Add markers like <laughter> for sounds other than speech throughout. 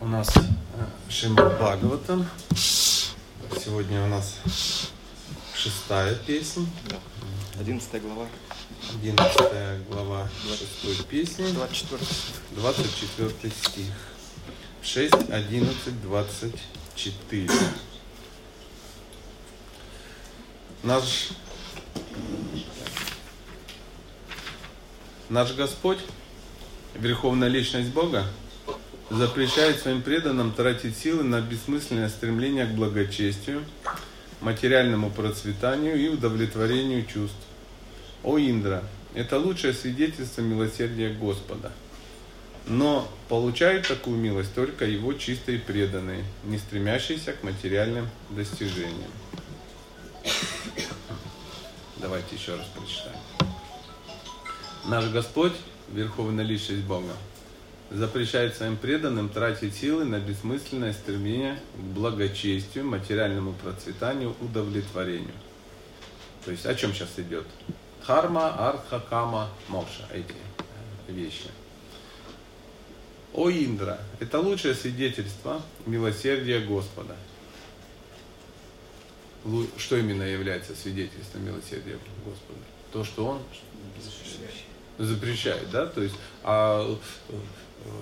У нас э, Шримад Бхагаватам. Сегодня у нас шестая песня. Одиннадцатая глава. Одиннадцатая глава шестой песни. 24. 24 стих. 6, 11, 24. Наш, наш Господь, Верховная Личность Бога, запрещает своим преданным тратить силы на бессмысленное стремление к благочестию, материальному процветанию и удовлетворению чувств. О Индра, это лучшее свидетельство милосердия Господа. Но получают такую милость только его чистые преданные, не стремящиеся к материальным достижениям. Давайте еще раз прочитаем. Наш Господь, Верховная Личность Бога, запрещает своим преданным тратить силы на бессмысленное стремление к благочестию, материальному процветанию, удовлетворению. То есть о чем сейчас идет? Дхарма, артха, кама, мокша, эти вещи. О Индра, это лучшее свидетельство милосердия Господа. Что именно является свидетельством милосердия Господа? То, что Он запрещает, да? То есть, а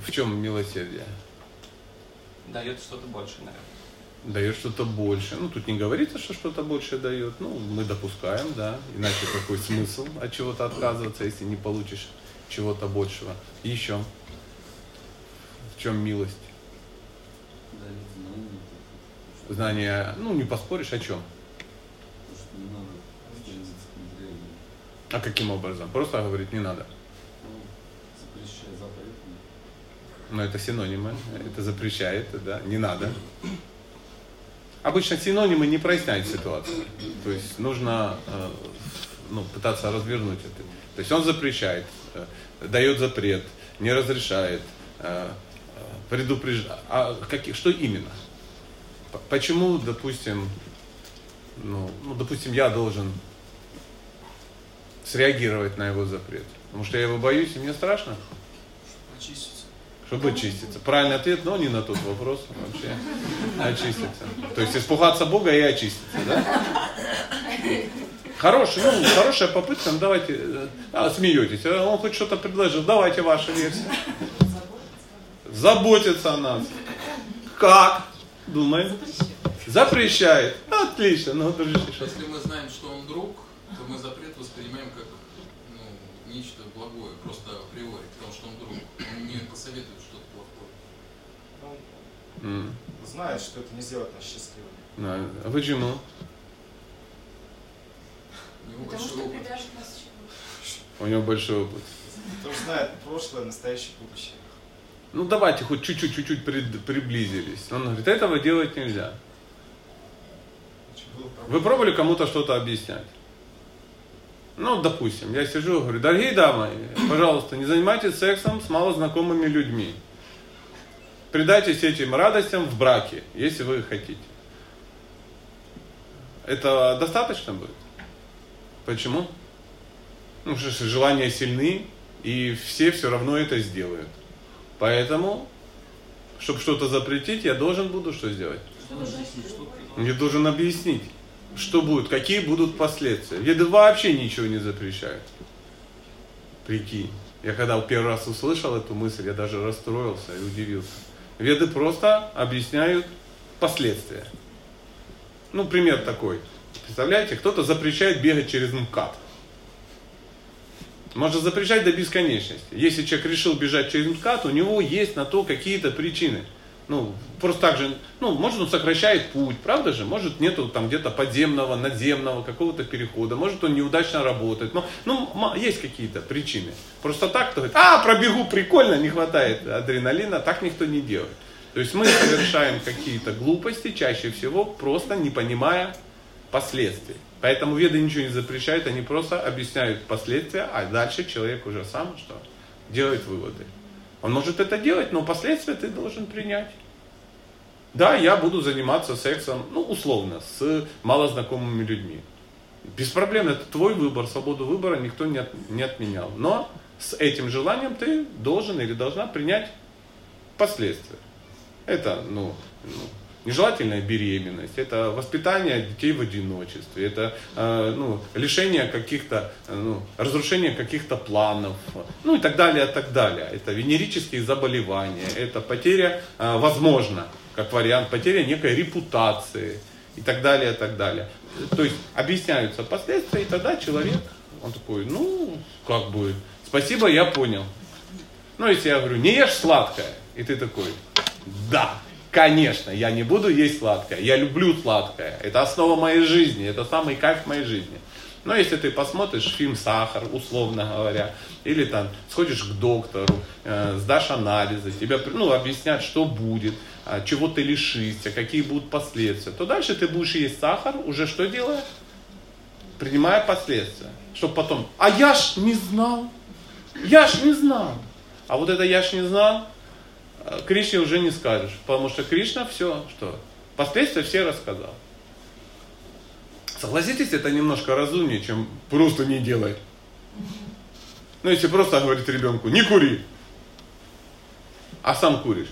в чем милосердие? Дает что-то больше, наверное. Дает что-то больше. Ну, тут не говорится, что что-то больше дает. Ну, мы допускаем, да. Иначе какой смысл от чего-то отказываться, если не получишь чего-то большего. И еще. В чем милость? Знание, ну, не поспоришь, о чем? А каким образом? Просто говорить не надо. Но это синонимы, это запрещает, да, не надо. Обычно синонимы не проясняют ситуацию. То есть нужно э, ну, пытаться развернуть это. То есть он запрещает, э, дает запрет, не разрешает, э, предупреждает. А как, что именно? Почему, допустим, ну, ну, допустим, я должен среагировать на его запрет? Потому что я его боюсь, и мне страшно? Очистить чтобы очиститься. Правильный ответ, но не на тот вопрос вообще. Очиститься. То есть испугаться Бога и очиститься, да? Хороший, ну, хорошая попытка, ну давайте, э, а, смеетесь, а он хоть что-то предложил, давайте ваша версия. Заботиться о нас. Как? Думаем? Запрещает. Отлично, ну, дружище, Если мы знаем, что он друг, то мы запрет воспринимаем как ну, нечто благое, просто априори, потому что он друг. Он не посоветует Mm. Знает, что это не сделает нас счастливыми. Да. А почему? Потому что придержит нас У него большой опыт. Потому что знает прошлое, настоящее, будущее. Ну давайте хоть чуть-чуть, чуть-чуть приблизились. Он говорит, этого делать нельзя. Вы пробовали кому-то что-то объяснять? Ну, допустим, я сижу и говорю, дорогие дамы, пожалуйста, не занимайтесь сексом с малознакомыми людьми. Предайтесь этим радостям в браке, если вы хотите. Это достаточно будет? Почему? Ну, что желания сильны, и все все равно это сделают. Поэтому, чтобы что-то запретить, я должен буду что сделать? Я должен объяснить, что будет, какие будут последствия. Веды вообще ничего не запрещают. Прикинь. Я когда первый раз услышал эту мысль, я даже расстроился и удивился. Веды просто объясняют последствия. Ну, пример такой. Представляете, кто-то запрещает бегать через МКАД. Можно запрещать до бесконечности. Если человек решил бежать через МКАД, у него есть на то какие-то причины. Ну, просто так же, ну, может он сокращает путь, правда же? Может нету там где-то подземного, надземного какого-то перехода, может он неудачно работает. Но, ну, есть какие-то причины. Просто так кто говорит, а, пробегу, прикольно, не хватает адреналина, так никто не делает. То есть мы совершаем какие-то глупости, чаще всего просто не понимая последствий. Поэтому веды ничего не запрещают, они просто объясняют последствия, а дальше человек уже сам что делает выводы. Он может это делать, но последствия ты должен принять. Да, я буду заниматься сексом, ну, условно, с малознакомыми людьми. Без проблем, это твой выбор, свободу выбора никто не, от, не отменял. Но с этим желанием ты должен или должна принять последствия. Это, ну, ну нежелательная беременность, это воспитание детей в одиночестве, это э, ну, лишение каких-то, ну, разрушение каких-то планов, ну и так далее, и так далее. Это венерические заболевания, это потеря, э, возможно, как вариант, потеря некой репутации и так далее, и так далее. То есть объясняются последствия, и тогда человек, он такой, ну, как бы, спасибо, я понял. Ну, если я говорю, не ешь сладкое, и ты такой, да, Конечно, я не буду есть сладкое. Я люблю сладкое. Это основа моей жизни. Это самый кайф моей жизни. Но если ты посмотришь фильм «Сахар», условно говоря, или там сходишь к доктору, э, сдашь анализы, тебе ну, объяснят, что будет, э, чего ты лишишься, какие будут последствия, то дальше ты будешь есть сахар, уже что делая? Принимая последствия. Чтобы потом, а я ж не знал, я ж не знал. А вот это я ж не знал, Кришне уже не скажешь, потому что Кришна все, что последствия все рассказал. Согласитесь, это немножко разумнее, чем просто не делай. Ну, если просто говорить ребенку, не кури, а сам куришь.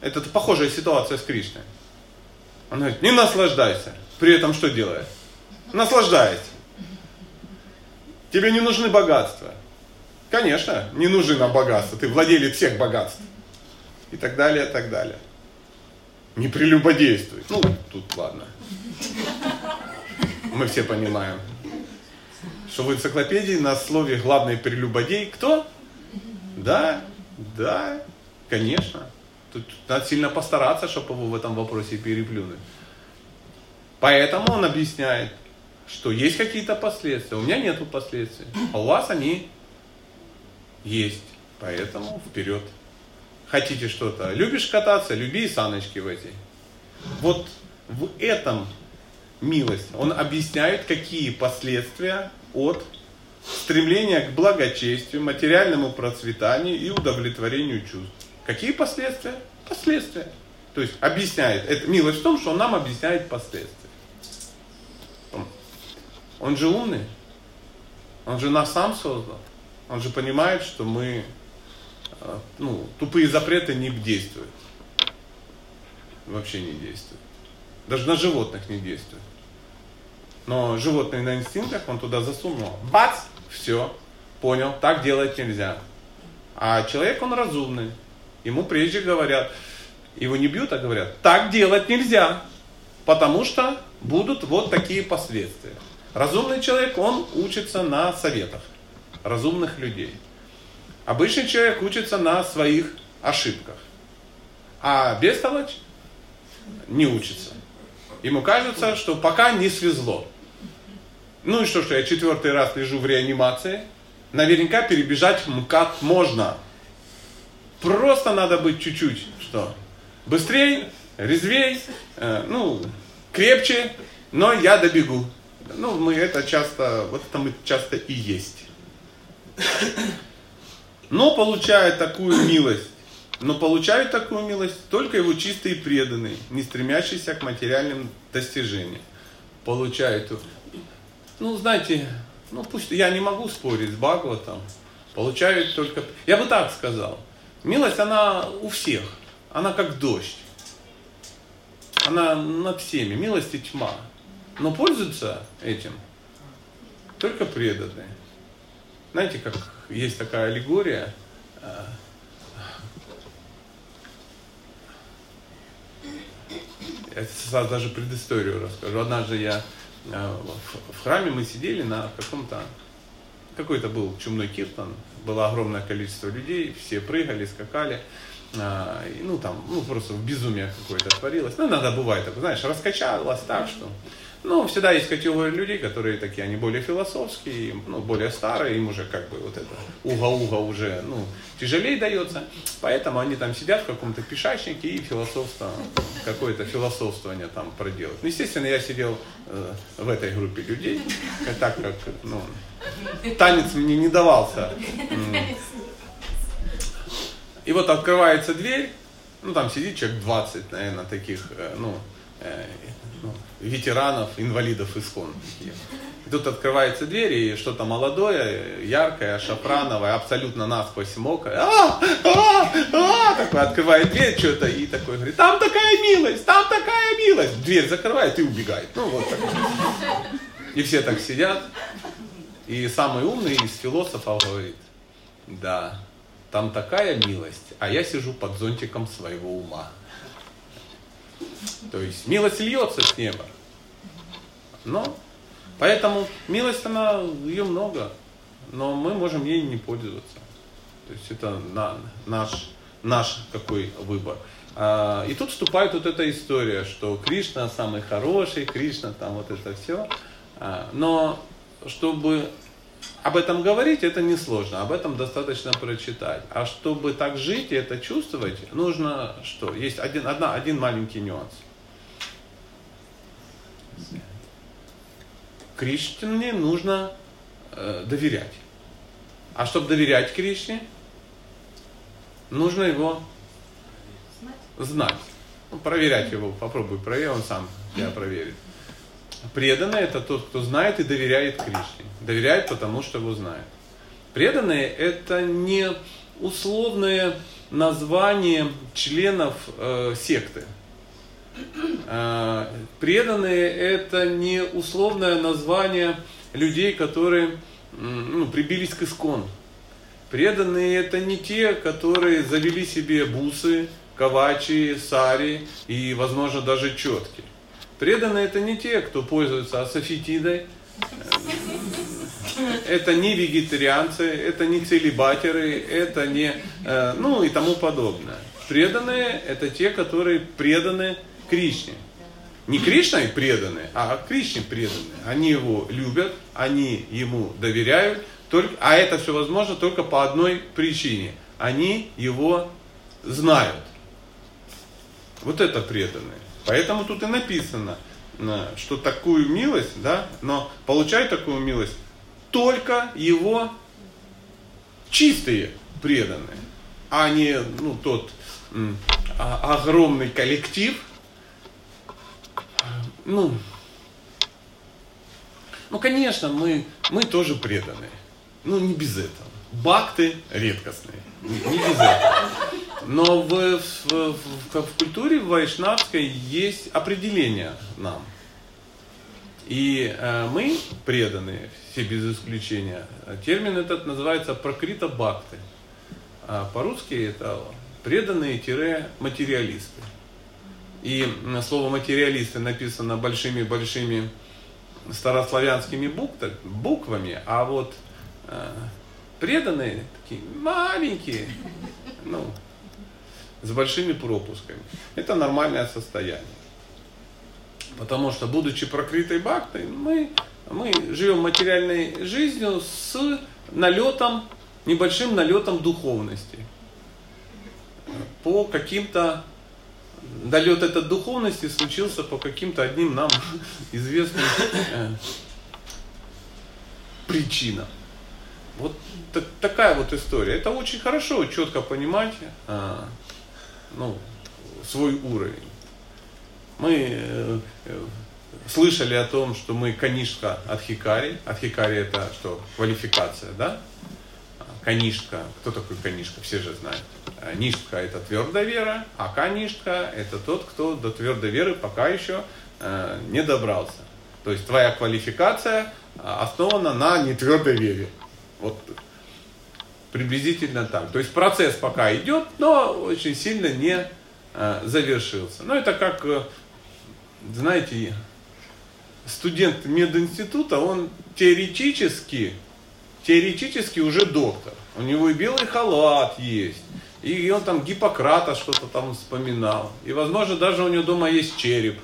Это похожая ситуация с Кришной. Он говорит, не наслаждайся. При этом что делает? Наслаждайся. Тебе не нужны богатства. Конечно, не нужны нам богатства. Ты владелец всех богатств и так далее, и так далее. Не прелюбодействуй. Ну, тут ладно. Мы все понимаем, что в энциклопедии на слове главный прелюбодей кто? Да, да, конечно. Тут надо сильно постараться, чтобы его в этом вопросе переплюнуть. Поэтому он объясняет, что есть какие-то последствия. У меня нету последствий, а у вас они есть. Поэтому вперед хотите что-то, любишь кататься, люби и саночки в эти. Вот в этом милость. Он объясняет, какие последствия от стремления к благочестию, материальному процветанию и удовлетворению чувств. Какие последствия? Последствия. То есть объясняет. Это милость в том, что он нам объясняет последствия. Он же умный. Он же нас сам создал. Он же понимает, что мы ну, тупые запреты не действуют. Вообще не действуют. Даже на животных не действуют. Но животные на инстинктах он туда засунул. Бац! Все. Понял. Так делать нельзя. А человек, он разумный. Ему прежде говорят, его не бьют, а говорят, так делать нельзя. Потому что будут вот такие последствия. Разумный человек, он учится на советах разумных людей. Обычный человек учится на своих ошибках. А бестолочь не учится. Ему кажется, что пока не свезло. Ну и что, что я четвертый раз лежу в реанимации, наверняка перебежать МКАД можно. Просто надо быть чуть-чуть, что, быстрее, резвей, э, ну, крепче, но я добегу. Ну, мы это часто, вот это мы часто и есть но получают такую милость. Но получают такую милость только его чистые преданные, не стремящиеся к материальным достижениям. Получают. Ну, знаете, ну пусть я не могу спорить с Бхагаватом. Получают только... Я бы так сказал. Милость, она у всех. Она как дождь. Она над всеми. Милость и тьма. Но пользуются этим только преданные. Знаете, как есть такая аллегория, я сразу даже предысторию расскажу. Однажды я э, в храме мы сидели на каком-то, какой-то был чумной киртан, было огромное количество людей, все прыгали, скакали, э, ну там, ну просто в безумие какое-то творилось. Ну иногда бывает, так, знаешь, раскачалось так, что ну, всегда есть категория людей, которые такие, они более философские, ну, более старые, им уже как бы вот это уга-уга уже, ну, тяжелее дается. Поэтому они там сидят в каком-то пешачнике и философство, какое-то философствование там проделают. Ну, естественно, я сидел э, в этой группе людей, так как, ну, танец мне не давался. И вот открывается дверь, ну, там сидит человек 20, наверное, таких, э, ну, э, ну, ветеранов, инвалидов ИСКОН. И тут открывается дверь, и что-то молодое, яркое, шафрановое, абсолютно насквозь мокрое. А, а, а, такой открывает дверь что-то и такой говорит, там такая милость, там такая милость. Дверь закрывает и убегает. Ну вот так. И все так сидят. И самый умный из философов говорит, да, там такая милость, а я сижу под зонтиком своего ума. То есть милость льется с неба. Но, поэтому милость, она, ее много, но мы можем ей не пользоваться. То есть это на, наш, наш какой выбор. А, и тут вступает вот эта история, что Кришна самый хороший, Кришна там вот это все. А, но чтобы об этом говорить, это несложно, об этом достаточно прочитать. А чтобы так жить и это чувствовать, нужно что? Есть один, одна, один маленький нюанс. Кришне нужно э, доверять. А чтобы доверять Кришне, нужно его знать. Ну, проверять его, попробуй, проверь, он сам тебя проверит. Преданный это тот, кто знает и доверяет Кришне. Доверяет, потому что его знает. Преданные это не условное название членов э, секты. Э, преданные это не условное название людей, которые ну, прибились к искон. Преданные это не те, которые завели себе бусы, кавачи, сари и, возможно, даже четки. Преданные это не те, кто пользуется асофетидой, это не вегетарианцы, это не целебатеры, это не, э, ну и тому подобное. Преданные это те, которые преданы Кришне. Не Кришной преданы, а Кришне преданы. Они его любят, они ему доверяют, только, а это все возможно только по одной причине. Они его знают. Вот это преданные. Поэтому тут и написано, что такую милость, да, но получают такую милость только его чистые преданные, а не ну, тот а, огромный коллектив, ну, ну, конечно, мы, мы тоже преданные. Ну, не без этого. Бакты редкостные. Не, без этого. Но в, в, в, в культуре вайшнавской есть определение нам. И э, мы преданные, все без исключения. Термин этот называется прокрита бакты. А по-русски это преданные-материалисты. И слово материалисты написано большими-большими старославянскими буквами, а вот э, преданные такие маленькие, ну, с большими пропусками. Это нормальное состояние. Потому что, будучи прокрытой бактой, мы, мы живем материальной жизнью с налетом, небольшим налетом духовности. По каким-то долет этот духовности случился по каким-то одним нам <laughs> известным э, причинам. Вот так, такая вот история. Это очень хорошо, четко понимать, э, ну, свой уровень. Мы э, э, слышали о том, что мы канишка от хикари. От хикари это что? Квалификация, да? Канишка. Кто такой канишка? Все же знают. А нишка это твердая вера, а канишка это тот, кто до твердой веры пока еще э, не добрался. То есть твоя квалификация основана на нетвердой вере. Вот Приблизительно так. То есть процесс пока идет, но очень сильно не э, завершился. Но это как, э, знаете, студент мединститута, он теоретически, теоретически уже доктор. У него и белый халат есть, и он там Гиппократа что-то там вспоминал. И, возможно, даже у него дома есть череп.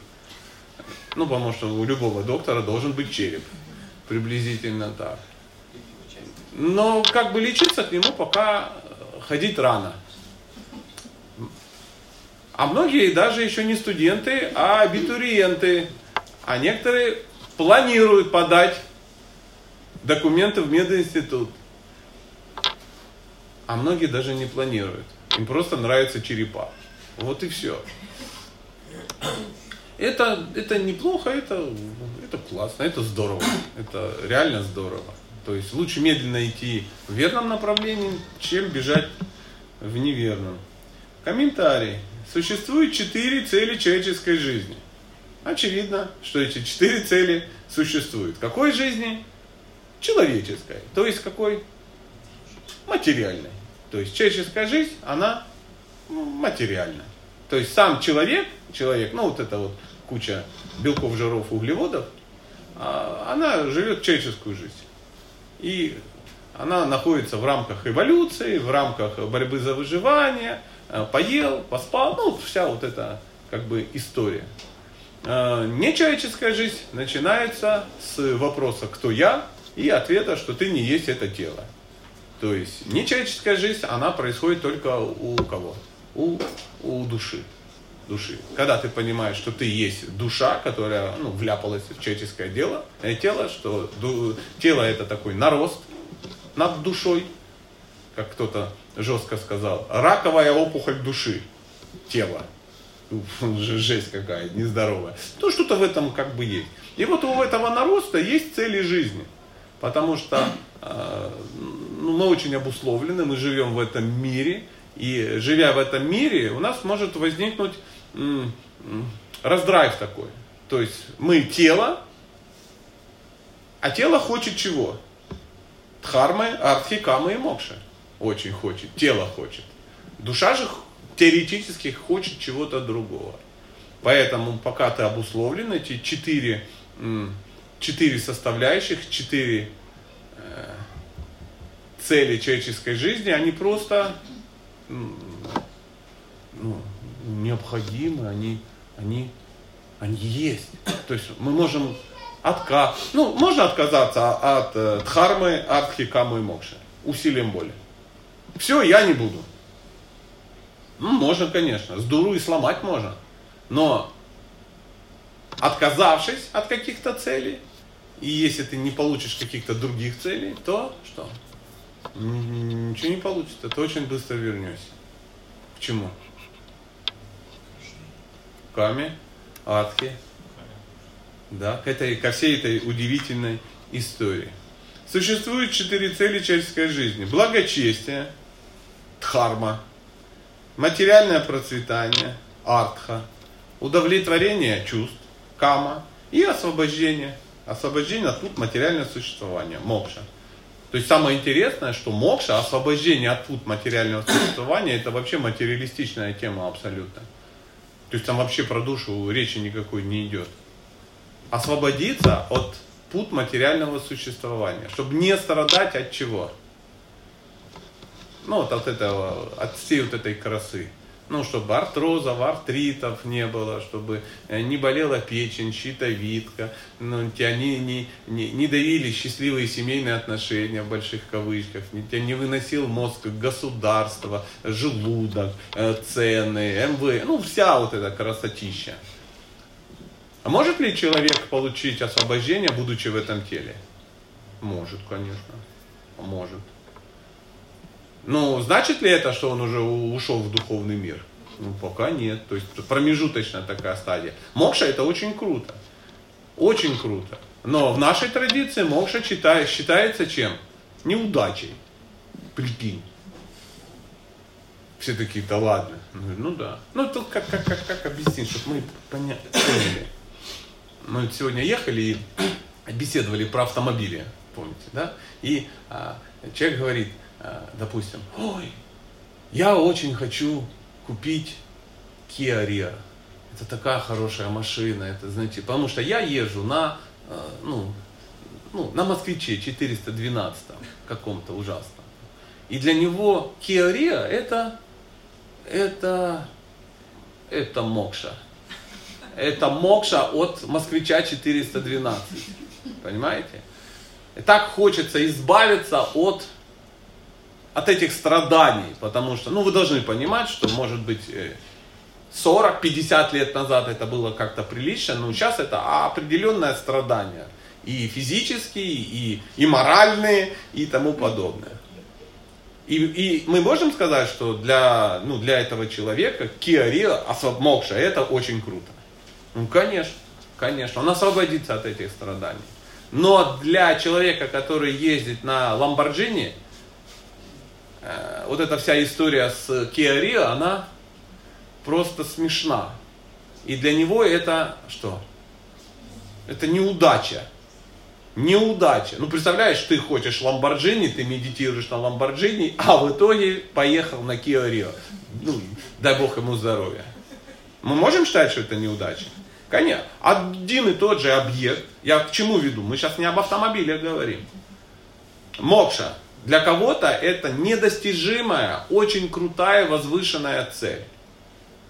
Ну, потому что у любого доктора должен быть череп. Приблизительно так. Но как бы лечиться к нему пока ходить рано. А многие даже еще не студенты, а абитуриенты. А некоторые планируют подать документы в мединститут. А многие даже не планируют. Им просто нравятся черепа. Вот и все. это, это неплохо, это, это классно, это здорово, это реально здорово. То есть лучше медленно идти в верном направлении, чем бежать в неверном. Комментарий. Существует четыре цели человеческой жизни. Очевидно, что эти четыре цели существуют. Какой жизни? Человеческой. То есть какой? Материальной. То есть человеческая жизнь, она материальна. То есть сам человек, человек, ну вот это вот куча белков, жиров, углеводов, а, она живет человеческую жизнь. И она находится в рамках эволюции, в рамках борьбы за выживание, э, поел, поспал, ну, вся вот эта как бы история. Э, нечеловеческая жизнь начинается с вопроса «кто я?» И ответа, что ты не есть это тело. То есть нечеловеческая жизнь, она происходит только у кого? У, у души души. Когда ты понимаешь, что ты есть душа, которая ну, вляпалась в человеческое дело, э, тело, что ду, тело это такой нарост над душой, как кто-то жестко сказал, раковая опухоль души, тело. <laughs> Жесть какая, нездоровая. Ну, что-то в этом как бы есть. И вот у этого нароста есть цели жизни. Потому что э, ну, мы очень обусловлены, мы живем в этом мире, и живя в этом мире, у нас может возникнуть раздрайв такой. То есть мы тело, а тело хочет чего? Дхармы, артхи, камы и мокши. Очень хочет, тело хочет. Душа же теоретически хочет чего-то другого. Поэтому пока ты обусловлен, эти четыре, четыре составляющих, четыре э, цели человеческой жизни, они просто ну, необходимы, они, они, они есть. То есть мы можем отка... ну, можно отказаться от э, дхармы, артхи, камы и мокши. Усилием боли. Все, я не буду. Ну, можно, конечно. С дуру и сломать можно. Но отказавшись от каких-то целей, и если ты не получишь каких-то других целей, то что? Ничего не получится. Ты очень быстро вернешься. К чему? Каме, Атхе, да, к, этой, ко всей этой удивительной истории. Существует четыре цели человеческой жизни. Благочестие, дхарма, материальное процветание, артха, удовлетворение чувств, кама и освобождение. Освобождение от пут материального существования, мокша. То есть самое интересное, что мокша, освобождение от пут материального существования, это вообще материалистичная тема абсолютно. То есть там вообще про душу речи никакой не идет. Освободиться от пут материального существования, чтобы не страдать от чего? Ну вот от этого, от всей вот этой красы ну, чтобы артрозов, артритов не было, чтобы э, не болела печень, щитовидка, ну, тебя не, не, не, не давили счастливые семейные отношения в больших кавычках, не, тебя не выносил мозг государства, желудок, э, цены, МВ, ну, вся вот эта красотища. А может ли человек получить освобождение, будучи в этом теле? Может, конечно. Может. Ну, значит ли это, что он уже ушел в духовный мир? Ну, пока нет. То есть промежуточная такая стадия. Мокша это очень круто. Очень круто. Но в нашей традиции мокша считает, считается чем? Неудачей. Прикинь. Все такие, да ладно. Ну да. Ну тут как, как, как, как объяснить, чтобы мы поняли. Мы сегодня ехали и <coughs> беседовали про автомобили, помните, да? И а, человек говорит, допустим, ой, я очень хочу купить Kia Rio. Это такая хорошая машина, это, знаете, потому что я езжу на, э, ну, ну, на москвиче 412 каком-то ужасном. И для него Kia Rio это, это, это мокша. Это мокша от москвича 412. Понимаете? И так хочется избавиться от от этих страданий, потому что, ну, вы должны понимать, что, может быть, 40-50 э, лет назад это было как-то прилично, но сейчас это определенное страдание. И физические, и, и моральные, и тому подобное. И, и мы можем сказать, что для, ну, для этого человека Киа Рио, Мокша, это очень круто. Ну, конечно, конечно. Он освободится от этих страданий. Но для человека, который ездит на Ламборджини, э, вот эта вся история с Kia она просто смешна. И для него это что? Это неудача. Неудача. Ну, представляешь, ты хочешь Ламборджини, ты медитируешь на Ламборджини, а в итоге поехал на Kia. Ну, дай Бог ему здоровья. Мы можем считать, что это неудача? Конечно. Один и тот же объект. Я к чему веду? Мы сейчас не об автомобилях говорим. Мокша. Для кого-то это недостижимая, очень крутая, возвышенная цель.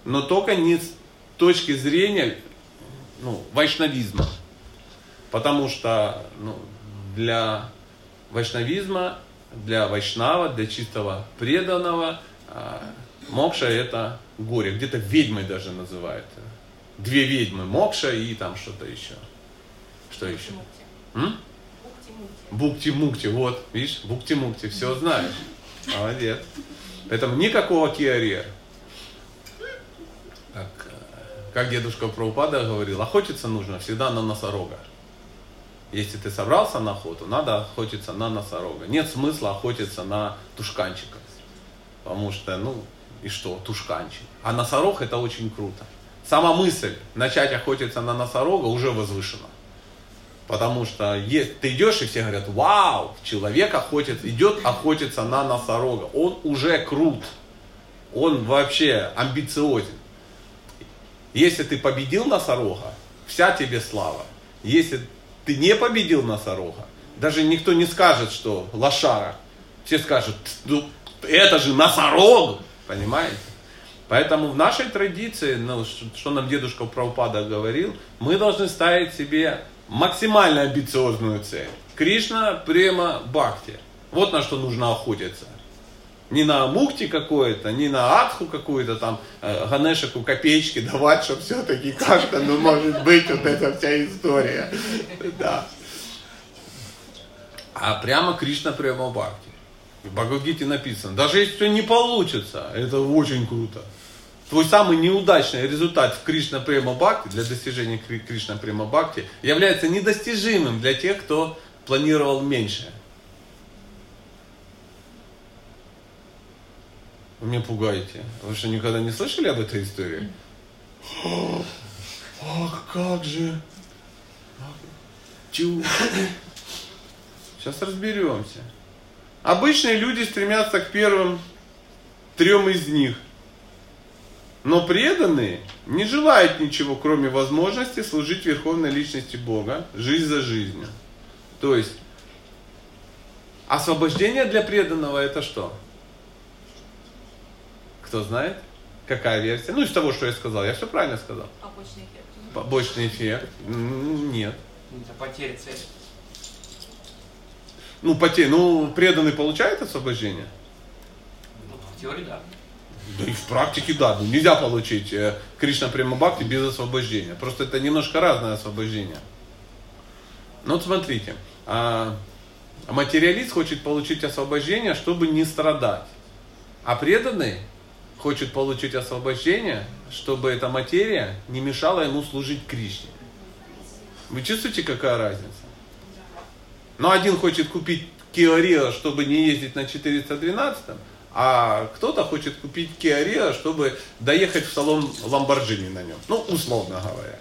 Но только не с точки зрения ну, вайшнавизма. Потому что ну, для вайшнавизма, для вайшнава, для чистого преданного, а, мокша это горе. Где-то ведьмой даже называют. Две ведьмы, мокша и там что-то еще. Что еще? Букти-мукти, вот, видишь, букти-мукти, все знаешь. Молодец. Поэтому никакого киаре. Как, как дедушка Праупада говорил, охотиться нужно всегда на носорога. Если ты собрался на охоту, надо охотиться на носорога. Нет смысла охотиться на тушканчика. Потому что, ну, и что, тушканчик. А носорог это очень круто. Сама мысль начать охотиться на носорога уже возвышена. Потому что есть, ты идешь и все говорят, вау, человек охотится, идет охотиться на носорога. Он уже крут. Он вообще амбициозен. Если ты победил носорога, вся тебе слава. Если ты не победил носорога, даже никто не скажет, что лошара. Все скажут, ну, это же носорог, понимаете? Поэтому в нашей традиции, ну, что нам дедушка Праупада говорил, мы должны ставить себе максимально амбициозную цель. Кришна, према, бхакти. Вот на что нужно охотиться. Не на мукти какое-то, не на адху какую-то там, э, Ганешику копеечки давать, чтобы все-таки как-то, ну, может быть, вот эта вся история. Да. А прямо Кришна прямо бхакти. В Бхагавадгите написано, даже если все не получится, это очень круто. Твой самый неудачный результат в Кришна Према Бхакти, для достижения Кришна Према Бхакти, является недостижимым для тех, кто планировал меньше. Вы меня пугаете. Вы что, никогда не слышали об этой истории? А как же? Чу. Сейчас разберемся. Обычные люди стремятся к первым трем из них – но преданные не желают ничего, кроме возможности служить Верховной Личности Бога, жизнь за жизнью. То есть, освобождение для преданного это что? Кто знает? Какая версия? Ну, из того, что я сказал. Я все правильно сказал. Побочный эффект. Побочный эффект? Нет. Это потеря цели. Ну, потеря. Ну, преданный получает освобождение? Ну, в теории, да. Да и в практике да, ну, нельзя получить э, Кришна Према Бхакти без освобождения. Просто это немножко разное освобождение. Ну вот смотрите, а, материалист хочет получить освобождение, чтобы не страдать. А преданный хочет получить освобождение, чтобы эта материя не мешала ему служить Кришне. Вы чувствуете, какая разница? Но один хочет купить Kia чтобы не ездить на 412, а кто-то хочет купить Kia Rio, чтобы доехать в салон Lamborghini на нем. Ну, условно говоря.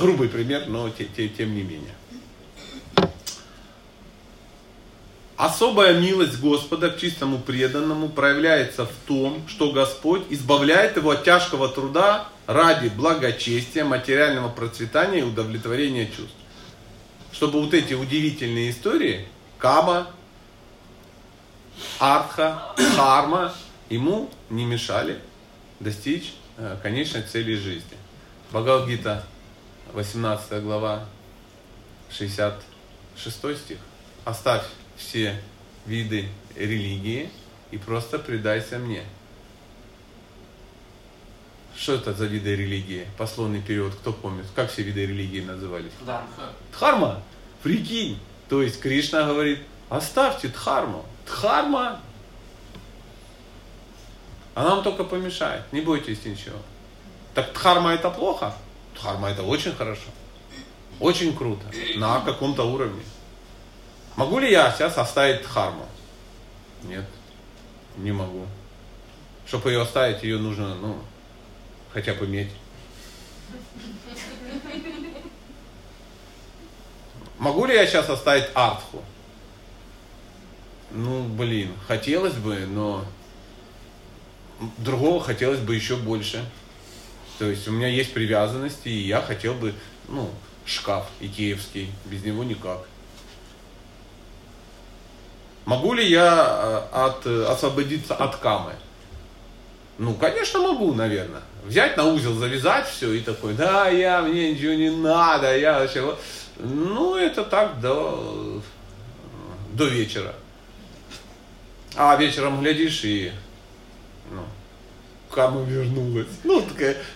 Грубый пример, но те, те, тем не менее. Особая милость Господа к чистому преданному проявляется в том, что Господь избавляет его от тяжкого труда ради благочестия, материального процветания и удовлетворения чувств. Чтобы вот эти удивительные истории, Каба, артха, харма ему не мешали достичь э, конечной цели жизни. Бхагавадгита, 18 глава, 66 стих. Оставь все виды религии и просто предайся мне. Что это за виды религии? Пословный период, кто помнит? Как все виды религии назывались? Да. Дхарма. Прикинь. То есть Кришна говорит, оставьте дхарму. Дхарма, она вам только помешает. Не бойтесь ничего. Так дхарма это плохо? Дхарма это очень хорошо. Очень круто. На каком-то уровне. Могу ли я сейчас оставить дхарму? Нет, не могу. Чтобы ее оставить, ее нужно, ну, хотя бы иметь. Могу ли я сейчас оставить артху? Ну, блин, хотелось бы, но другого хотелось бы еще больше. То есть у меня есть привязанности, и я хотел бы, ну, шкаф икеевский, без него никак. Могу ли я э, от, освободиться от камы? Ну, конечно, могу, наверное. Взять на узел, завязать все и такой, да, я, мне ничего не надо, я вообще... Ну, это так до, до вечера. А вечером глядишь и ну, кому вернулась. Ну,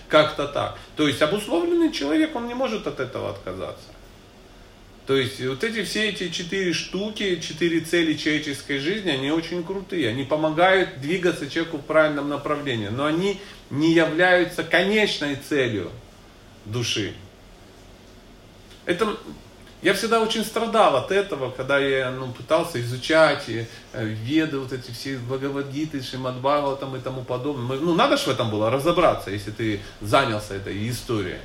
как-то так. То есть обусловленный человек, он не может от этого отказаться. То есть вот эти все эти четыре штуки, четыре цели человеческой жизни, они очень крутые. Они помогают двигаться человеку в правильном направлении. Но они не являются конечной целью души. Это я всегда очень страдал от этого, когда я ну, пытался изучать и, э, веды, вот эти все Бхагавадгиты, Шимадбава там и тому подобное. Ну, надо же в этом было разобраться, если ты занялся этой историей.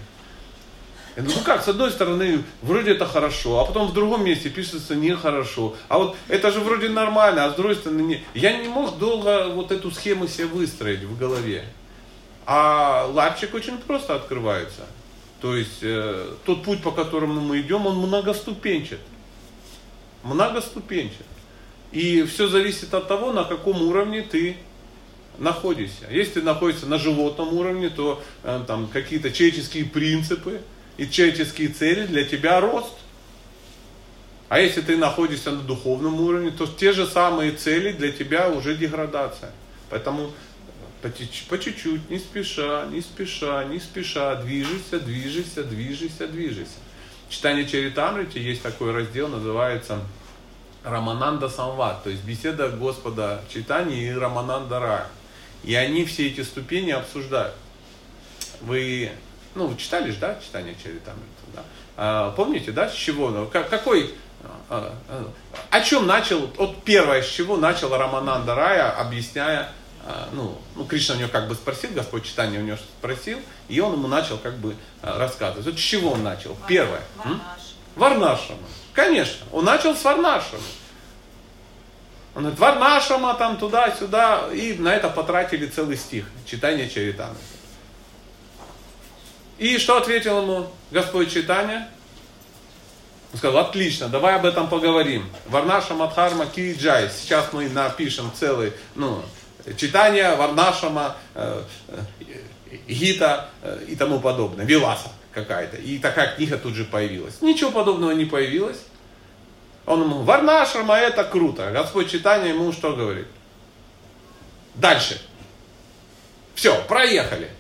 Ну как, с одной стороны, вроде это хорошо, а потом в другом месте пишется нехорошо. А вот это же вроде нормально, а с другой стороны не. Я не мог долго вот эту схему себе выстроить в голове. А лапчик очень просто открывается. То есть э, тот путь, по которому мы идем, он многоступенчат. Многоступенчат. И все зависит от того, на каком уровне ты находишься. Если ты находишься на животном уровне, то э, там какие-то человеческие принципы и человеческие цели для тебя рост. А если ты находишься на духовном уровне, то те же самые цели для тебя уже деградация. Поэтому по чуть-чуть, не спеша, не спеша, не спеша, движешься, движешься, движешься, движешься. В читании Чаритамрити есть такой раздел, называется Рамананда Самват, то есть беседа Господа Читания и Рамананда Рая. И они все эти ступени обсуждают. Вы, ну, читали же, да, читание Чаритамрита, да? А, помните, да, с чего, ну, какой, а, а, о чем начал, вот первое, с чего начал Рамананда Рая, объясняя ну, ну, Кришна у него как бы спросил, Господь читание у него спросил, и он ему начал как бы а, рассказывать. Вот с чего он начал? Первое. Варнашама. Конечно, он начал с Варнашама. Он говорит, Варнашама там туда-сюда, и на это потратили целый стих, читание Чаритана. И что ответил ему Господь читание? Он сказал, отлично, давай об этом поговорим. Варнаша Мадхарма Киджай. Сейчас мы напишем целый, ну, читания Варнашама, э, э, Гита э, и тому подобное, Виласа какая-то. И такая книга тут же появилась. Ничего подобного не появилось. Он ему, Варнашама это круто. Господь читание ему что говорит? Дальше. Все, проехали.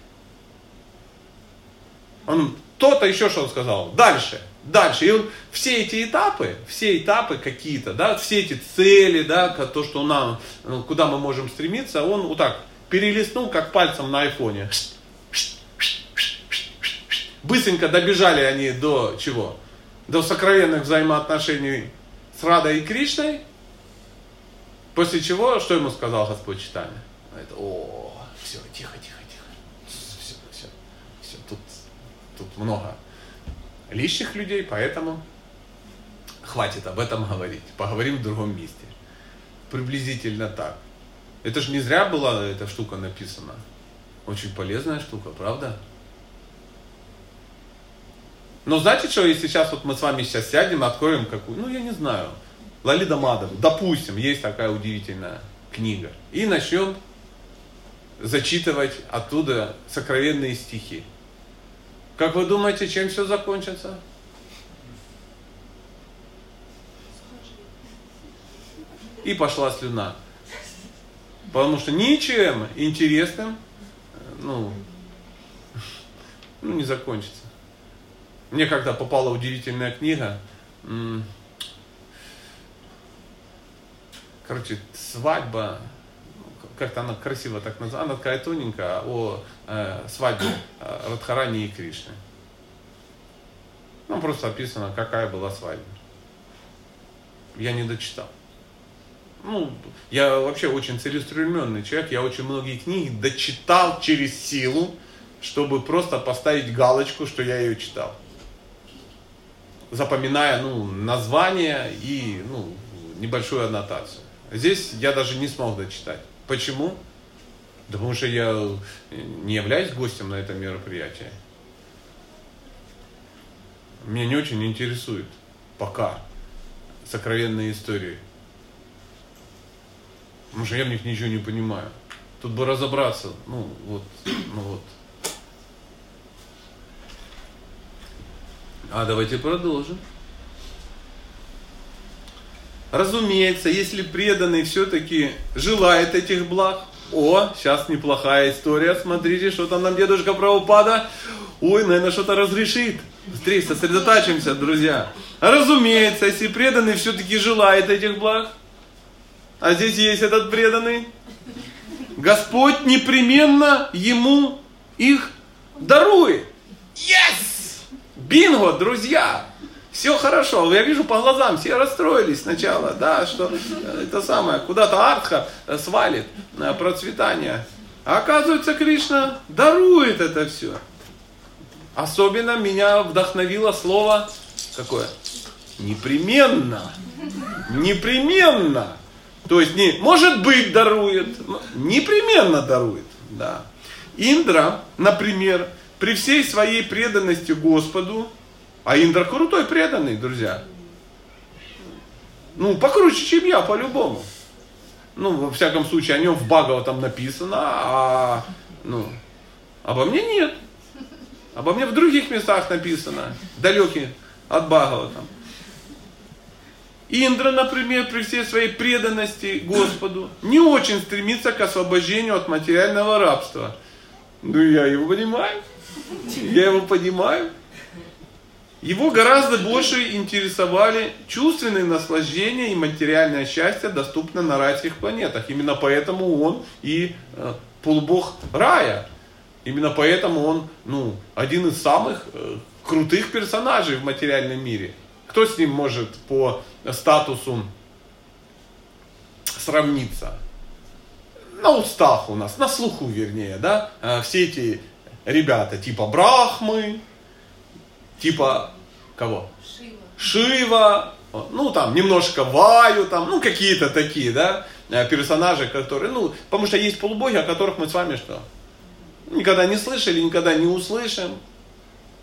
Он, то-то еще что он сказал. Дальше дальше. И он все эти этапы, все этапы какие-то, да, все эти цели, да, то, что нам, ну, куда мы можем стремиться, он вот так перелистнул, как пальцем на айфоне. Быстренько добежали они до чего? До сокровенных взаимоотношений с Радой и Кришной. После чего, что ему сказал Господь Читания? Это, о, все, тихо, тихо, тихо. Все, все, все, тут, тут много лишних людей, поэтому хватит об этом говорить. Поговорим в другом месте. Приблизительно так. Это же не зря была эта штука написана. Очень полезная штука, правда? Но знаете что, если сейчас вот мы с вами сейчас сядем, откроем какую, ну я не знаю, Лалида Мадов, допустим, есть такая удивительная книга, и начнем зачитывать оттуда сокровенные стихи. Как вы думаете, чем все закончится? И пошла слюна. Потому что ничем интересным ну, ну, не закончится. Мне когда попала удивительная книга, короче, свадьба, как-то она красиво так называется, она такая тоненькая, о э, свадьбе э, Радхарани и Кришны. Там просто описано, какая была свадьба. Я не дочитал. Ну, я вообще очень целеустремленный человек, я очень многие книги дочитал через силу, чтобы просто поставить галочку, что я ее читал. Запоминая ну, название и ну, небольшую аннотацию. Здесь я даже не смог дочитать. Почему? Да потому что я не являюсь гостем на это мероприятие. Меня не очень интересует пока сокровенные истории. Потому что я в них ничего не понимаю. Тут бы разобраться, ну вот, ну вот. А давайте продолжим. Разумеется, если преданный все-таки желает этих благ, о, сейчас неплохая история, смотрите, что там нам дедушка Правопада, ой, наверное, что-то разрешит. Быстрее сосредотачиваемся, друзья. Разумеется, если преданный все-таки желает этих благ, а здесь есть этот преданный, Господь непременно ему их дарует. Yes! Бинго, друзья! Все хорошо. Я вижу по глазам, все расстроились сначала, да, что это самое, куда-то артха свалит процветание. А оказывается, Кришна дарует это все. Особенно меня вдохновило слово какое? Непременно. Непременно. То есть не может быть дарует, непременно дарует. Да. Индра, например, при всей своей преданности Господу, а Индра крутой преданный, друзья. Ну, покруче, чем я, по-любому. Ну, во всяком случае, о нем в Багова там написано, а ну, обо мне нет. Обо мне в других местах написано, далекие от Багова там. Индра, например, при всей своей преданности Господу, не очень стремится к освобождению от материального рабства. Ну, я его понимаю. Я его понимаю. Его гораздо больше интересовали чувственные наслаждения и материальное счастье, доступное на райских планетах. Именно поэтому он и э, полубог рая. Именно поэтому он ну, один из самых э, крутых персонажей в материальном мире. Кто с ним может по статусу сравниться? На устах у нас, на слуху вернее, да? Э, все эти ребята типа Брахмы, типа кого? Шива. Шива, ну там немножко Ваю, там, ну какие-то такие, да, э, персонажи, которые, ну, потому что есть полубоги, о которых мы с вами что? Никогда не слышали, никогда не услышим.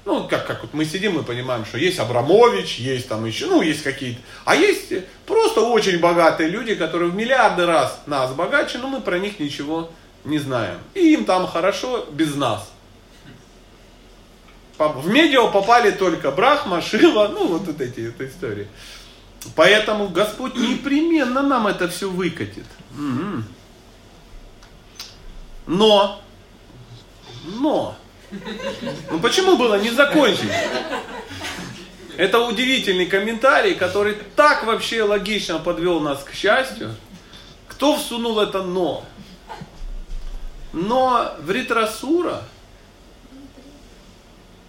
Ну, как, как вот мы сидим, мы понимаем, что есть Абрамович, есть там еще, ну, есть какие-то. А есть просто очень богатые люди, которые в миллиарды раз нас богаче, но мы про них ничего не знаем. И им там хорошо без нас. В медиа попали только Брахма, Шива, ну, вот, вот эти вот истории. Поэтому Господь непременно нам это все выкатит. Но, но, ну почему было не закончить? Это удивительный комментарий, который так вообще логично подвел нас к счастью. Кто всунул это но? Но в Ритрасура,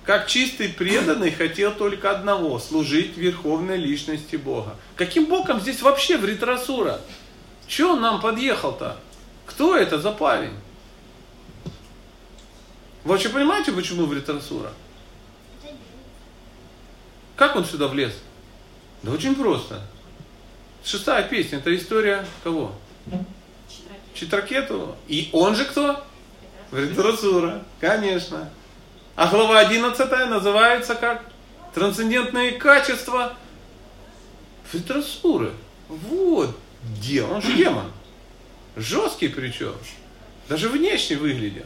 как чистый преданный, хотел только одного, служить верховной личности Бога. Каким боком здесь вообще в Ритрасура? Че он нам подъехал-то? Кто это за парень? Вы вообще понимаете, почему в Ритрасура? Как он сюда влез? Да очень просто. Шестая песня, это история кого? Читракету. И он же кто? Вритрасура, конечно. А глава 11 называется как? Трансцендентные качества Вритрасуры. Вот демон, он же демон. Жесткий причем. Даже внешне выглядел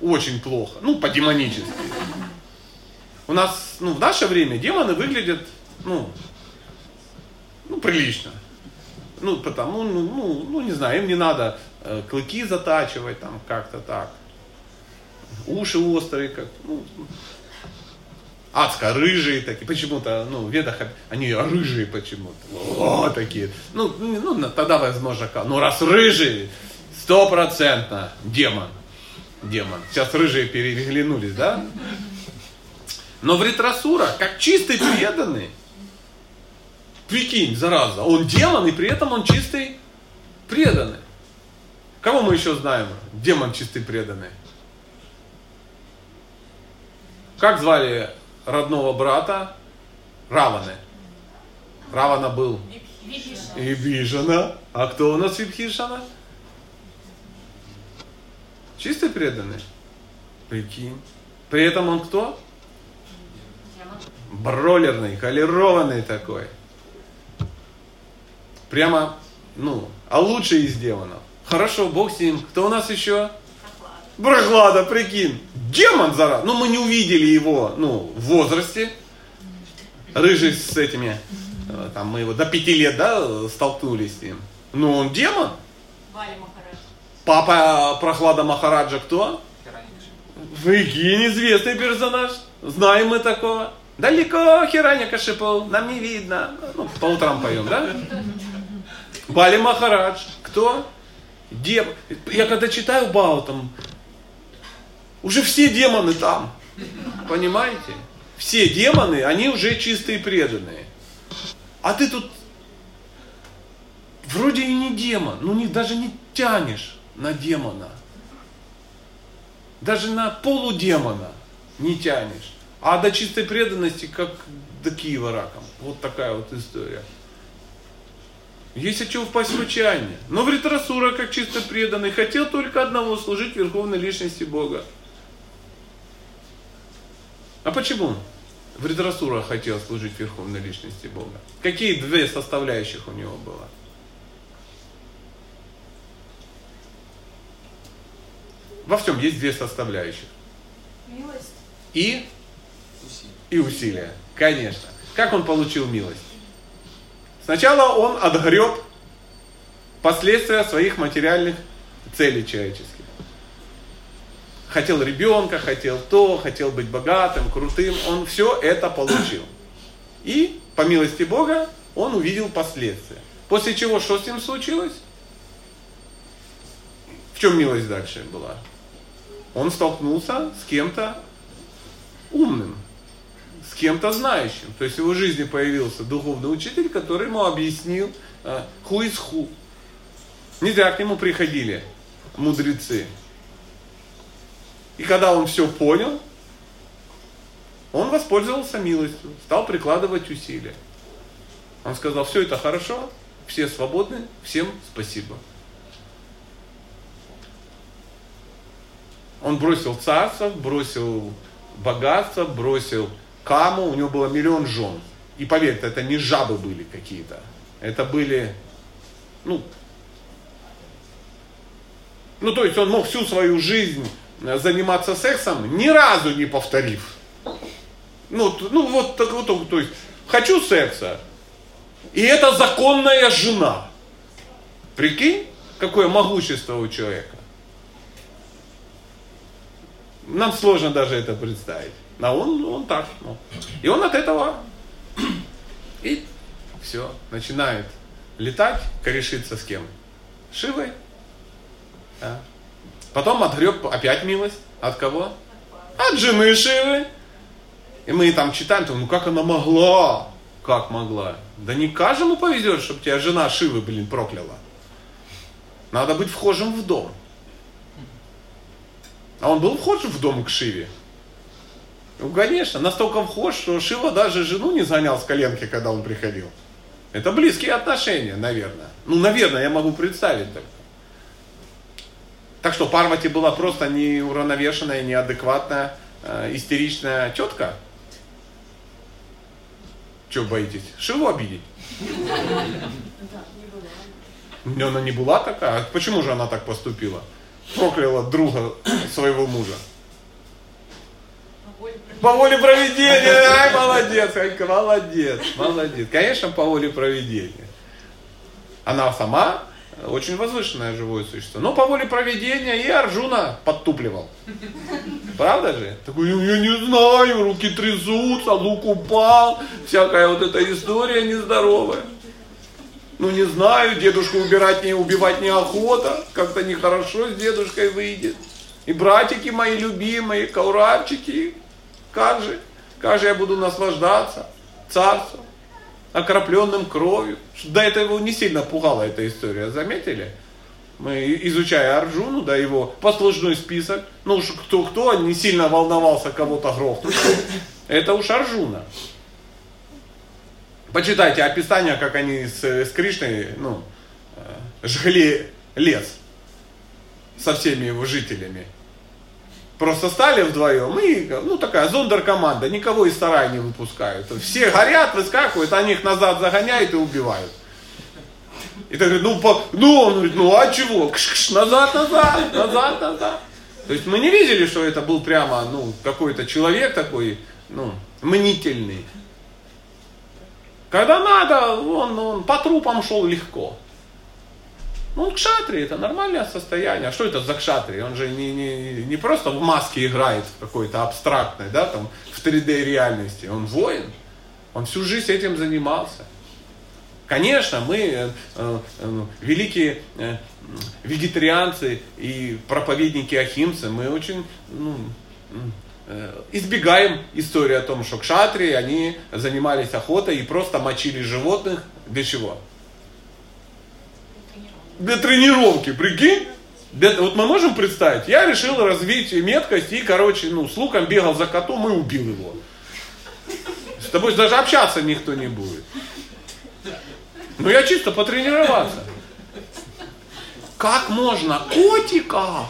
очень плохо, ну, по-демонически. У нас, ну, в наше время демоны выглядят, ну, ну, прилично. Ну, потому, ну, ну, ну, не знаю, им не надо э, клыки затачивать там как-то так. Уши острые, как, ну, адско рыжие такие, почему-то, ну, в ведах они рыжие почему-то, о, такие, ну, ну, тогда возможно, ну, раз рыжие, стопроцентно демон демон. Сейчас рыжие переглянулись, да? Но Вритрасура, как чистый преданный, прикинь, зараза, он демон, и при этом он чистый преданный. Кого мы еще знаем? Демон чистый преданный. Как звали родного брата Раваны? Равана был Вибхишана. А кто у нас Вибхишана? Чистый преданный. Прикинь. При этом он кто? Бролерный, колерованный такой. Прямо, ну, а лучше из демонов. Хорошо, бог с ним. Кто у нас еще? Прохлада, прикинь. Демон, зараз. Ну, мы не увидели его, ну, в возрасте. Рыжий с этими, э, там, мы его до пяти лет, да, столкнулись с ним. Ну, он демон. Валя Махарадж. Папа Прохлада Махараджа кто? Прикинь, известный персонаж. Знаем мы такого. Далеко Хираня Кашипал, нам не видно. Ну, по утрам поем, да? Бали Махарадж. Кто? Дем... Я когда читаю Бау, там, уже все демоны там. Понимаете? Все демоны, они уже чистые преданные. А ты тут вроде и не демон, ну не, даже не тянешь на демона. Даже на полудемона не тянешь. А до чистой преданности, как до Киева раком. Вот такая вот история. Есть от чего впасть в отчаяние. Но Вритрасура, как чисто преданный, хотел только одного служить Верховной Личности Бога. А почему Вритрасура хотел служить Верховной Личности Бога? Какие две составляющих у него было? Во всем есть две составляющих. Милость. И, Усилия. и усилия. Конечно. Как он получил милость? Сначала он отгреб последствия своих материальных целей человеческих. Хотел ребенка, хотел то, хотел быть богатым, крутым. Он все это получил. И, по милости Бога, он увидел последствия. После чего, что с ним случилось? В чем милость дальше была? Он столкнулся с кем-то умным, с кем-то знающим. То есть в его жизни появился духовный учитель, который ему объяснил who is who. Не зря к нему приходили мудрецы. И когда он все понял, он воспользовался милостью, стал прикладывать усилия. Он сказал, все это хорошо, все свободны, всем спасибо. Он бросил царство, бросил богатство, бросил каму, у него было миллион жен. И поверьте, это не жабы были какие-то. Это были, ну, ну то есть он мог всю свою жизнь заниматься сексом, ни разу не повторив. Ну, ну вот так вот, то есть, хочу секса, и это законная жена. Прикинь, какое могущество у человека. Нам сложно даже это представить. А он, он так. Ну. И он от этого <clears throat> и все, начинает летать, корешиться с кем? Шивой. Да. Потом отгреб опять милость. От кого? От жены Шивы. И мы там читаем, ну как она могла? Как могла? Да не каждому повезет, чтобы тебя жена Шивы, блин, прокляла. Надо быть вхожим в дом. А он был вхож в дом к Шиве? Ну, конечно, настолько вхож, что Шива даже жену не занял с коленки, когда он приходил. Это близкие отношения, наверное. Ну, наверное, я могу представить так. Так что Парвати была просто неуравновешенная, неадекватная, э, истеричная тетка. Чего боитесь? Шиву обидеть? Но она не была такая. А почему же она так поступила? Прокляла друга своего мужа. По воле проведения. Ай, молодец, Анька, молодец, молодец. Конечно, по воле проведения. Она сама очень возвышенное живое существо. Но по воле проведения и Арджуна подтупливал. Правда же? Такой, я не знаю, руки трясутся, лук упал, всякая вот эта история нездоровая. Ну не знаю, дедушку убирать не убивать неохота, как-то нехорошо с дедушкой выйдет. И братики мои любимые, кауравчики, как же? Как же я буду наслаждаться царством, окропленным кровью? До этого его не сильно пугала эта история, заметили? Мы, изучая Арджуну, да, его послужной список, ну уж кто-кто не сильно волновался кого-то грохнуть, это уж Арджуна. Почитайте описание, как они с, с Кришной, ну, э, жгли лес со всеми его жителями. Просто стали вдвоем и, ну, такая зондер-команда, никого из сарая не выпускают. Все горят, выскакивают, они их назад загоняют и убивают. И так говорит, ну, по, ну, он говорит, ну, а чего? Кш -кш, назад, назад, назад, назад. То есть мы не видели, что это был прямо, ну, какой-то человек такой, ну, мнительный. Когда надо, он, он по трупам шел легко. Ну, кшатри это нормальное состояние. А что это за кшатри? Он же не, не, не просто в маске играет в какой-то абстрактной, да, там, в 3D реальности. Он воин. Он всю жизнь этим занимался. Конечно, мы, э, э, э, великие э, вегетарианцы и проповедники ахимцы, мы очень ну, э, избегаем истории о том, что кшатри, они занимались охотой и просто мочили животных. Для чего? Для тренировки, прикинь? Вот мы можем представить, я решил развить меткость и, короче, ну, с луком бегал за котом и убил его. С тобой даже общаться никто не будет. Ну, я чисто потренироваться. Как можно котика?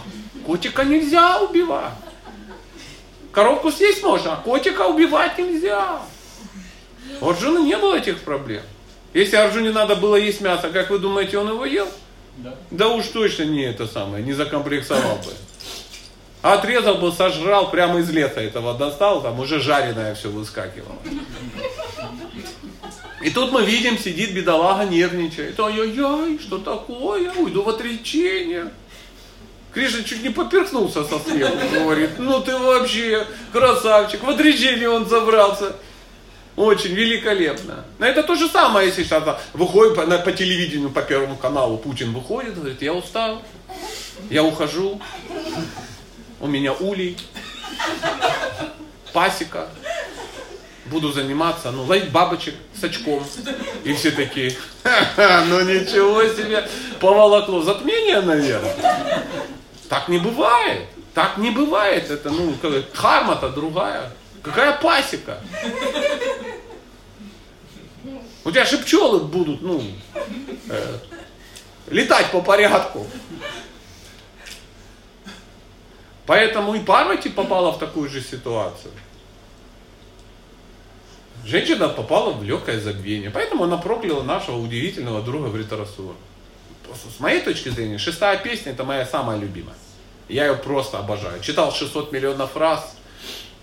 Котика нельзя убивать. Коровку съесть можно, а котика убивать нельзя. У Арджуна не было этих проблем. Если Арджуне надо было есть мясо, как вы думаете, он его ел? Да. да уж точно не это самое, не закомплексовал бы. Отрезал бы, сожрал, прямо из леса этого достал, там уже жареное все выскакивало. И тут мы видим, сидит бедолага, нервничает. Ай-яй-яй, что такое? Уйду в отречение. Кришна чуть не поперхнулся со смеху, говорит, ну ты вообще красавчик, в отречение он забрался. Очень великолепно. Но это то же самое, если сейчас выходит по, по телевидению, по Первому каналу, Путин выходит, говорит, я устал, я ухожу, у меня улей, пасека, буду заниматься, ну, ловить бабочек с очком. И все такие, ну ничего себе, поволокло. Затмение, наверное. Так не бывает. Так не бывает. Это, ну, карма-то другая. Какая пасека? У тебя же пчелы будут, ну, э, летать по порядку. Поэтому и Парвати попала в такую же ситуацию. Женщина попала в легкое забвение. Поэтому она прокляла нашего удивительного друга Вритарасура. С моей точки зрения, шестая песня это моя самая любимая. Я ее просто обожаю. Читал 600 миллионов раз.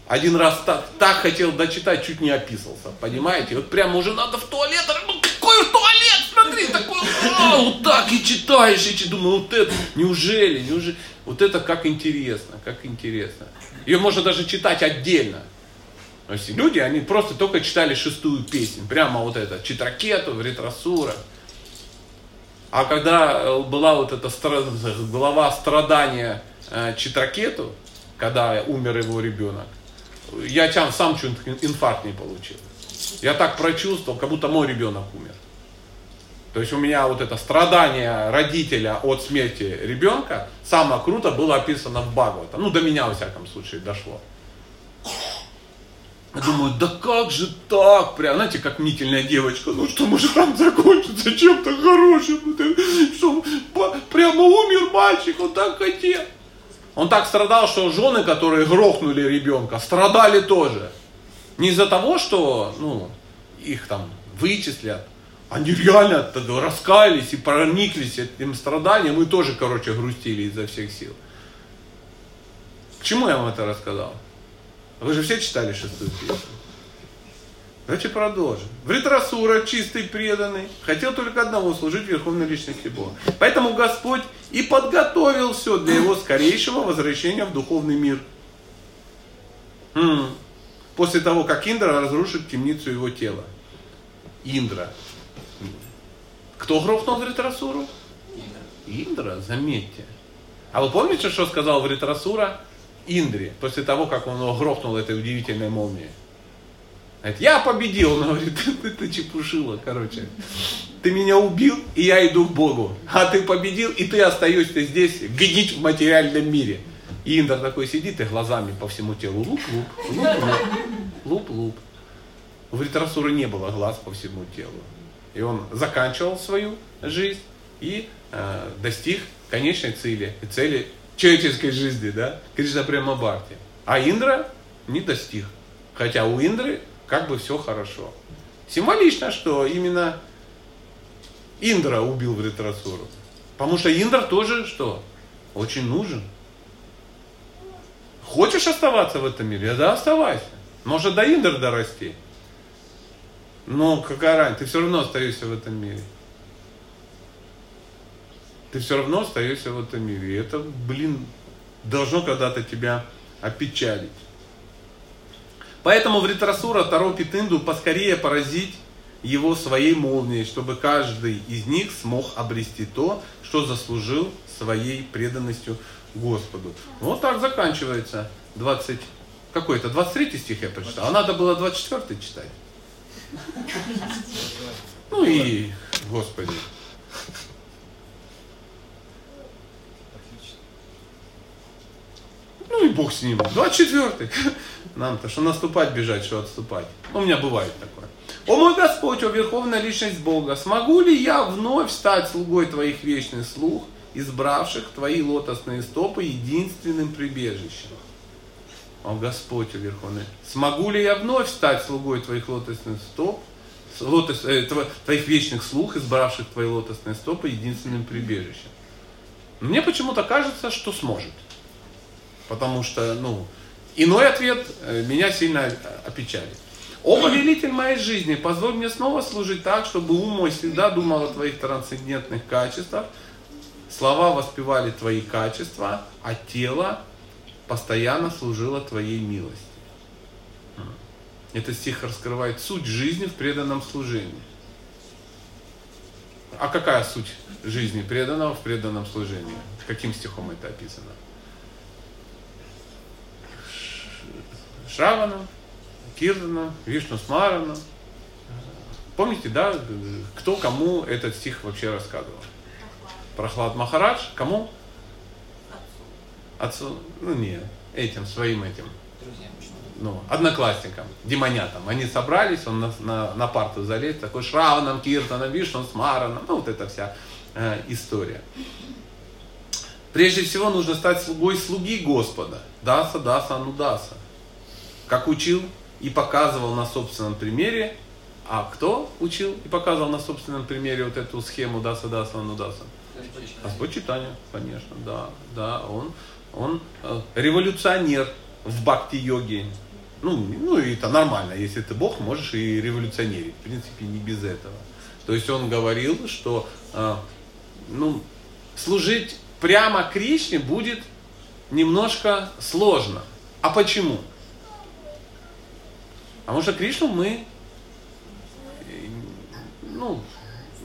Один раз так, так хотел дочитать, чуть не описался. Понимаете? Вот прямо уже надо в туалет. Ну какой туалет? Смотри, такой, а, вот так и читаешь, и думаю, вот это, неужели, неужели? Вот это как интересно, как интересно. Ее можно даже читать отдельно. То есть люди, они просто только читали шестую песню, прямо вот это, Читракету, Ретросура. А когда э, была вот эта глава страдания э, Читракету, когда умер его ребенок, я сам, сам чуть инфаркт не получил. Я так прочувствовал, как будто мой ребенок умер. То есть у меня вот это страдание родителя от смерти ребенка самое круто было описано в Бхагавата. Ну, до меня, во всяком случае, дошло. Я думаю, да как же так? Прям, знаете, как мнительная девочка, ну что может там закончиться чем-то хорошим? Что, прямо умер мальчик, он так хотел. Он так страдал, что жены, которые грохнули ребенка, страдали тоже. Не из-за того, что ну, их там вычислят, они реально раскаялись и прониклись этим страданием и тоже, короче, грустили изо всех сил. К чему я вам это рассказал? Вы же все читали шестую песню. Давайте продолжим. Вритрасура, чистый, преданный, хотел только одного, служить верховной личности Бога. Поэтому Господь и подготовил все для его скорейшего возвращения в духовный мир. После того, как Индра разрушит темницу его тела. Индра. Кто грохнул Вритрасуру? Индра, заметьте. А вы помните, что сказал Вритрасура Индре после того, как он его грохнул этой удивительной молнией? Говорит, я победил. Он говорит, ты, ты чепушила, короче. Ты меня убил, и я иду к Богу. А ты победил, и ты остаешься здесь гнить в материальном мире. И Индр такой сидит и глазами по всему телу луп-луп, луп-луп, луп-луп. У Вритрасуры не было глаз по всему телу. И он заканчивал свою жизнь и э, достиг конечной цели, цели человеческой жизни, да, Кришна прямо Бхакти. А Индра не достиг. Хотя у Индры как бы все хорошо. Символично, что именно Индра убил Вритрасуру. Потому что Индра тоже что? Очень нужен. Хочешь оставаться в этом мире? Да, оставайся. Может до Индра дорасти. Но какая разница? Ты все равно остаешься в этом мире. Ты все равно остаешься в этом мире. И это, блин, должно когда-то тебя опечалить. Поэтому Вритрасура торопит Инду поскорее поразить его своей молнией, чтобы каждый из них смог обрести то, что заслужил своей преданностью Господу. Вот так заканчивается 20, какой это, 23 стих я прочитал, а надо было 24 читать. Ну и, Господи. Ну и Бог с ним. 24 <laughs> Нам-то что наступать, бежать, что отступать. У меня бывает такое. О мой Господь, о Верховная Личность Бога, смогу ли я вновь стать слугой Твоих вечный слух, избравших Твои лотосные стопы единственным прибежищем? О Господь, о Верховный, смогу ли я вновь стать слугой Твоих лотосных стоп, лотос, э, Твоих вечных слух, избравших Твои лотосные стопы единственным прибежищем? Мне почему-то кажется, что сможет. Потому что, ну, иной ответ э, меня сильно опечалит. О, повелитель моей жизни, позволь мне снова служить так, чтобы ум мой всегда думал о твоих трансцендентных качествах, слова воспевали твои качества, а тело постоянно служило твоей милости. Этот стих раскрывает суть жизни в преданном служении. А какая суть жизни преданного в преданном служении? Каким стихом это описано? Шравана, Кирдана, Вишну Смарана. Помните, да, кто кому этот стих вообще рассказывал? Прохлад Махарадж, кому? Отцу. Ну нет, этим, своим этим. Ну, одноклассникам, демонятам. Они собрались, он на, на, на парту залез, такой Шраваном, Киртаном, Вишну, Смараном, ну вот эта вся э, история. Прежде всего нужно стать слугой слуги Господа. Даса, даса, анудаса как учил и показывал на собственном примере. А кто учил и показывал на собственном примере вот эту схему Даса Даса Анудаса? Господь читания, конечно, да, да, он, он э, революционер в бхакти-йоге. Ну, ну, и это нормально, если ты Бог, можешь и революционерить, в принципе, не без этого. То есть он говорил, что э, ну, служить прямо Кришне будет немножко сложно. А почему? Потому что Кришну мы ну,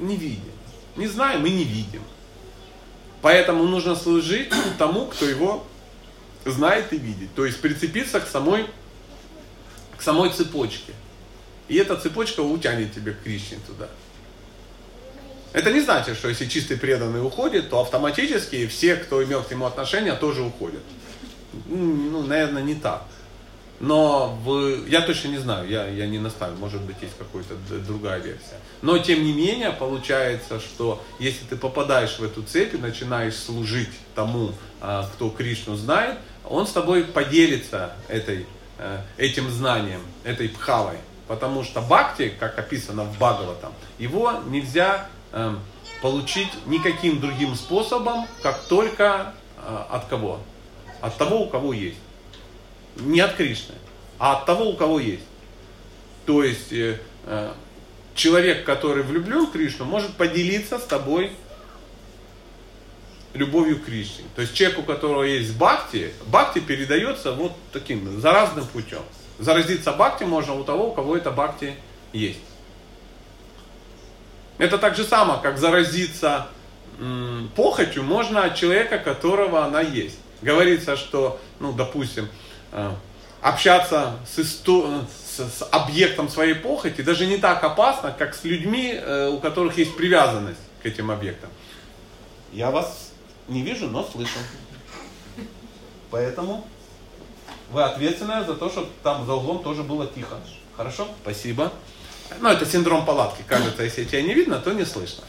не видим. Не знаем и не видим. Поэтому нужно служить тому, кто его знает и видит. То есть прицепиться к самой, к самой цепочке. И эта цепочка утянет тебя к Кришне туда. Это не значит, что если чистый преданный уходит, то автоматически все, кто имел к нему отношения, тоже уходят. Ну, наверное, не так. Но в, я точно не знаю, я, я не наставлю, может быть есть какая-то другая версия. Но тем не менее получается, что если ты попадаешь в эту цепь и начинаешь служить тому, а, кто Кришну знает, он с тобой поделится этой, э, этим знанием, этой пхавой. Потому что бхакти, как описано в Бхагаватам, его нельзя эм, получить никаким другим способом, как только э, от кого? От того, у кого есть. Не от Кришны, а от того, у кого есть. То есть э, э, человек, который влюблен в Кришну, может поделиться с тобой любовью к Кришне. То есть человек, у которого есть бхакти, бхакти передается вот таким заразным путем. Заразиться бхакти можно у того, у кого это бхакти есть. Это так же само, как заразиться похотью можно от человека, которого она есть. Говорится, что, ну, допустим, общаться с, исто... с, с объектом своей похоти даже не так опасно, как с людьми, э, у которых есть привязанность к этим объектам. Я вас не вижу, но слышу. Поэтому вы ответственны за то, чтобы там за углом тоже было тихо. Хорошо? Спасибо. Ну, это синдром палатки. Кажется, если тебя не видно, то не слышно.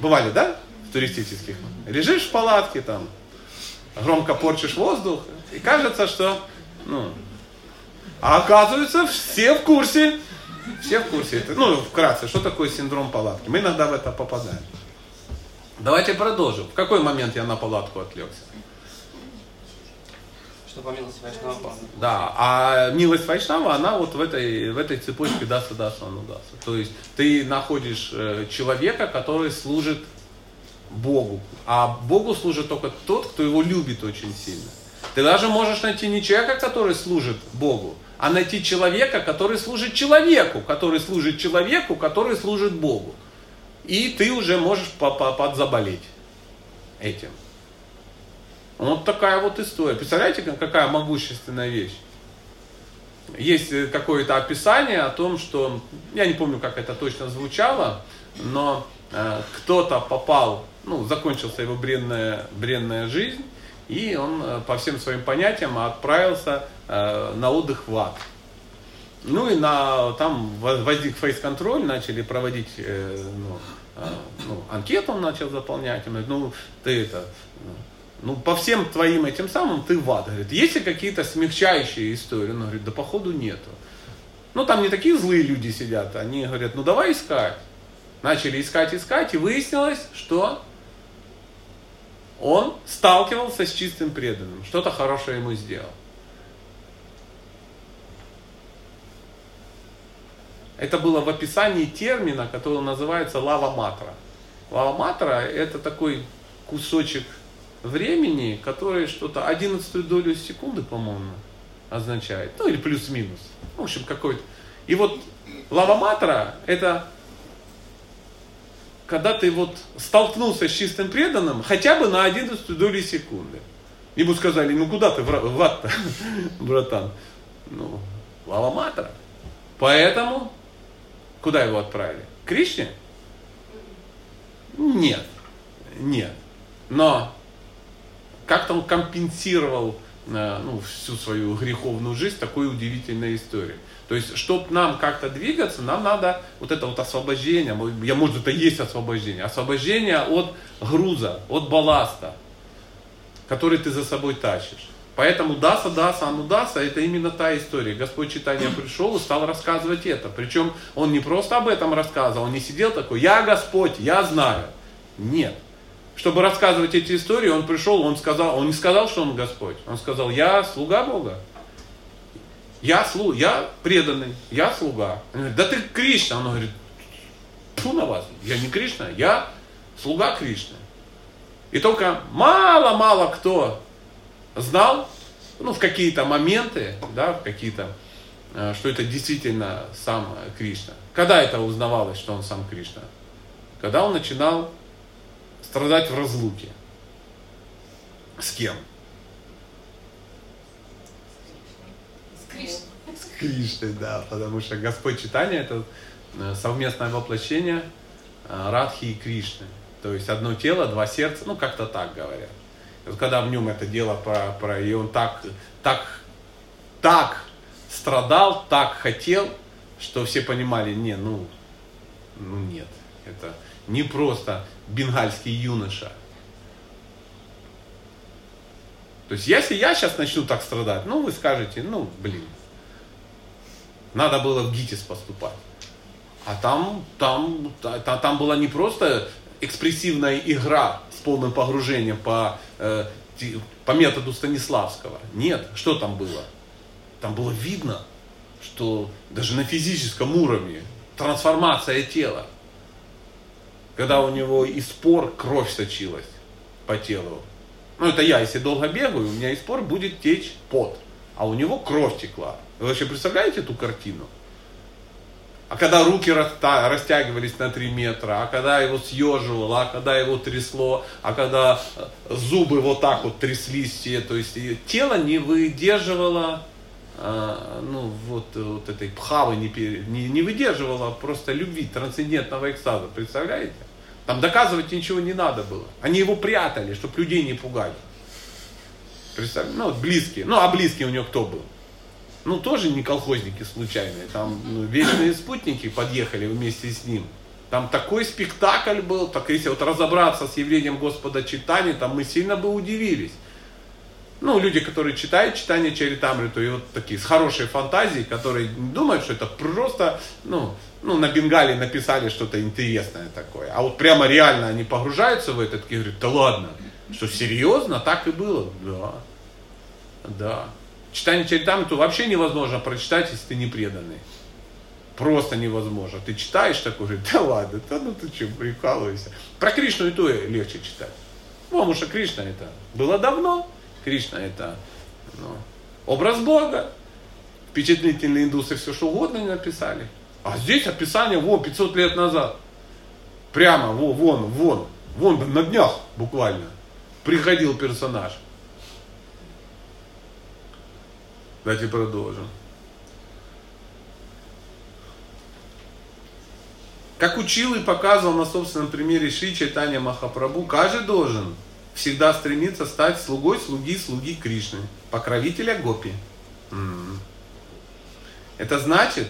Бывали, да? В туристических. Лежишь в палатке, там, громко порчишь воздух, и кажется, что, ну, а оказывается, все в курсе. Все в курсе. Это, ну, вкратце, что такое синдром палатки? Мы иногда в это попадаем. Давайте продолжим. В какой момент я на палатку отвлекся? Что по милости Вайшнава. Да, а милость Вайшнава, она вот в этой, в этой цепочке даса даса анудаса. То есть ты находишь э, человека, который служит Богу. А Богу служит только тот, кто его любит очень сильно. Ты даже можешь найти не человека, который служит Богу, а найти человека, который служит человеку, который служит человеку, который служит Богу. И ты уже можешь подзаболеть этим. Вот такая вот история. Представляете, какая могущественная вещь? Есть э, какое-то описание о том, что, я не помню, как это точно звучало, но э, кто-то попал, ну, закончился его бренная, бренная жизнь, и он э, по всем своим понятиям отправился э, на отдых в ад. Ну и на, там возник фейс-контроль, начали проводить э, ну, ну, анкету он начал заполнять. Он говорит, ну ты это, ну по всем твоим этим самым ты в ад. Говорит, есть ли какие-то смягчающие истории? Он говорит, да походу нету. Ну там не такие злые люди сидят, они говорят, ну давай искать. Начали искать, искать, и выяснилось, что он сталкивался с чистым преданным, что-то хорошее ему сделал. Это было в описании термина, который называется лава матра. Лава матра это такой кусочек времени, который что-то 11 долю секунды, по-моему, означает. Ну или плюс-минус. В общем, какой-то. И вот лава матра это когда ты вот столкнулся с чистым преданным, хотя бы на 11 доли секунды. Ему сказали, ну куда ты в ад <laughs> братан? Ну, лава Поэтому, куда его отправили? К Кришне? Нет, нет. Но как-то он компенсировал э, ну, всю свою греховную жизнь такой удивительной историей. То есть, чтобы нам как-то двигаться, нам надо вот это вот освобождение, я, может, это и есть освобождение, освобождение от груза, от балласта, который ты за собой тащишь. Поэтому даса, даса, ану даса, это именно та история. Господь читания пришел и стал рассказывать это. Причем он не просто об этом рассказывал, он не сидел такой, я Господь, я знаю. Нет. Чтобы рассказывать эти истории, он пришел, он сказал, он не сказал, что он Господь. Он сказал, я слуга Бога. Я, слу, я преданный, я слуга. Он говорит, да ты Кришна. Он говорит, фу на вас, я не Кришна, я слуга Кришны. И только мало-мало кто знал, ну, в какие-то моменты, да, в какие-то, э, что это действительно сам Кришна. Когда это узнавалось, что он сам Кришна? Когда он начинал страдать в разлуке. С кем? С Кришной, да, потому что Господь читания это э, совместное воплощение э, Радхи и Кришны. То есть одно тело, два сердца, ну как-то так говорят. Вот когда в нем это дело про, про и он так, так, так страдал, так хотел, что все понимали, не, ну, ну нет, это не просто бенгальский юноша, то есть, если я сейчас начну так страдать, ну, вы скажете, ну, блин, надо было в ГИТИС поступать. А там, там, там, там была не просто экспрессивная игра с полным погружением по, э, по методу Станиславского. Нет, что там было? Там было видно, что даже на физическом уровне трансформация тела. Когда у него из спор кровь сочилась по телу, ну это я, если долго бегаю, у меня из пор будет течь пот, а у него кровь текла. Вы вообще представляете эту картину? А когда руки растягивались на 3 метра, а когда его съеживало, а когда его трясло, а когда э, зубы вот так вот тряслись все, то есть тело не выдерживало а, ну, вот, вот этой пхавы не, не, не выдерживала просто любви, трансцендентного экстаза, представляете? Там доказывать ничего не надо было. Они его прятали, чтобы людей не пугали. Представляете? Ну, близкие. Ну, а близкие у него кто был? Ну, тоже не колхозники случайные. Там ну, вечные спутники подъехали вместе с ним. Там такой спектакль был, так если вот разобраться с явлением Господа читания, там мы сильно бы удивились. Ну, люди, которые читают читание Чаритамриту, и вот такие с хорошей фантазией, которые думают, что это просто, ну, ну, на Бенгале написали что-то интересное такое. А вот прямо реально они погружаются в это, и говорят, да ладно, что серьезно, так и было? Да, да. Читание Чаритамриту вообще невозможно прочитать, если ты не преданный. Просто невозможно. Ты читаешь такой, говорит, да ладно, да ну ты что, прикалываешься. Про Кришну и то легче читать. Потому что Кришна это было давно, Кришна это ну, образ Бога. Впечатлительные индусы все что угодно не написали. А здесь описание, вон, 500 лет назад. Прямо, вон, вон, вон, вон, на днях буквально приходил персонаж. Давайте продолжим. Как учил и показывал на собственном примере Шри Чайтанья Махапрабху, каждый должен всегда стремиться стать слугой слуги слуги Кришны, покровителя Гопи. Это значит,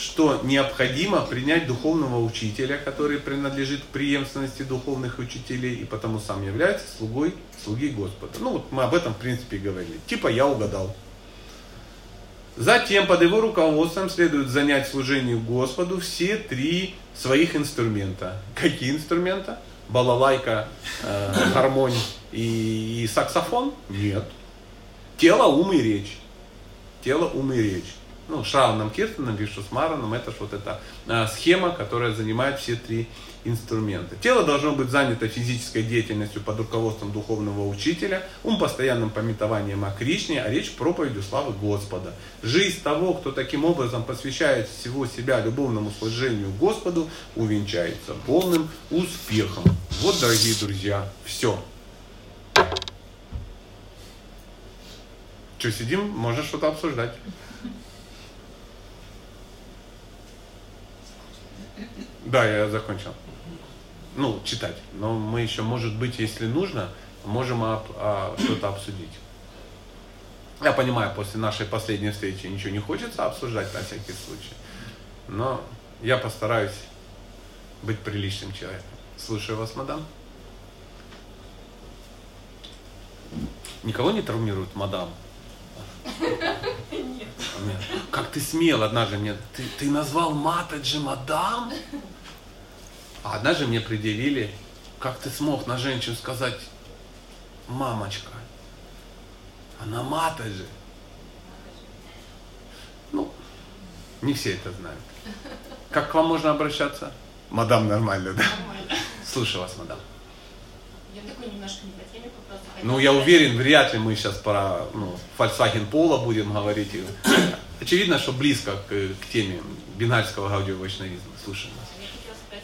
что необходимо принять духовного учителя, который принадлежит к преемственности духовных учителей и потому сам является слугой слуги Господа. Ну вот мы об этом в принципе и говорили. Типа я угадал. Затем под его руководством следует занять служению Господу все три своих инструмента. Какие инструмента? Балалайка, э, гармонь и, и саксофон? Нет. Тело, ум и речь. Тело, ум и речь. Ну, Шраваном Киртаном, Вишусмараном, это ж вот эта э, схема, которая занимает все три инструмента. Тело должно быть занято физической деятельностью под руководством духовного учителя, ум постоянным пометованием о Кришне, а речь проповедью славы Господа. Жизнь того, кто таким образом посвящает всего себя любовному служению Господу, увенчается полным успехом. Вот, дорогие друзья, все. Что, сидим, можно что-то обсуждать. Да, я закончил. Ну, читать. Но мы еще, может быть, если нужно, можем об, а, что-то обсудить. Я понимаю, после нашей последней встречи ничего не хочется обсуждать на всякий случай. Но я постараюсь быть приличным человеком. Слушаю вас, мадам. Никого не травмирует, мадам? Нет. Как ты смел однажды мне, ты, ты назвал Матаджи мадам? А однажды мне предъявили, как ты смог на женщину сказать мамочка? Она Матаджи. Ну, не все это знают. Как к вам можно обращаться? Мадам нормально, да? Нормально. Слушаю вас, мадам. Я такой немножко не по теме вопрос. Ну, я уверен, вряд ли мы сейчас про ну, Volkswagen Polo будем говорить. Очевидно, что близко к, к теме бенгальского гаудиовайшнавизма. Слушаем вас.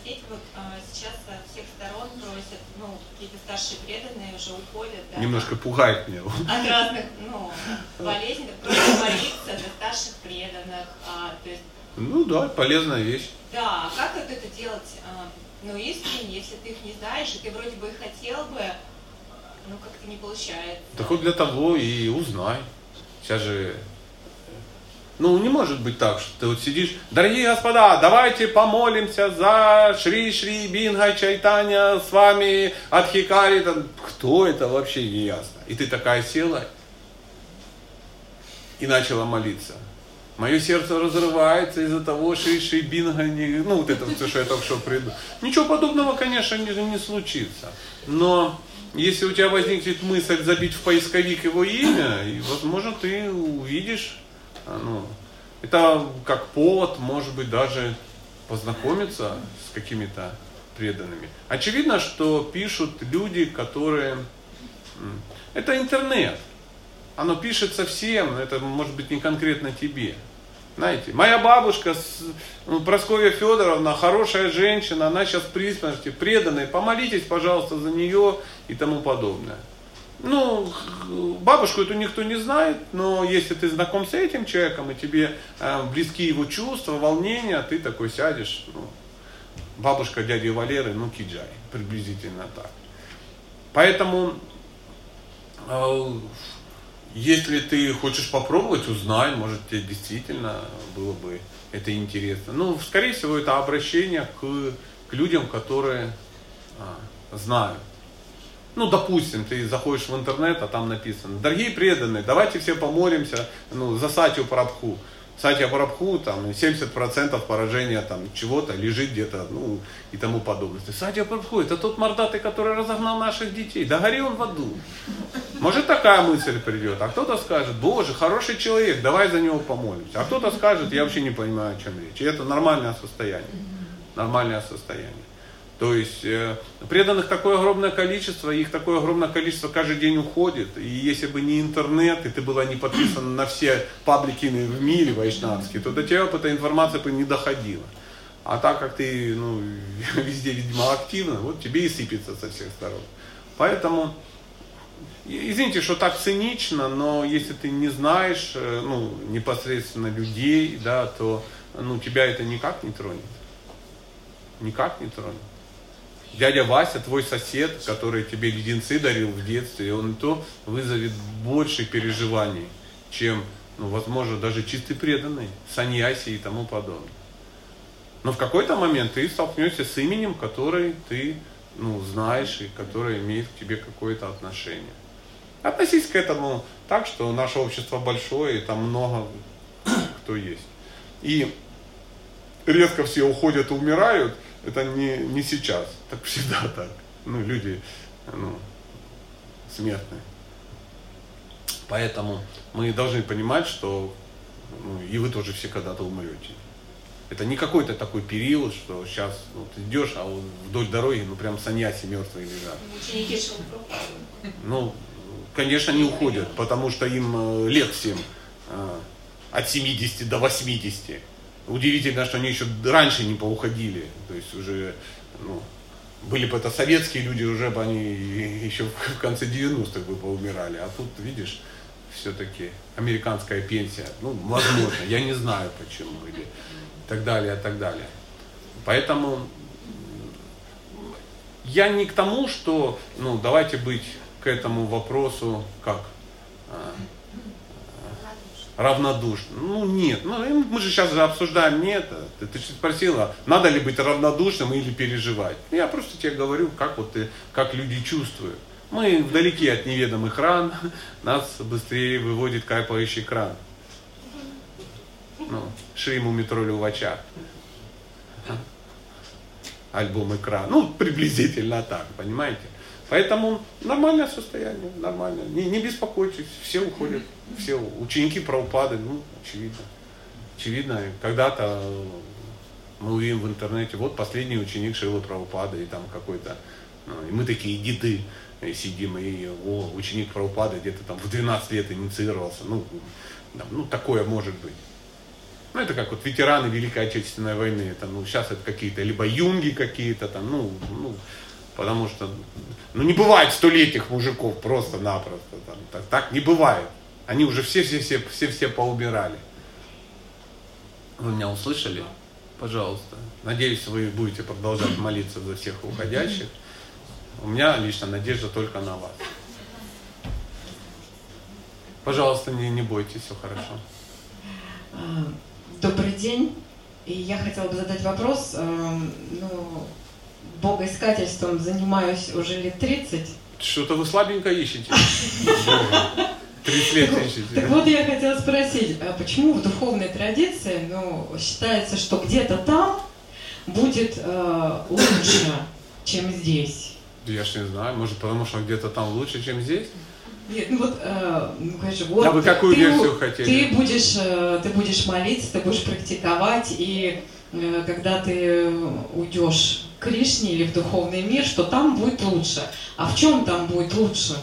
Спросить, вот а, сейчас со всех сторон просят, ну, какие-то старшие преданные уже уходят, да, Немножко пугает меня. от разных, ну, <laughs> болезней, так просят молиться за старших преданных, а, то есть, Ну да, полезная вещь. да, а как вот это делать, а, ну, искренне, если ты их не знаешь, и ты вроде бы и хотел бы, ну, как-то не получается. Так вот для того и узнай. Сейчас же... Ну, не может быть так, что ты вот сидишь, дорогие господа, давайте помолимся за Шри Шри Бинга Чайтаня с вами Адхикари. Там, кто это вообще не ясно. И ты такая села и начала молиться. Мое сердце разрывается из-за того, что Шри Шри не... Ну, вот это все, что я только что приду. Ничего подобного, конечно, не, не случится. Но если у тебя возникнет мысль забить в поисковик его имя, и, возможно, ты увидишь, ну, это как повод, может быть, даже познакомиться с какими-то преданными. Очевидно, что пишут люди, которые... Это интернет. Оно пишется всем, это может быть не конкретно тебе. Знаете, моя бабушка, Прасковья Федоровна, хорошая женщина, она сейчас при смерти, преданная, помолитесь, пожалуйста, за нее и тому подобное. Ну, бабушку эту никто не знает, но если ты знаком с этим человеком, и тебе э, близки его чувства, волнения, ты такой сядешь, ну, бабушка дяди Валеры, ну, киджай, приблизительно так. Поэтому, э, если ты хочешь попробовать, узнай, может тебе действительно было бы это интересно. Ну, скорее всего, это обращение к, к людям, которые а, знают. Ну, допустим, ты заходишь в интернет, а там написано, дорогие преданные, давайте все помолимся ну, за Сатью Прабху. Сатья Прабху, там 70% поражения там чего-то лежит где-то, ну, и тому подобное. Сатья Прабху, это тот мордатый, который разогнал наших детей. Да гори он в аду. Может такая мысль придет, а кто-то скажет, боже, хороший человек, давай за него помолимся. А кто-то скажет, я вообще не понимаю, о чем речь. И это нормальное состояние. Нормальное состояние. То есть э, преданных такое огромное количество, их такое огромное количество каждый день уходит. И если бы не интернет, и ты была не подписана на все паблики в мире вайшнавские, то до тебя бы эта информация бы не доходила. А так как ты ну, <laughs> везде, видимо, активна, вот тебе и сыпется со всех сторон. Поэтому, извините, что так цинично, но если ты не знаешь э, ну, непосредственно людей, да, то ну, тебя это никак не тронет. Никак не тронет. Дядя Вася, твой сосед, который тебе леденцы дарил в детстве, он то вызовет больше переживаний, чем, ну, возможно, даже чистый преданный, саньяси и тому подобное. Но в какой-то момент ты столкнешься с именем, который ты ну, знаешь и который имеет к тебе какое-то отношение. Относись к этому так, что наше общество большое, и там много кто есть. И резко все уходят и умирают – это не, не сейчас, так всегда так. Ну, люди ну, смертные. Поэтому мы должны понимать, что ну, и вы тоже все когда-то умрете. Это не какой-то такой период, что сейчас ну, ты идешь, а вот вдоль дороги, ну прям саньяси мертвые лежат. Ученики Ну, конечно, не уходят, потому что им э, лет всем э, от 70 до 80. Удивительно, что они еще раньше не поуходили. То есть уже, ну, были бы это советские люди, уже бы они <laughs> еще в конце 90-х бы поумирали. А тут, видишь, все-таки американская пенсия. Ну, возможно, я не знаю почему. Или так далее, так далее. Поэтому я не к тому, что, ну, давайте быть к этому вопросу как а, равнодушны. Ну нет, ну, мы же сейчас же обсуждаем не это. Ты, ты спросила, надо ли быть равнодушным или переживать. Я просто тебе говорю, как вот ты, как люди чувствуют. Мы вдалеке от неведомых ран, <laughs> нас быстрее выводит кайпающий кран. Ну, Шриму Метролю в очах. Альбом экран. Ну, приблизительно так, понимаете? Поэтому нормальное состояние, нормально. Не, не беспокойтесь, все уходят, все ученики правопады, ну, очевидно. Очевидно, когда-то мы увидим в интернете, вот последний ученик Шилы Правопада, и там какой-то, ну, и мы такие деды сидим, и о, ученик Правопада где-то там в 12 лет инициировался, ну, ну, такое может быть. Ну, это как вот ветераны Великой Отечественной войны, это, ну, сейчас это какие-то, либо юнги какие-то там, ну, ну, Потому что ну, не бывает столетних мужиков просто-напросто. Там, так, так не бывает. Они уже все-все-все поубирали. Вы меня услышали? Пожалуйста. Надеюсь, вы будете продолжать молиться за всех уходящих. У меня лично надежда только на вас. Пожалуйста, не, не бойтесь, все хорошо. А, добрый день. И я хотела бы задать вопрос. Эм, ну, богоискательством занимаюсь уже лет 30. Что-то вы слабенько ищете. <laughs> 30 лет ищете. Так вот я хотела спросить, а почему в духовной традиции ну, считается, что где-то там будет э, лучше, чем здесь? Я ж не знаю, может потому что где-то там лучше, чем здесь? Нет, ну вот, э, ну, конечно, вот. А вы какую ты, версию хотели? Ты будешь, э, ты будешь молиться, ты будешь практиковать, и э, когда ты уйдешь Кришне или в духовный мир, что там будет лучше. А в чем там будет лучше?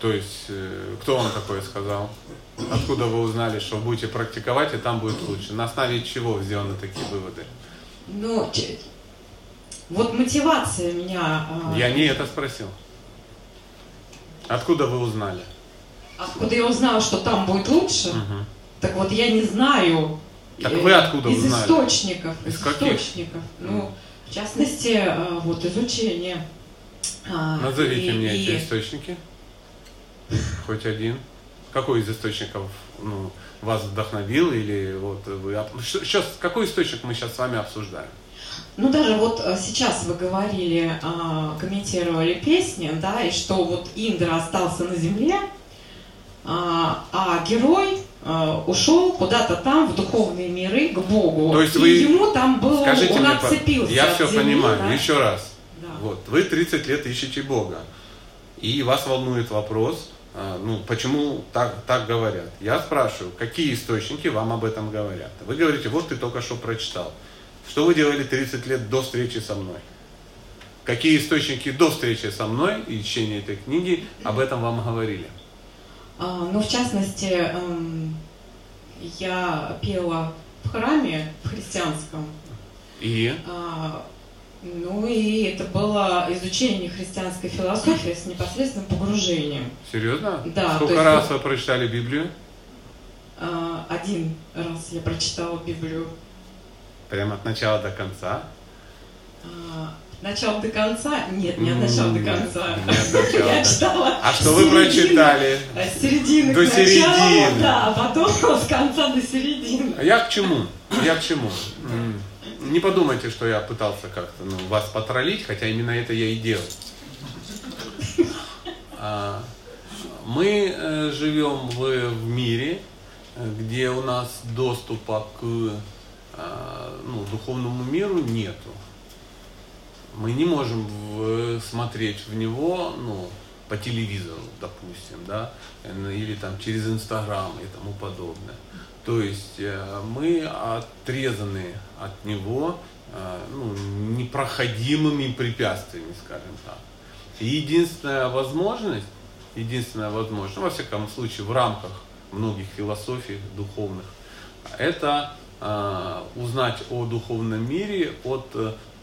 То есть, э, кто вам такое сказал? Откуда вы узнали, что будете практиковать, и там будет лучше? На основе чего сделаны такие выводы? Ну, вот мотивация меня... А, Я не это спросил. Откуда вы узнали? Откуда я узнала, что там будет лучше? Мгм. Так вот, я не знаю. Так Э, вы откуда из узнали? источников. Из Из, каких? источников. Ну, в частности, э, вот изучение. А, Назовите и- мне и- эти источники. Хоть один. Какой из источников ну, вас вдохновил или вот вы... Сейчас, какой источник мы сейчас с вами обсуждаем? Ну, даже вот э, сейчас вы говорили, а, комментировали песни, да, и что вот Индра остался на земле, а, а герой а, ушел куда-то там, в духовные миры, к Богу. То есть и вы- ему там было, Скажите он мне, отцепился я от все земли, понимаю. да. Еще раз. Да. Вот, вы 30 лет ищете Бога. И вас волнует вопрос, ну, почему так, так говорят. Я спрашиваю, какие источники вам об этом говорят? Вы говорите, вот ты только что прочитал. Что вы делали 30 лет до встречи со мной? Какие источники до встречи со мной и чтения этой книги об этом вам говорили? А, ну, в частности, эм, я пела в храме в христианском, И А, Ну и это было изучение христианской философии с непосредственным погружением. серьезно? Да, Сколько есть раз вы прочитали Библию? А, Один раз я прочитала Библию Прямо от начала до конца? а, от начала до конца. Нет, не от начала до конца. Я читала. А что вы прочитали? С середины До середины. да, а потом <laughs> с конца до середины. А Я к чему? Я к чему? Не подумайте, что я пытался как-то ну, вас потроллить, хотя именно это я и делал. А, Мы э, живем в, в мире, э, где у нас доступа к а, ну, духовному миру нету. Мы не можем в- смотреть в него ну, по телевизору, допустим, да, э, или там через Инстаграм и тому подобное. То есть э, мы отрезаны от него э, ну, непроходимыми препятствиями, скажем так. Единственная возможность, единственная возможность, ну, во всяком случае, в рамках многих философий духовных, это э, узнать о духовном мире от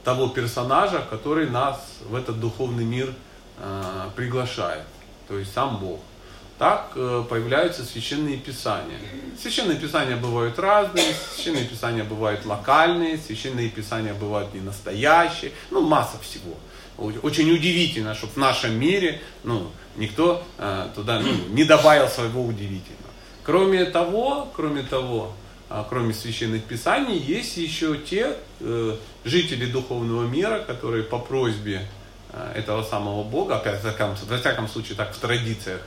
того персонажа, который нас в этот духовный мир приглашает, то есть сам Бог. Так э, появляются священные писания. Священные писания бывают разные, священные писания бывают локальные, священные писания бывают не настоящие, ну масса всего. Очень удивительно, что в нашем мире ну, никто э, туда ну, не добавил своего удивительного. Кроме того, кроме того, а, кроме священных писаний, есть еще те э, жители духовного мира, которые по просьбе э, этого самого Бога, опять во всяком, случае так в традициях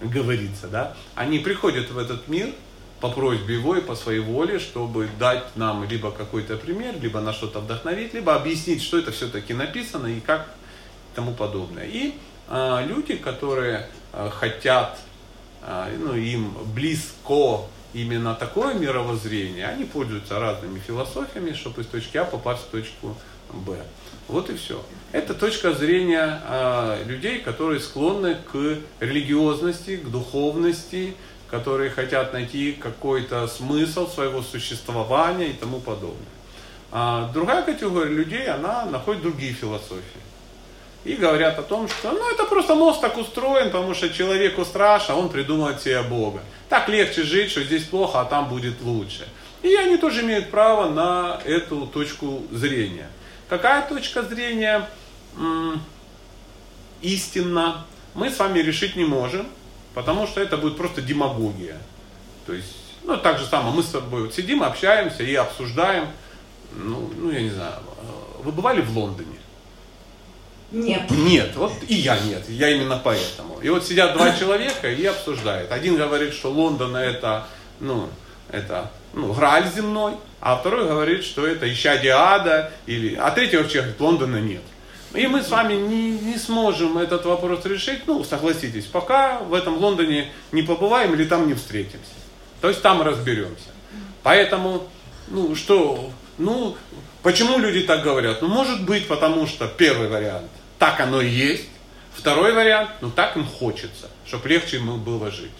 говорится, да, они приходят в этот мир по просьбе его и по своей воле, чтобы дать нам либо какой-то пример, либо на что-то вдохновить, либо объяснить, что это все-таки написано и как тому подобное. И а, люди, которые а, хотят, а, ну, им близко именно такое мировоззрение, они пользуются разными философиями, чтобы из точки А попасть в точку Б. Вот и все. Это точка зрения а, людей, которые склонны к религиозности, к духовности, которые хотят найти какой-то смысл своего существования и тому подобное. А другая категория людей, она находит другие философии. И говорят о том, что ну, это просто мозг так устроен, потому что человеку страшно, он придумывает себе Бога. Так легче жить, что здесь плохо, а там будет лучше. И они тоже имеют право на эту точку зрения. Какая точка зрения м, истинна, мы с вами решить не можем, потому что это будет просто демагогия. То есть, ну, так же самое, мы с тобой вот сидим, общаемся и обсуждаем, ну, ну, я не знаю, э, вы бывали в Лондоне? Нет. Нет, вот и я нет, я именно поэтому. И вот сидят два <coughs> человека и обсуждают. Один говорит, что Лондон это, ну, это, ну, Грааль земной, а второй говорит, что это исчадие ада, или, а третий вообще говорит, Лондона нет. И мы с вами не, не сможем этот вопрос решить, ну, согласитесь, пока в этом Лондоне не побываем или там не встретимся. То есть там разберемся. Поэтому, ну, что, ну, почему люди так говорят? Ну, может быть, потому что первый вариант, так оно и есть. Второй вариант, ну, так им хочется, чтобы легче ему было жить.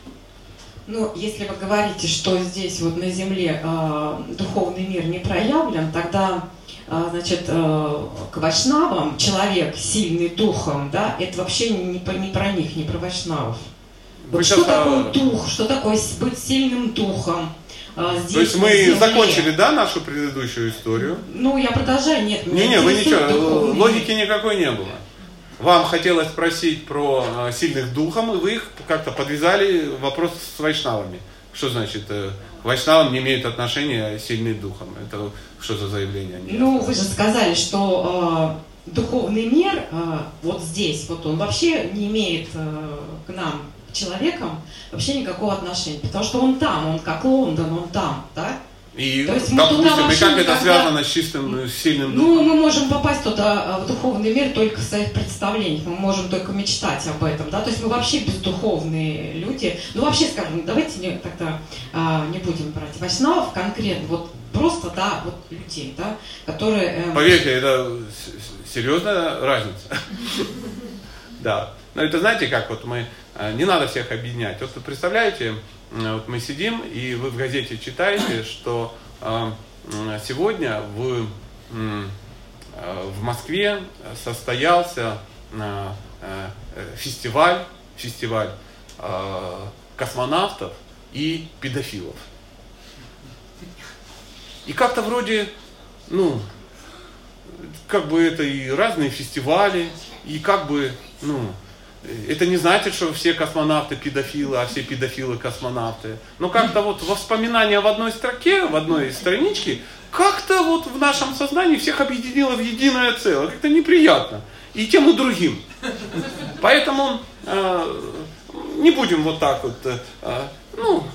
Ну, если вы говорите, что здесь вот на Земле э, духовный мир не проявлен, тогда, значит, э, к вайшнавам человек сильный духом, да, это вообще не, по- не про них, не про вайшнавов. Вы Вот что а, такое дух, что такое быть сильным духом? здесь, То есть мы Земле? закончили, да, нашу предыдущую историю? Ну, я продолжаю, нет. меня Не-не, вы ничего, духовный мир. логики никакой не было. Вам хотелось спросить про сильных духом, и вы их как-то подвязали вопрос с вайшнавами. Что значит, э, к вайшнавам не имеют отношения сильный духом? Это что за заявление? Не Ну, вы же сказали, что э, духовный мир э, вот здесь, вот он вообще не имеет э, к нам, к человекам, вообще никакого отношения, потому что он там, он как Лондон, он там, да? И, то есть мы туда допустим, и как это связано с чистым, э, сильным Ну, духом? мы можем попасть туда, э, в духовный мир, только в своих представлениях, мы можем только мечтать об этом, да, то есть мы вообще бездуховные люди. Ну, вообще, скажем, давайте не, тогда а, не будем брать вайшнавов конкретно, вот просто, да, вот людей, да, которые... эм, Поверьте, это серьезная разница. <laughs> Да. Но это знаете, как вот мы, э, не надо всех объединять. Вот представляете, э, вот мы сидим, и вы в газете читаете, что э, сегодня в, э, в Москве состоялся э, э, э, фестиваль, фестиваль э, космонавтов и педофилов. И как-то вроде, ну, как бы это и разные фестивали, и как бы, ну, это не значит, что все космонавты педофилы, а все педофилы космонавты. Но как-то вот во воспоминания в одной строке, в одной страничке, как-то вот в нашем сознании всех объединило в единое целое. Как-то неприятно. И тем, и другим. Поэтому э, не будем вот так вот, э, э, ну,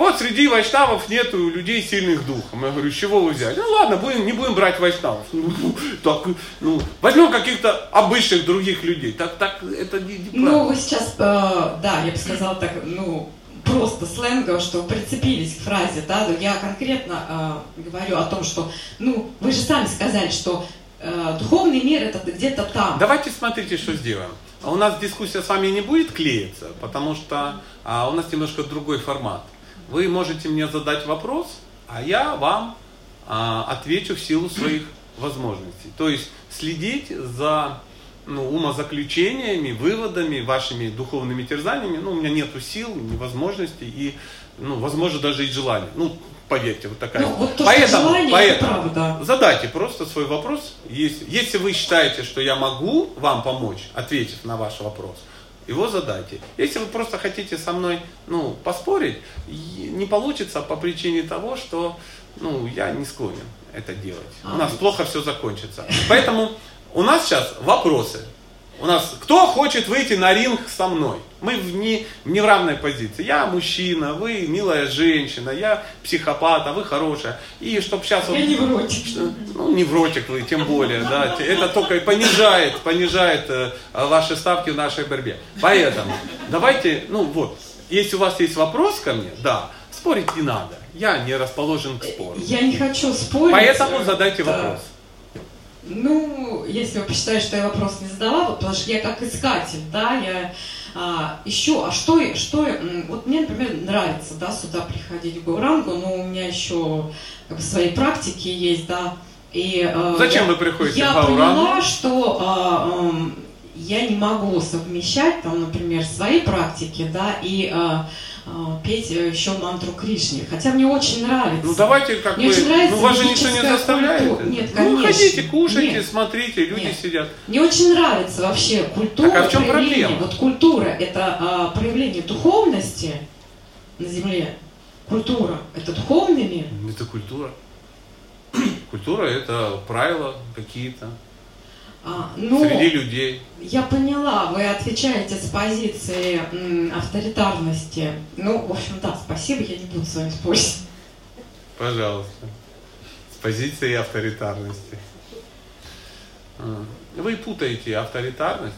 вот среди вайшнавов нету людей сильных духом. Я говорю, с чего вы взяли? Ну ладно, будем, не будем брать вайшнавов. <laughs> Ну, так, ну, возьмем каких-то обычных других людей. Так, так, это не, Ну, неправильно. вы сейчас, э, да, я бы сказала так, ну, просто сленгово, что прицепились к фразе, да, но я конкретно э, говорю о том, что, ну, вы же сами сказали, что э, духовный мир это где-то там. Давайте смотрите, что сделаем. А у нас дискуссия с вами не будет клеиться, потому что а, у нас немножко другой формат. Вы можете мне задать вопрос, а я вам а, отвечу в силу своих возможностей. То есть следить за ну, умозаключениями, выводами, вашими духовными терзаниями. Ну, у меня нет сил, ни возможностей и, ну, возможно, даже и желания. Ну, поверьте, вот такая. Ну, вот то, поэтому, желание, поэтому это правда. задайте просто свой вопрос. Если, если вы считаете, что я могу вам помочь, ответив на ваш вопрос, его задайте. Если вы просто хотите со мной ну, поспорить, не получится по причине того, что ну, я не склонен это делать. У нас плохо все закончится. Поэтому у нас сейчас вопросы. У нас кто хочет выйти на ринг со мной? Мы в не, не в равной позиции. Я мужчина, вы милая женщина, я психопат, а вы хорошая. И чтобы сейчас вот Я не вру. что- ну, невротик вы, тем более, да, это только и понижает, понижает э, ваши ставки в нашей борьбе. Поэтому давайте, ну вот, если у вас есть вопрос ко мне, да, спорить не надо, я не расположен к спору. Я не хочу спорить. Поэтому задайте Да. вопрос. Ну, если вы посчитаете, что я вопрос не задала, вот, потому что я как искатель, да, я а, ищу, а что, что, вот мне, например, нравится, да, сюда приходить в Гурангу, но у меня еще как бы, свои практики есть, да, и э, Зачем я, вы приходите я в Гурангу? поняла, что а, м, я не могу совмещать, там, например, свои практики, да, и а, петь э, еще мантру Кришне, хотя мне очень нравится. Ну давайте как Мне бы, очень нравится ну вас же никто не заставляет. культура. Нет, ну конечно. ходите, кушайте, Нет. смотрите, люди Нет. сидят. Мне очень нравится вообще культура. Так а в чем проявление. проблема? Вот культура это а, проявление духовности на земле. Культура это духовный мир. Это культура. Культура это правила какие-то А, ну, среди людей. я поняла, вы отвечаете с позиции м, авторитарности. Ну, в общем, да, спасибо, я не буду с вами спорить. Пожалуйста. С позиции авторитарности. А, Вы путаете авторитарность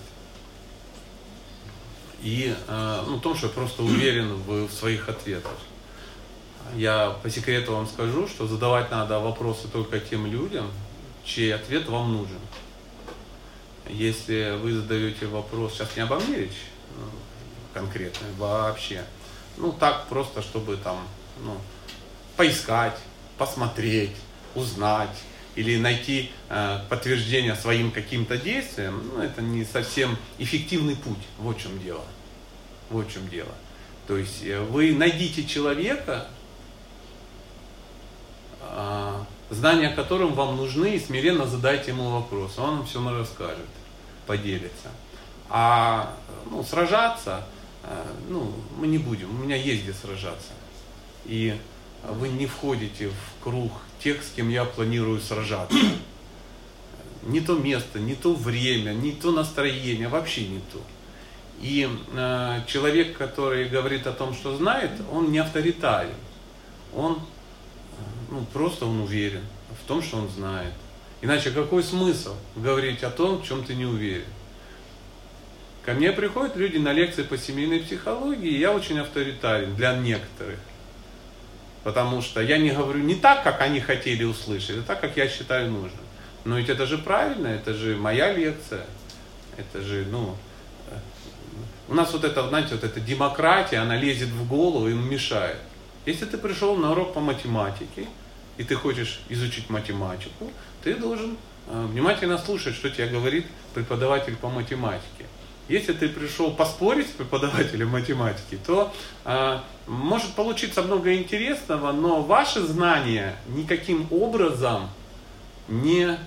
и э, ну, том, что я просто уверен в, в своих ответах. Я по секрету вам скажу, что задавать надо вопросы только тем людям, чей ответ вам нужен. Если вы задаете вопрос, сейчас не обо мне речь ну, конкретно, вообще, ну так просто, чтобы там, ну, поискать, посмотреть, узнать или найти э, подтверждение своим каким-то действиям, ну, это не совсем эффективный путь. Вот в чем дело. Вот в чем дело. То есть э, вы найдите человека, э, знания которым вам нужны, и смиренно задайте ему вопрос. Он вам все расскажет, поделится. А ну, сражаться, э, ну, мы не будем. У меня есть где сражаться. И вы не входите в круг тех, с кем я планирую сражаться. Не то место, не то время, не то настроение, вообще не то. И э, человек, который говорит о том, что знает, он не авторитарен. Он ну, просто он уверен в том, что он знает. Иначе какой смысл говорить о том, в чем ты не уверен? Ко мне приходят люди на лекции по семейной психологии, и я очень авторитарен для некоторых. Потому что я не говорю не так, как они хотели услышать, а так, как я считаю нужным. Но ведь это же правильно, это же моя лекция. Это же, ну, э, у нас вот это, знаете, вот эта демократия, она лезет в голову и мешает. Если ты пришел на урок по математике, и ты хочешь изучить математику, ты должен э, внимательно слушать, что тебе говорит преподаватель по математике. Если ты пришел поспорить с преподавателем математики, то э, может получиться много интересного, но ваши знания никаким образом не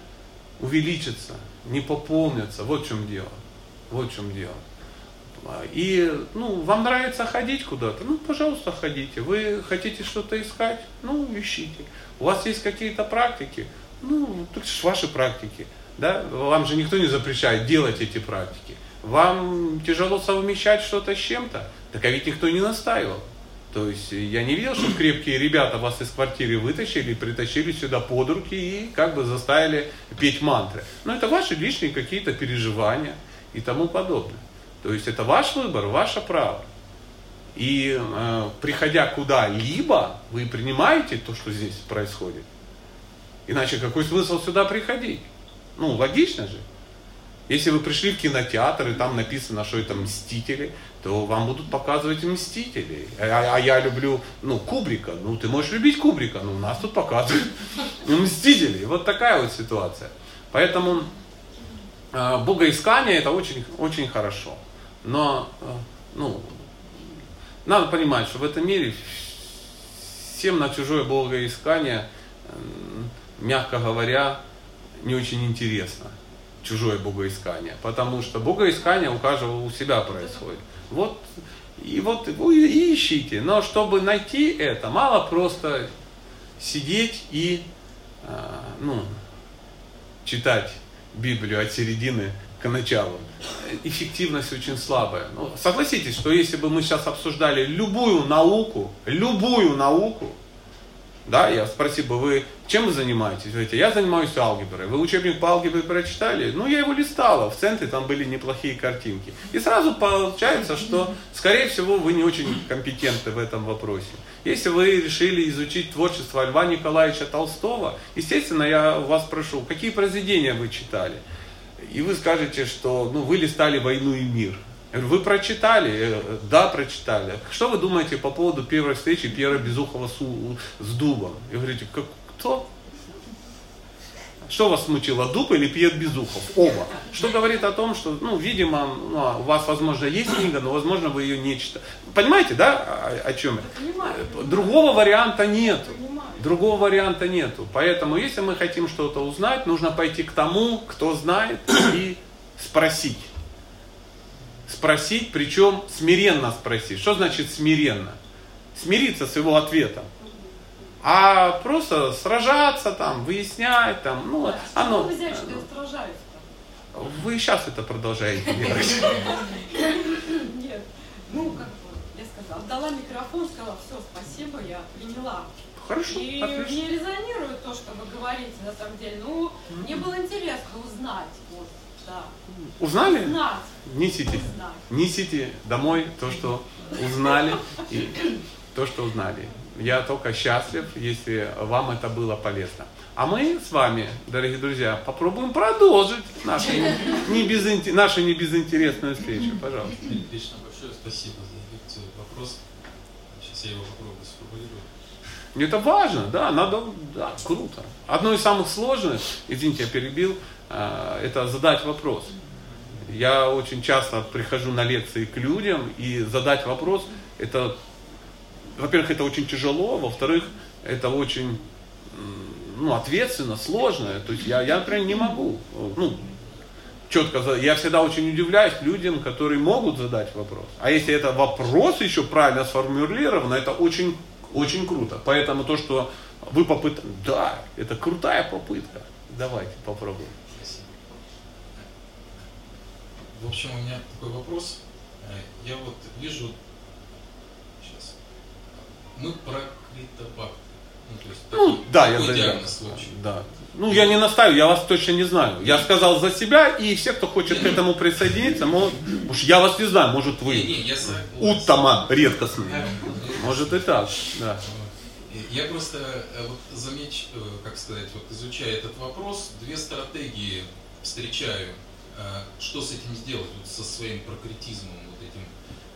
увеличатся, не пополнятся. Вот в чем дело. Вот в чем дело. И ну, вам нравится ходить куда-то, ну, пожалуйста, ходите. Вы хотите что-то искать, ну, ищите. У вас есть какие-то практики, ну, это же ваши практики. Да? Вам же никто не запрещает делать эти практики. Вам тяжело совмещать что-то с чем-то, так а ведь никто не настаивал. То есть я не видел, что крепкие ребята вас из квартиры вытащили, притащили сюда под руки и как бы заставили петь мантры. Но это ваши личные какие-то переживания и тому подобное. То есть это ваш выбор, ваше право. И э, приходя куда-либо, вы принимаете то, что здесь происходит. Иначе какой смысл сюда приходить? Ну, логично же. Если вы пришли в кинотеатр, и там написано, что это «Мстители», то вам будут показывать «Мстителей». А, а я люблю, ну, Кубрика. Ну, ты можешь любить Кубрика, но у нас тут показывают <laughs> «Мстителей». Вот такая вот ситуация. Поэтому э, богоискание – это очень, очень хорошо. Но, э, ну, надо понимать, что в этом мире всем на чужое богоискание, мягко говоря, не очень интересно чужое богоискание, потому что богоискание у каждого у себя происходит. Вот и вот вы и ищите, но чтобы найти это, мало просто сидеть и а, ну, читать Библию от середины к началу. Эффективность очень слабая. Ну, согласитесь, что если бы мы сейчас обсуждали любую науку, любую науку, да, я спросил бы, вы чем вы занимаетесь? Вы говорите, я занимаюсь алгеброй. Вы учебник по алгебре прочитали? Ну, я его листала, в центре там были неплохие картинки. И сразу получается, что, скорее всего, вы не очень компетентны в этом вопросе. Если вы решили изучить творчество Льва Николаевича Толстого, естественно, я вас прошу, какие произведения вы читали? И вы скажете, что ну, вы листали «Войну и мир». Вы прочитали? Да, прочитали. Что вы думаете по поводу первой встречи Пьера Безухова с, с Дубом? И говорите, как, кто? Что вас смутило, Дуб или Пьер Безухов? Оба. Что говорит о том, что, ну, видимо, ну, а у вас, возможно, есть книга, но, возможно, вы ее не читали. Понимаете, да, о, о чем я? Другого варианта нет. Другого варианта нету. Поэтому, если мы хотим что-то узнать, нужно пойти к тому, кто знает, и спросить. Спросить, причем смиренно спросить. Что значит смиренно? Смириться с его ответом. А просто сражаться там, выяснять там, ну, а оно... Вы взяли, что я сражаюсь Вы сейчас это продолжаете делать. Нет, ну, как бы, я сказала, дала микрофон, сказала, все, спасибо, я приняла. Хорошо, И отлично. мне резонирует то, что вы говорите, на самом деле. Ну, мне было интересно узнать, вот, да. Узнали? Узнать. Несите. Узнать. Несите домой то, что узнали, и то, что узнали. Я только счастлив, если вам это было полезно. А мы с вами, дорогие друзья, попробуем продолжить нашу не, безинте- нашу не безинтересную встречу. Пожалуйста. Лично большое спасибо за лекцию. Вопрос я его попробую сформулировать. Это важно, да, надо, да, круто. Одно из самых сложных, извините, я перебил, э, это задать вопрос. Я очень часто прихожу на лекции к людям и задать вопрос, это, во-первых, это очень тяжело, во-вторых, это очень ну, ответственно, сложно. То есть я, я, например, не могу. Ну, четко, я всегда очень удивляюсь людям, которые могут задать вопрос. А если это вопрос еще правильно сформулирован, это очень, очень круто. Поэтому то, что вы попытались, да, это крутая попытка. Давайте попробуем. В общем, у меня такой вопрос. Э, Я вот вижу, сейчас, мы про критобакты. Ну, Ну, да, я такой за диагноз вообще. Да. Ну, я не настаиваю, я вас точно не знаю. Я сказал за себя, и все, кто хочет к этому присоединиться, может, уж я вас не знаю, может Не, вы не, согласен. уттама редкостный. Э, Может и так, да. Я просто э, вот замеч, э, как сказать, вот изучая этот вопрос, две стратегии встречаю. Э, Что с этим сделать, вот со своим прокретизмом, вот этим,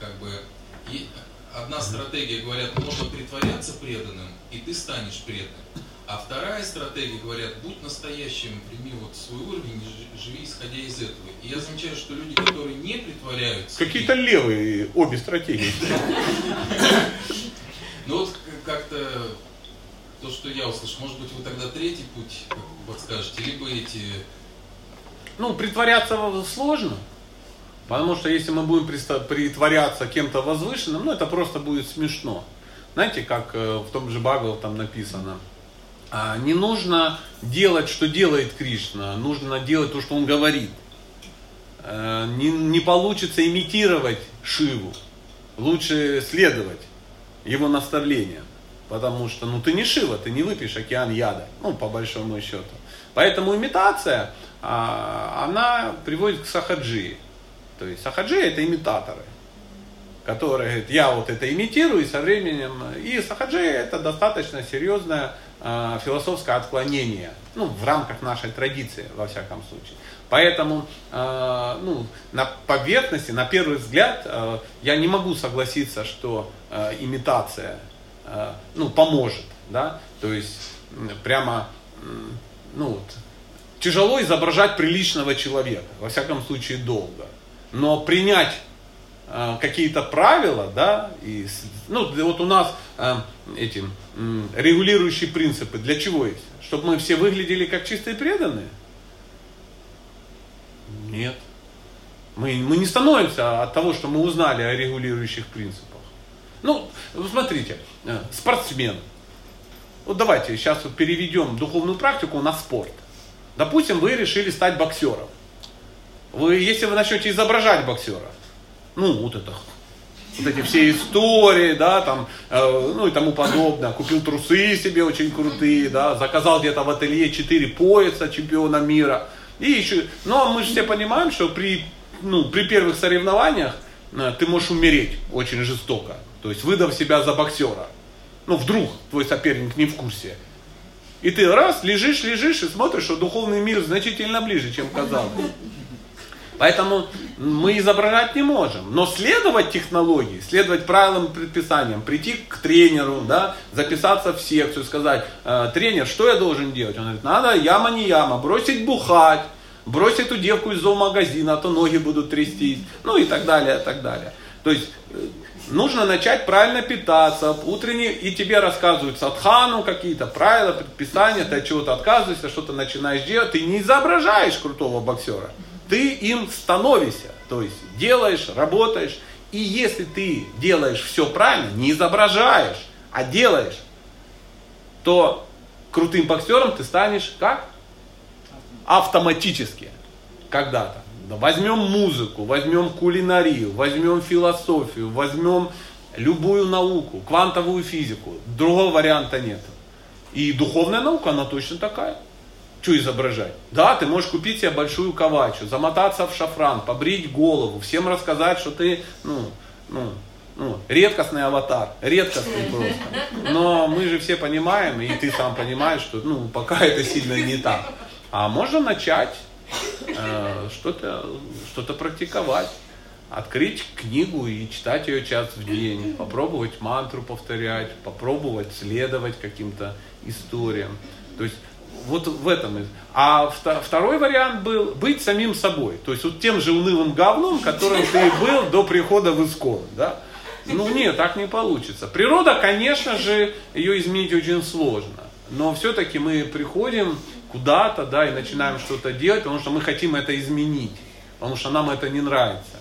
как бы. И одна стратегия, говорят, можно притворяться преданным, и ты станешь преданным. А вторая стратегия, говорят, будь настоящим, прими вот свой уровень, и жи- живи исходя из этого. И я замечаю, что люди, которые не притворяются... Какие-то левые обе стратегии. Ну вот как-то то, что я услышал, может быть, вы тогда третий путь подскажете, либо эти... Ну, притворяться сложно. Потому что если мы будем притворяться кем-то возвышенным, ну это просто будет смешно. Знаете, как э, в том же Бхагават там написано, а, не нужно делать, что делает Кришна, нужно делать то, что он говорит. Э, Не, не получится имитировать Шиву, лучше следовать его наставлениям. Потому что, ну ты не Шива, ты не выпьешь океан яда, ну по большому счету. Поэтому имитация, а, она приводит к сахаджи. То есть сахаджи это имитаторы, которые говорят, я вот это имитирую, и со временем, и сахаджи это достаточно серьезное а, философское отклонение, ну в рамках нашей традиции, во всяком случае. Поэтому а, ну, на поверхности, на первый взгляд, а, я не могу согласиться, что а, имитация а, ну, поможет. Да? То есть прямо ну, вот, тяжело изображать приличного человека, во всяком случае долго. Но принять э, какие-то правила, да, и, ну, вот у нас э, эти м, регулирующие принципы для чего есть? Чтобы мы все выглядели как чистые преданные? Нет. Мы, мы не становимся от того, что мы узнали о регулирующих принципах. Ну, смотрите, э, спортсмен. Вот давайте сейчас вот переведем духовную практику на спорт. Допустим, вы решили стать боксером. Вы, если вы начнете изображать боксера, ну, вот это, вот эти все истории, да, там, э, ну и тому подобное, купил трусы себе очень крутые, да, заказал где-то в ателье 4 пояса чемпиона мира, и еще, но мы же все понимаем, что при, ну, при первых соревнованиях э, ты можешь умереть очень жестоко, то есть выдав себя за боксера. Ну, вдруг твой соперник не в курсе. И ты раз, лежишь, лежишь и смотришь, что духовный мир значительно ближе, чем казалось. Поэтому мы изображать не можем. Но следовать технологии, следовать правилам и предписаниям, прийти к тренеру, да, записаться в секцию, сказать, «Э, тренер, что я должен делать? Он говорит, надо яма не яма, бросить бухать, брось эту девку из зоомагазина, а то ноги будут трястись, ну и так далее, и так далее. То есть э, нужно начать правильно питаться, утренние, и тебе рассказывают садхану какие-то правила, предписания, ты от чего-то отказываешься, что-то начинаешь делать, ты не изображаешь крутого боксера, ты им становишься, то есть делаешь, работаешь, и если ты делаешь все правильно, не изображаешь, а делаешь, то крутым боксером ты станешь как? Автоматически. Когда-то. Да, Возьмем музыку, возьмем кулинарию, возьмем философию, возьмем любую науку, квантовую физику. Другого варианта нет. И духовная наука, она точно такая. Что изображать? Да, ты можешь купить себе большую ковачу, замотаться в шафран, побрить голову, всем рассказать, что ты, ну, ну, ну, редкостный аватар, редкостный просто. Но мы же все понимаем, и ты сам понимаешь, что, ну, пока это сильно не так. А можно начать э, что-то что практиковать. открыть книгу и читать ее час в день, попробовать мантру повторять, попробовать следовать каким-то историям. То есть вот в этом. А второй вариант был быть самим собой. То есть вот тем же унылым говном, которым ты был до прихода в Искон. Да? Ну нет, так не получится. Природа, конечно же, ее изменить очень сложно. Но все-таки мы приходим куда-то, да, и начинаем что-то делать, потому что мы хотим это изменить. Потому что нам это не нравится.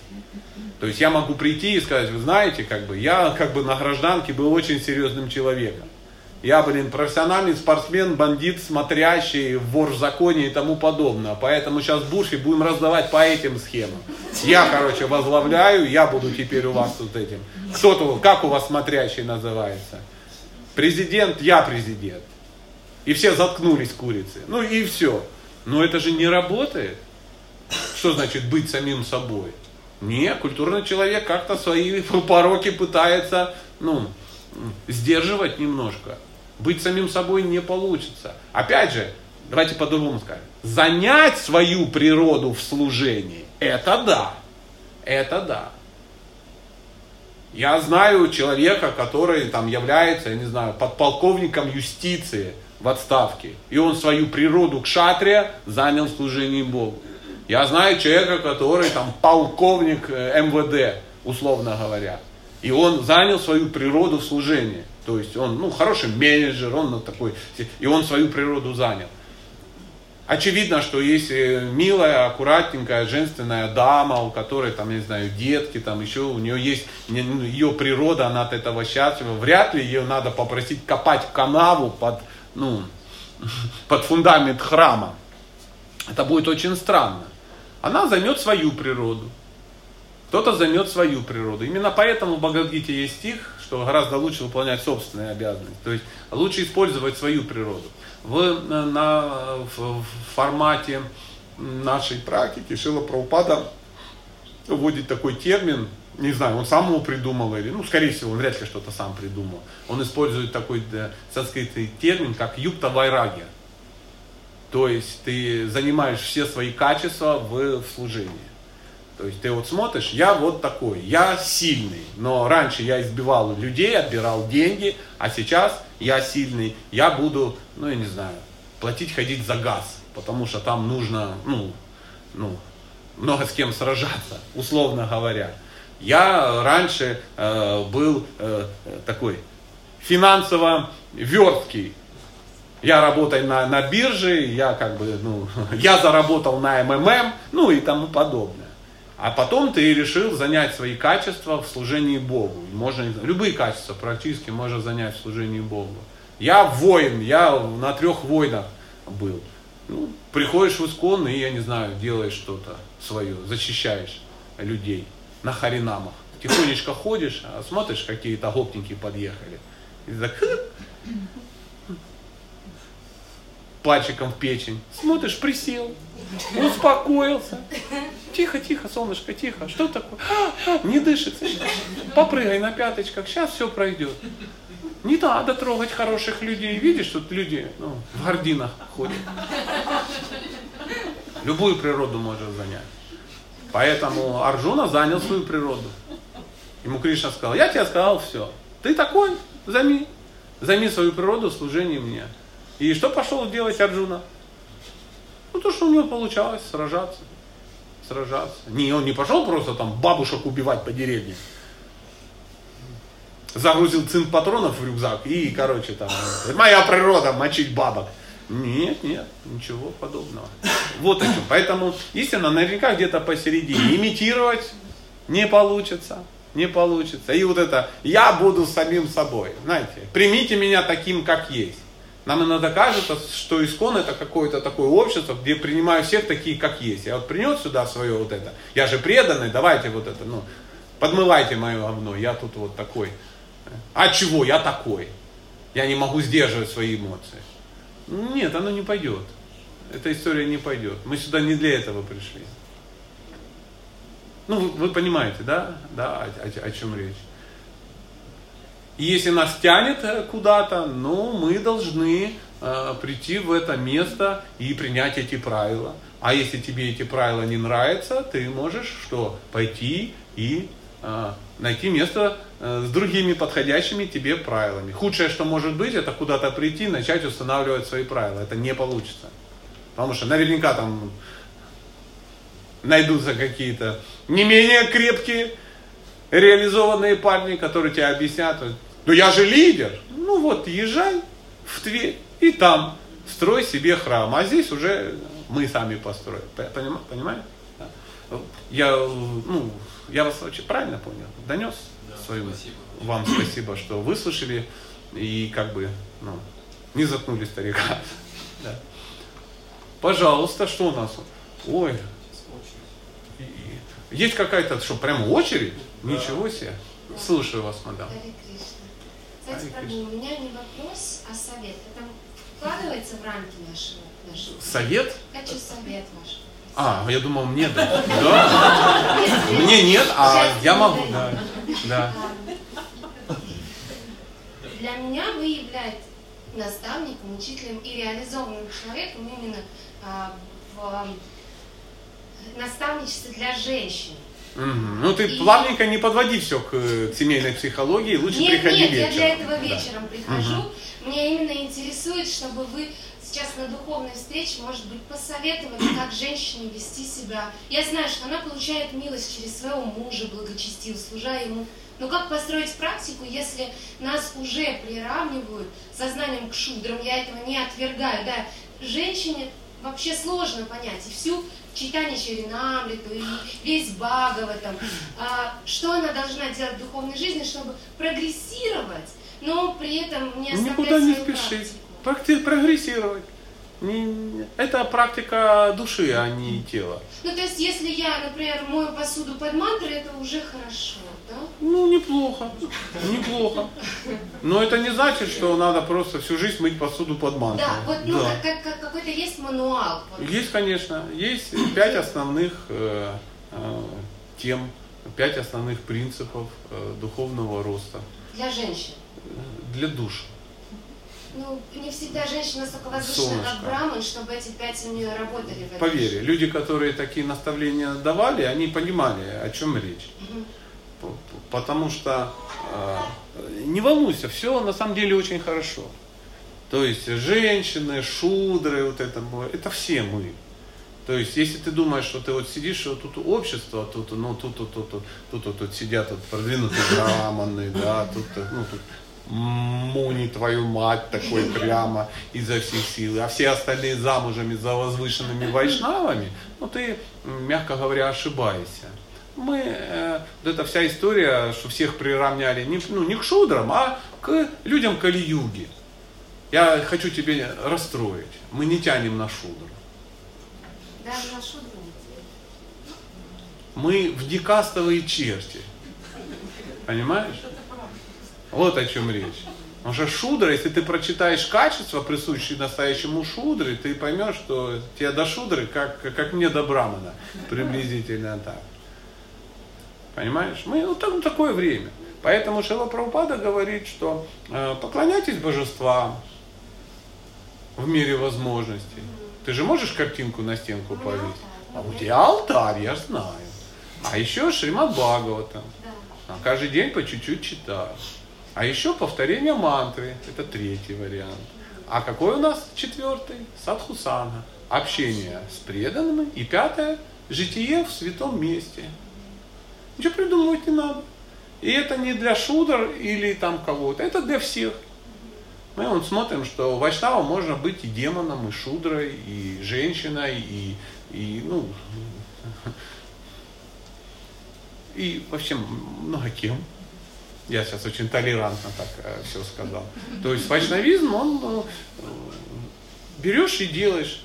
То есть я могу прийти и сказать, вы знаете, как бы, я как бы на гражданке был очень серьезным человеком. Я, блин, профессиональный спортсмен, бандит, смотрящий, вор в законе и тому подобное. Поэтому сейчас Буш и будем раздавать по этим схемам. Я, короче, возглавляю, я буду теперь у вас тут этим. Кто-то, как у вас смотрящий называется? Президент, я президент. И все заткнулись курицы. Ну и все. Но это же не работает. Что значит быть самим собой? Не, культурный человек как-то свои пороки пытается, ну, сдерживать немножко. Быть самим собой не получится. Опять же, давайте по-другому скажем. Занять свою природу в служении, это да. Это да. Я знаю человека, который там является, я не знаю, подполковником юстиции в отставке. И он свою природу к шатре занял служением Богу. Я знаю человека, который там полковник э, МВД, условно говоря. И он занял свою природу в служении. То есть он, ну, хороший менеджер, он ну, такой, и он свою природу занял. Очевидно, что если милая, аккуратненькая, женственная дама, у которой, там, не знаю, детки, там еще у нее есть ну, ее природа, она от этого счастлива, вряд ли ее надо попросить копать канаву под, ну, <laughs> под фундамент храма. Это будет очень странно. Она займет свою природу. Кто-то займет свою природу. Именно поэтому в Бхагавадгите есть стих, что гораздо лучше выполнять собственные обязанности. То есть лучше использовать свою природу. В, э, на, в, в формате нашей практики Шила Праупада вводит такой термин, не знаю, он сам его придумал или, ну, скорее всего, он вряд ли что-то сам придумал. Он использует такой да, санскритный термин, как юкта вайрагия. То есть ты занимаешь все свои качества в, в служении. То есть ты вот смотришь, я вот такой, я сильный, но раньше я избивал людей, отбирал деньги, а сейчас я сильный, я буду, ну я не знаю, платить, ходить за газ, потому что там нужно, ну, ну, много с кем сражаться, условно говоря. Я раньше э, был э, такой финансово верткий. Я работаю на, на бирже, я как бы, ну, <laughs> я заработал на МММ, ну и тому подобное. А потом ты решил занять свои качества в служении Богу. Можно, любые качества практически можно занять в служении Богу. Я воин, я на трех войнах был. Ну, приходишь в Искон и, я не знаю, делаешь что-то свое, защищаешь людей на харинамах. Тихонечко ходишь, а смотришь, какие-то гопники подъехали. И так, <laughs> пальчиком в печень. Смотришь, присел, успокоился. Тихо, тихо, солнышко, тихо. Что такое? А, а, не дышится. Попрыгай на пяточках, сейчас все пройдет. Не надо трогать хороших людей. Видишь, тут люди ну, в гординах ходят. Любую природу можно занять. Поэтому Арджуна занял свою природу. Ему Кришна сказал, я тебе сказал все. Ты такой, займи. Займи свою природу в служении мне. И что пошел делать Арджуна? Ну, то, что у него получалось, сражаться. Сражаться. Не, он не пошел просто там бабушек убивать по деревне. Загрузил цинк патронов в рюкзак и, короче, там, моя природа, мочить бабок. Нет, нет, ничего подобного. Вот о чем. Поэтому истина наверняка где-то посередине. Имитировать не получится. Не получится. И вот это, я буду самим собой. Знаете, примите меня таким, как есть. Нам иногда кажется, что искон это какое-то такое общество, где принимаю всех такие, как есть. Я вот принес сюда свое вот это. Я же преданный, давайте вот это, ну, подмывайте мое говно, я тут вот такой. А чего, я такой. Я не могу сдерживать свои эмоции. Нет, оно не пойдет. Эта история не пойдет. Мы сюда не для этого пришли. Ну, вы, вы понимаете, да? Да, о, о, о чем речь. И если нас тянет э, куда-то, ну, мы должны э, прийти в это место и принять эти правила. А если тебе эти правила не нравятся, ты можешь что? Пойти и э, найти место э, с другими подходящими тебе правилами. Худшее, что может быть, это куда-то прийти, начать устанавливать свои правила. Это не получится. Потому что наверняка там найдутся какие-то не менее крепкие, реализованные парни, которые тебе объяснят, ну я же лидер. Ну вот, езжай в Тверь и там строй себе храм. А здесь уже мы сами построим. Понимаете? Я, ну, я вас очень правильно понял, донес Да, свою. спасибо. Вам спасибо, что выслушали и как бы ну, не заткнули старика. <laughs> Да. Пожалуйста, что у нас? Ой, есть какая-то, что, прямо очередь? Ничего себе. Слушаю вас, мадам. Кстати, Прабhu, у меня не вопрос, а совет. Это вкладывается в рамки нашего? нашего? Совет? Хочу совет ваш. А, я думал, мне да. <laughs> Да? Мне нет, а я могу, да. Да. Для меня вы являетесь наставником, учителем и реализованным человеком именно а, в а, наставничестве для женщин. Мгм. Ну ты И- плавненько не подводи все к, э, к семейной психологии, лучше нет, приходи нет, вечером. я для этого Да. вечером прихожу. Меня именно интересует, чтобы вы сейчас на духовной встрече, может быть, посоветовали, как женщине вести себя. Я знаю, что она получает милость через своего мужа, благочестиво, служа ему. Но как построить практику, если нас уже приравнивают сознанием к шудрам? Я этого не отвергаю. Да, женщине вообще сложно понять. И всю читание Чаринамриту, и весь Бхагаватам. А, что она должна делать в духовной жизни, чтобы прогрессировать, но при этом не оставлять Никуда не спешить. практику? Практи- прогрессировать. Не- Это практика души, а не тела. Ну, то есть, если я, например, мою посуду под мантрой, это уже хорошо? Ну, неплохо. Неплохо. Но это не значит, что надо просто всю жизнь мыть посуду под мантрой. Да, вот ну, Да. как- как- как- какой-то есть мануал. Вот. Есть, конечно. Есть пять основных э, э, тем, пять основных принципов э, духовного роста Для женщин. для душ. Ну, не всегда женщина настолько возвышена, Солнышко. как браман, чтобы эти пять у нее работали в. Поверь, люди, которые такие наставления давали, они понимали, о чем речь. Мгм. Потому что э, не волнуйся, все на самом деле очень хорошо. То есть женщины, шудры, вот это, это все мы. То есть, если ты думаешь, что ты вот сидишь, вот тут общество, тут, ну, тут, тут, тут, тут, тут, тут, тут сидят тут продвинутые браманы, да, тут, ну, тут Муни, твою мать, такой прямо изо всех сил, а все остальные замужами за возвышенными вайшнавами, ну ты, мягко говоря, ошибаешься. Мы, э, вот эта вся история, что всех приравняли не, ну, не к шудрам, а к людям Кали-юги. Я хочу тебе расстроить. Мы не тянем на шудр. Даже на шудру не Мы в дикастовые черти. Понимаешь? Вот о чем речь. Потому что шудра, если ты прочитаешь качества, присущие настоящему шудре, ты поймешь, что тебе до шудры, как, как мне до брамана. Приблизительно так. Понимаешь? Мы вот так- такое время. Поэтому Шила Прабхупада говорит, что э, поклоняйтесь божествам в мере возможностей. Ты же можешь картинку на стенку У меня повесить? А у тебя алтарь, я знаю. А еще Шримад Бхагаватам. Да. А Каждый день по чуть-чуть читаю. А еще повторение мантры. Это третий вариант. А какой у нас четвертый? Садхусана. Общение с преданными. И пятое. Житие в святом месте. Ничего придумывать не надо. И это не для шудр или там кого-то. Это для всех. Мы вот смотрим, что вайшнавом можно быть и демоном, и шудрой, и женщиной, и, и ну, и вообще много кем. Я сейчас очень толерантно так все сказал. То есть вайшнавизм, он ну, э, берешь и делаешь.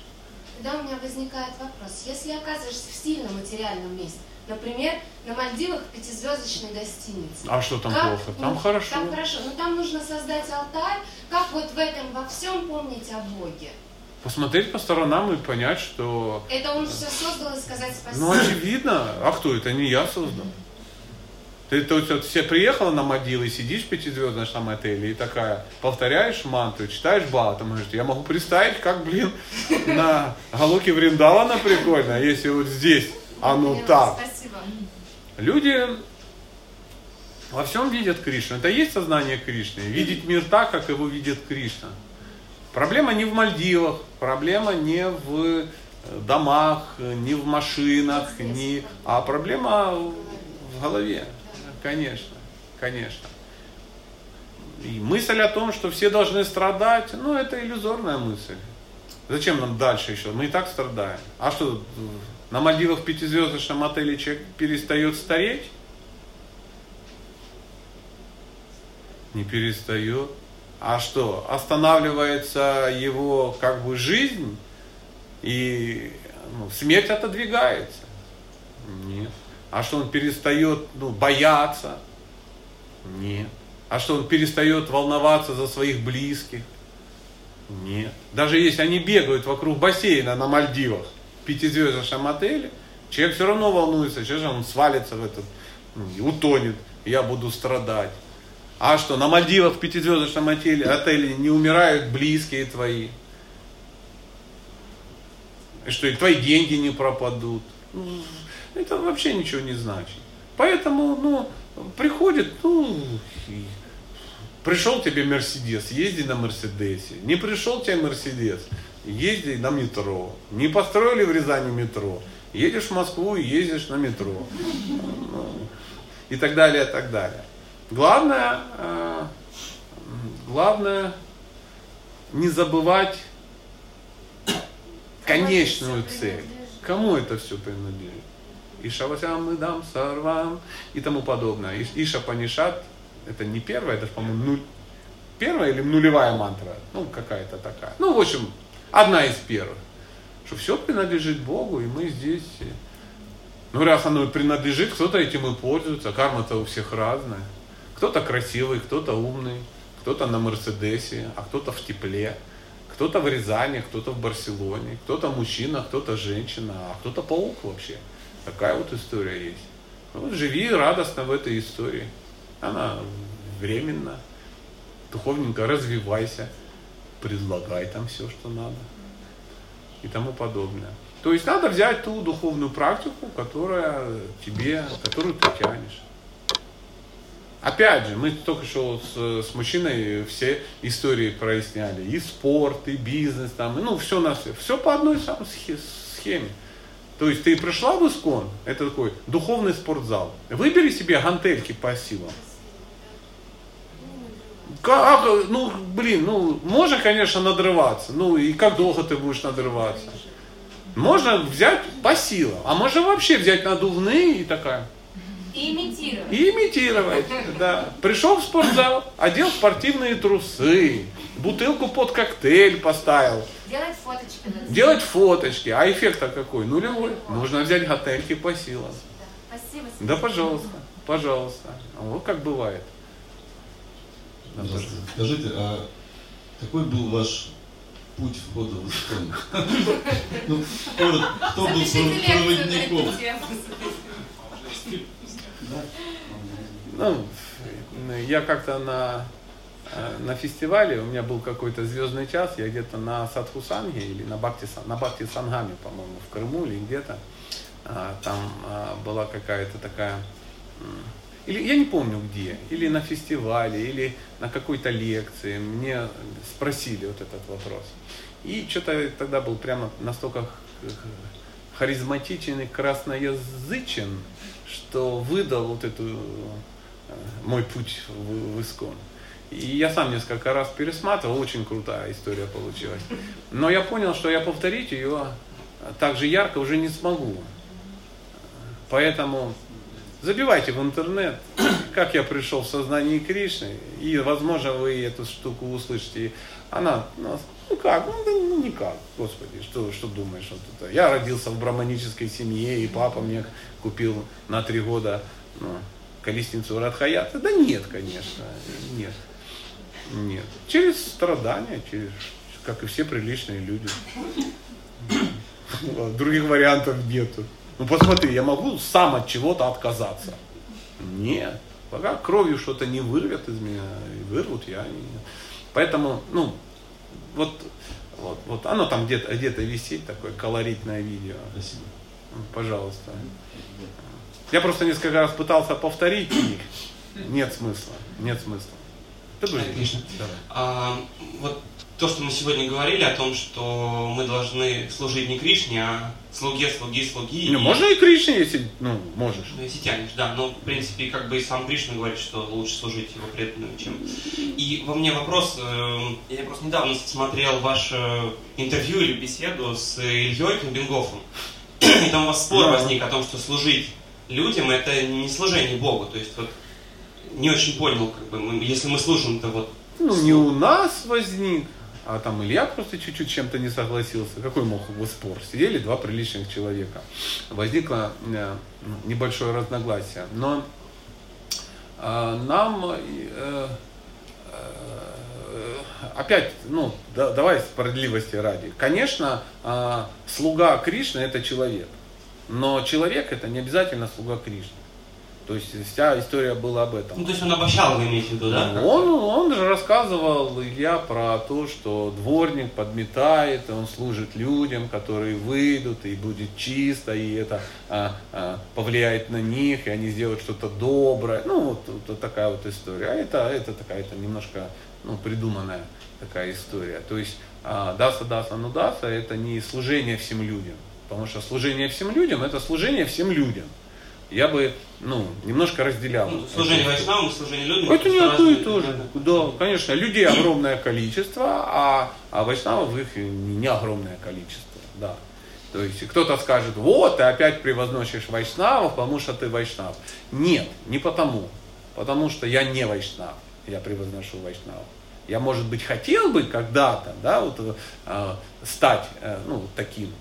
Тогда у меня возникает вопрос. Если оказываешься в сильном материальном месте, например, на Мальдивах пятизвездочной гостинице, А что там Как? плохо? Там Ну, хорошо. Там хорошо, но там нужно создать алтарь. Как вот в этом во всем помнить о Боге? Посмотреть по сторонам и понять, что Это он все создал и сказать спасибо. Ну, очевидно. А кто это? Не я создал. Ты то есть, вот все приехала на Мадилы, сидишь в пятизвездочном отеле и такая, повторяешь мантру, читаешь Бхагаватам, говоришь, я могу представить, как, блин, на Галоке Вриндавана прикольно, а если вот здесь, оно Поняла, так. Спасибо. Люди во всем видят Кришну. Это и есть сознание Кришны. Видеть мир так, как его видит Кришна. Проблема не в Мальдивах, проблема не в э, домах, не в машинах, не... а проблема в голове. Конечно, конечно. И мысль о том, что все должны страдать, ну это иллюзорная мысль. Зачем нам дальше еще? Мы и так страдаем. А что, на Мальдивах в пятизвездочном отеле человек перестает стареть? Не перестает. А что, останавливается его как бы жизнь и ну, смерть отодвигается? Нет. А что он перестает ну, бояться? Нет. А что он перестает волноваться за своих близких? Нет. Даже если они бегают вокруг бассейна на Мальдивах, пятизвездочном отеле, человек все равно волнуется, что же он свалится в этот, ну, утонет, я буду страдать. А что, на Мальдивах в пятизвездочном отеле, отеле не умирают близкие твои? И что, и твои деньги не пропадут? Ну, это вообще ничего не значит. Поэтому, ну, приходит, ну, пришел тебе Мерседес, езди на Мерседесе. Не пришел тебе Мерседес, езди на метро. Не построили в Рязани метро, едешь в Москву и ездишь на метро. И так далее, и так далее. Главное, э, главное не забывать конечную цель. Кому это все принадлежит? Ишавасям мы дам сарвам и тому подобное. Иша Панишат, это не первая, это, по-моему, нуль, первая или нулевая мантра, ну, какая-то такая. Ну, в общем, одна из первых. Что все принадлежит Богу, и мы здесь. Ну, раз оно принадлежит, кто-то этим и пользуется, карма-то у всех разная. Кто-то красивый, кто-то умный, кто-то на Мерседесе, а кто-то в тепле, кто-то в Рязани, кто-то в Барселоне, кто-то мужчина, кто-то женщина, а кто-то паук вообще. Такая вот история есть. Вот живи радостно в этой истории. Она временна. Духовненько развивайся. Предлагай там все, что надо. И тому подобное. То есть надо взять ту духовную практику, которая тебе, которую ты тянешь. Опять же, мы только что с, с мужчиной все истории проясняли. И спорт, и бизнес, там, ну, все на все. Все по одной самой схеме. То есть ты пришла в Искон, это такой духовный спортзал. Выбери себе гантельки по силам. Как, ну, блин, ну, можно, конечно, надрываться. Ну, и как долго ты будешь надрываться? Можно взять по силам. А можно вообще взять надувные и такая. И имитировать. И имитировать, да. Пришел в спортзал, одел спортивные трусы, бутылку под коктейль поставил. Делать фоточки. Делать фоточки. А эффект-то какой? Нулевой. Нужно взять готельки по силам. Да, спасибо. Да, пожалуйста, пожалуйста. Вот как бывает. Скажите, а какой был ваш путь входа в Искон? <laughs> Ну, кто был проводником? Ну, я как-то на, э, на фестивале, у меня был какой-то звездный час, я где-то на Садхусанге или на Бхакти, на Бхакти Сангаме, по-моему, в Крыму или где-то. А, там а, была какая-то такая, или я не помню где, или на фестивале, или на какой-то лекции, мне спросили вот этот вопрос. И что-то тогда был прямо настолько харизматичен и красноязычен, что выдал вот эту э, мой путь в, в Искон. И я сам несколько раз пересматривал, очень крутая история получилась. Но я понял, что я повторить ее так же ярко уже не смогу. Поэтому забивайте в интернет, <clears throat> как я пришел в сознание Кришны, и, возможно, вы эту штуку услышите. Она, ну, как, ну, ну никак, господи, что, что думаешь? Вот это. Я родился в браманической семье, и папа мне купил на три года ну, колесницу Радхаята. Да нет, конечно, нет. Нет. Через страдания, через, как и все приличные люди. <clears throat> Других вариантов нету. Ну посмотри, я могу сам от чего-то отказаться. Нет. Пока кровью что-то не вырвет из меня, и вырвут, я не... Поэтому, ну, вот, вот, вот оно там где-то где висит, такое колоритное видео. Спасибо. Пожалуйста. Я просто несколько раз пытался повторить и нет смысла, нет смысла. Ты будешь? Отлично. Давай. А, вот то, что мы сегодня говорили о том, что мы должны служить не Кришне, а слуге, слуги, слуги. Ну, и... можно и Кришне, если, ну, можешь. Ну, если тянешь, да. Но, в принципе, как бы и сам Кришна говорит, что лучше служить его преданным, чем... И во мне вопрос, э, я просто недавно смотрел ваше интервью или беседу с Ильей Кнабингофом, и там у вас спор да. возник о том, что служить людям это не служение Богу. То есть вот не очень понял, как бы, мы, если мы служим, то вот... Ну, не у нас возник, а там Илья просто чуть-чуть чем-то не согласился. Какой мог его спор? Сидели два приличных человека. Возникло э, небольшое разногласие. Но э, нам э, опять, ну, да, давай справедливости ради. Конечно, слуга Кришны это человек. Но человек это не обязательно слуга Кришны. То есть вся история была об этом. Ну, то есть он обощал, вы имеете в виду, да? Он, он же рассказывал Илья про то, что дворник подметает, и он служит людям, которые выйдут, и будет чисто, и это а, а, повлияет на них, и они сделают что-то доброе. Ну, вот, вот такая вот история. А это, это такая это немножко ну, придуманная такая история. То есть а, даса, даса, ну даса, это не служение всем людям. Потому что служение всем людям это служение всем людям я бы ну, немножко разделял. Ну, служение вайшнавам и служение людям. Это не одно и то же. Да, конечно, людей огромное количество, а, а вайшнавов их не огромное количество. Да. То есть кто-то скажет, вот, ты опять превозносишь вайшнавов, потому что ты вайшнав. Нет, не потому. Потому что я не вайшнав, я превозношу вайшнавов. Я, может быть, хотел бы когда-то, да, вот, э, стать э, ну, таким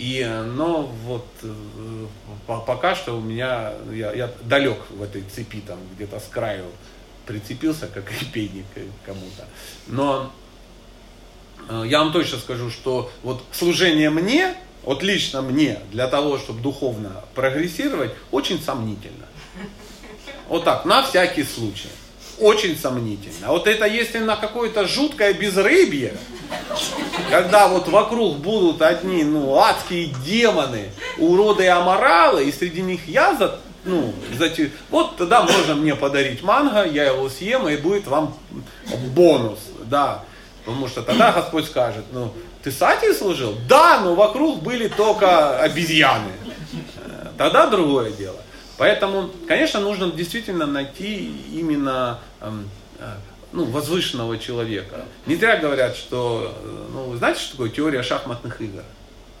и, но вот э, пока что у меня, я, я далек в этой цепи, там где-то с краю прицепился, как репейник кому-то. Но э, я вам точно скажу, что вот служение мне, вот лично мне, для того, чтобы духовно прогрессировать, очень сомнительно. Вот так, на всякий случай очень сомнительно. А вот это если на какое-то жуткое безрыбье, когда вот вокруг будут одни, ну, адские демоны, уроды и аморалы, и среди них я за, ну, за, вот тогда можно мне подарить манго, я его съем, и будет вам бонус, да. Потому что тогда Господь скажет, ну, ты сати служил? Да, но вокруг были только обезьяны. Тогда другое дело. Поэтому, конечно, нужно действительно найти именно эм, э, ну, возвышенного человека. Не зря говорят, что, э, ну, знаете, что такое теория шахматных игр?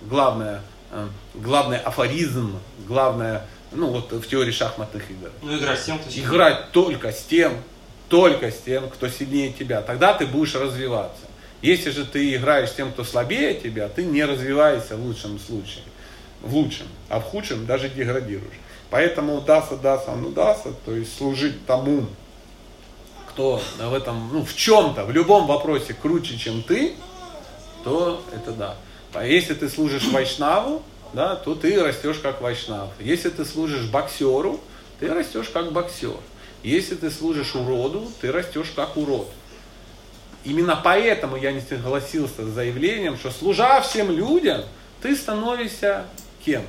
Главное, э, главный афоризм, главное, ну, вот в теории шахматных игр. Ну, играть с тем, кто сильнее. Играть только с тем, только с тем, кто сильнее тебя. Тогда ты будешь развиваться. Если же ты играешь с тем, кто слабее тебя, ты не развиваешься в лучшем случае. В лучшем. А в худшем даже деградируешь. Поэтому даса, даса, ну даса, то есть служить тому, кто в этом, ну в чем-то, в любом вопросе круче, чем ты, то это да. А если ты служишь вайшнаву, да, то ты растешь как вайшнав. Если ты служишь боксеру, ты растешь как боксер. Если ты служишь уроду, ты растешь как урод. Именно поэтому я не согласился с заявлением, что служа всем людям, ты становишься кем?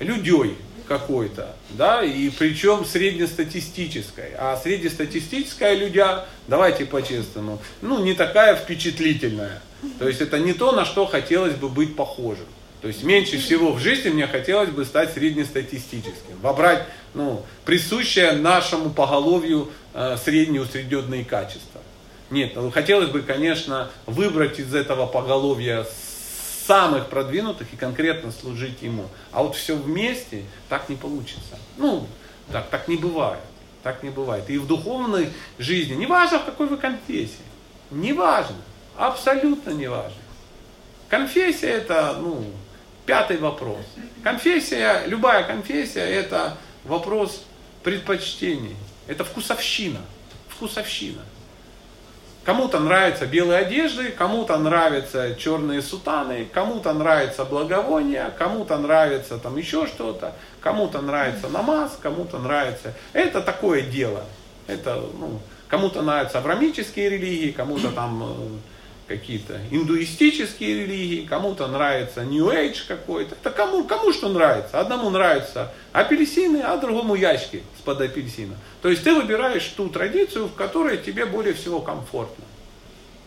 Людей какой-то, да, и причем среднестатистической. А среднестатистическая людя, давайте по-честному, ну, не такая впечатлительная. То есть это не то, на что хотелось бы быть похожим. То есть меньше всего в жизни мне хотелось бы стать среднестатистическим, вобрать ну, присущее нашему поголовью э, средние усредненные качества. Нет, ну, хотелось бы, конечно, выбрать из этого поголовья самых продвинутых и конкретно служить ему. А вот все вместе так не получится. Ну, так, так не бывает. Так не бывает. И в духовной жизни, неважно в какой вы конфессии, неважно, абсолютно неважно. Конфессия это, ну, пятый вопрос. Конфессия, любая конфессия это вопрос предпочтений. Это вкусовщина. Вкусовщина. Кому-то нравятся белые одежды, кому-то нравятся черные сутаны, кому-то нравится благовоние, кому-то нравится там еще что-то, кому-то нравится намаз, кому-то нравится. Это такое дело. Это, ну, кому-то нравятся аврамические религии, кому-то там какие-то индуистические религии, кому-то нравится New Age какой-то. Это кому, кому что нравится. Одному нравятся апельсины, а другому ящики с-под апельсина. То есть ты выбираешь ту традицию, в которой тебе более всего комфортно.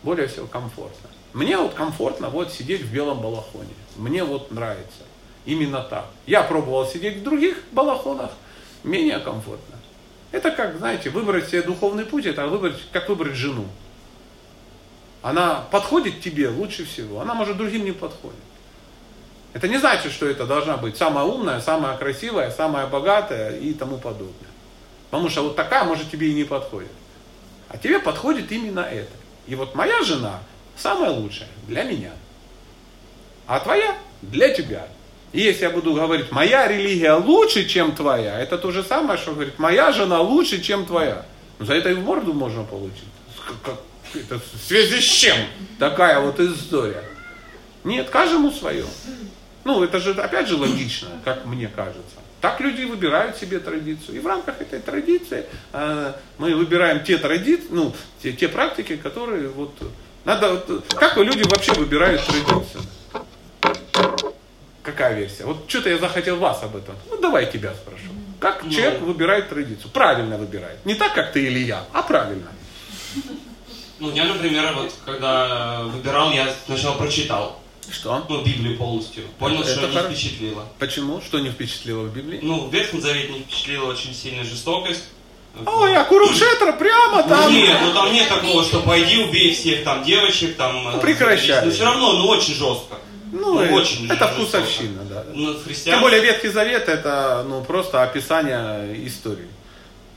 Более всего комфортно. Мне вот комфортно вот сидеть в белом балахоне. Мне вот нравится. Именно так. Я пробовал сидеть в других балахонах, менее комфортно. Это как, знаете, выбрать себе духовный путь, это выбрать, как выбрать жену. Она подходит тебе лучше всего, она может другим не подходит. Это не значит, что это должна быть самая умная, самая красивая, самая богатая и тому подобное. Потому что вот такая, может, тебе и не подходит. А тебе подходит именно это. И вот моя жена самая лучшая для меня. А твоя для тебя. И если я буду говорить, моя религия лучше, чем твоя, это то же самое, что говорит, моя жена лучше, чем твоя. За это и в морду можно получить. Это в связи с чем такая вот история? Нет, каждому свое. Ну, это же, опять же, логично, как мне кажется. Так люди выбирают себе традицию. И в рамках этой традиции э, мы выбираем те традиции, ну, те, те практики, которые вот... Надо, как люди вообще выбирают традицию? Какая версия? Вот что-то я захотел вас об этом. Ну, давай тебя спрошу. Как ну, человек выбирает традицию? Правильно выбирает. Не так, как ты или я, а правильно. Ну, я, например, вот когда выбирал, я сначала прочитал. Что? Ну, Библию полностью. Понял, это что не хорошо. впечатлило. Почему? Что не впечатлило в Библии? Ну, в Ветхом Завете не впечатлила очень сильная жестокость. Ой, а Курукшетра прямо там. Нет, ну там нет такого, что пойди убей всех там девочек, там. Ну, прекращай. Но все равно, ну очень жестко. Ну, ну очень это вкусовщина, да. Ну, христиан... Тем более Ветхий Завет это ну, просто описание истории.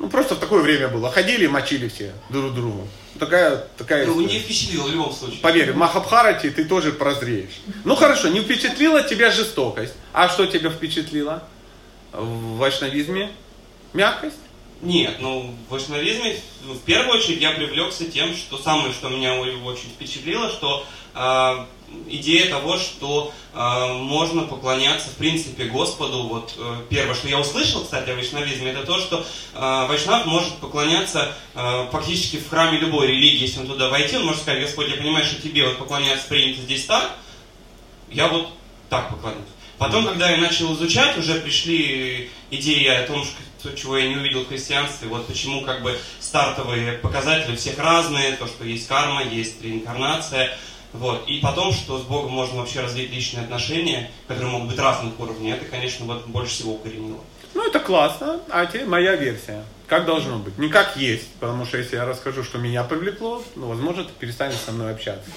Ну, просто в такое время было. Ходили, мочили все друг другу. Такая, такая Ну, не впечатлило в любом случае. Поверь, в Махабхарате ты тоже прозреешь. Ну, хорошо, не впечатлила тебя жестокость. А что тебя впечатлило? В вайшнавизме? Мягкость? Нет, ну, в вайшнавизме в первую очередь я привлекся тем, что самое, что меня очень впечатлило, что э, идея того, что э, можно поклоняться, в принципе, Господу. Вот э, первое, что я услышал, кстати, о вайшнавизме, это то, что э, вайшнав может поклоняться э, фактически в храме любой религии, если он туда войти, он может сказать, Господь, я понимаю, что тебе вот поклоняться принято здесь так, я вот так поклоняюсь. Потом, когда я начал изучать, уже пришли идеи о том, что, чего я не увидел в христианстве, вот почему как бы стартовые показатели всех разные, то, что есть карма, есть реинкарнация, вот. И потом, что с Богом можно вообще развить личные отношения, которые могут быть разных уровней, это, конечно, вот больше всего укоренило. Ну, это классно, а теперь моя версия. Как должно быть? Не как есть, потому что если я расскажу, что меня привлекло, ну, возможно, ты перестанешь со мной общаться.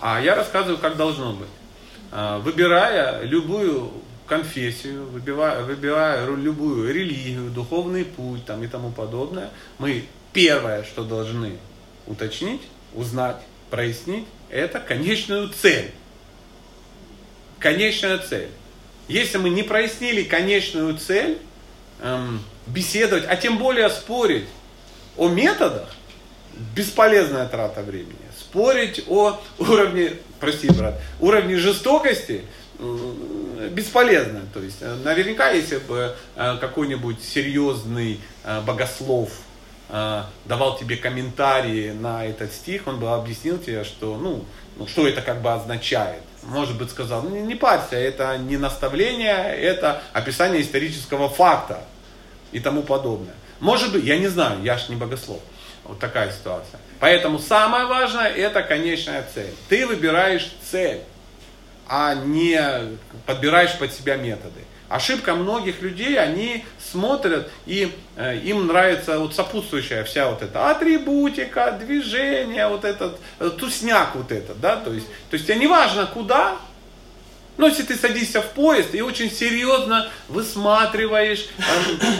А я рассказываю, как должно быть. А, выбирая любую конфессию, выбирая, выбирая любую религию, духовный путь там, и тому подобное, мы первое, что должны уточнить, узнать, прояснить, это конечную цель. Конечная цель. Если мы не прояснили конечную цель, эм, беседовать, а тем более спорить о методах, бесполезная трата времени. Спорить о уровне, прости, брат, уровне жестокости бесполезно. То есть, э, наверняка, если бы э, какой-нибудь серьезный богослов э, давал тебе комментарии на этот стих, он бы объяснил тебе, что, ну, ну, что это как бы означает. Может быть, сказал, не, не парься, это не наставление, это описание исторического факта и тому подобное. Может быть, я не знаю, я ж не богослов. Вот такая ситуация. Поэтому самое важное это конечная цель. Ты выбираешь цель, а не подбираешь под себя методы. Ошибка многих людей, они смотрят и э, им нравится вот сопутствующая вся вот эта атрибутика, движение, вот этот э, тусняк вот этот, да, то есть, то есть тебе не важно куда, но если ты садишься в поезд и очень серьезно высматриваешь э,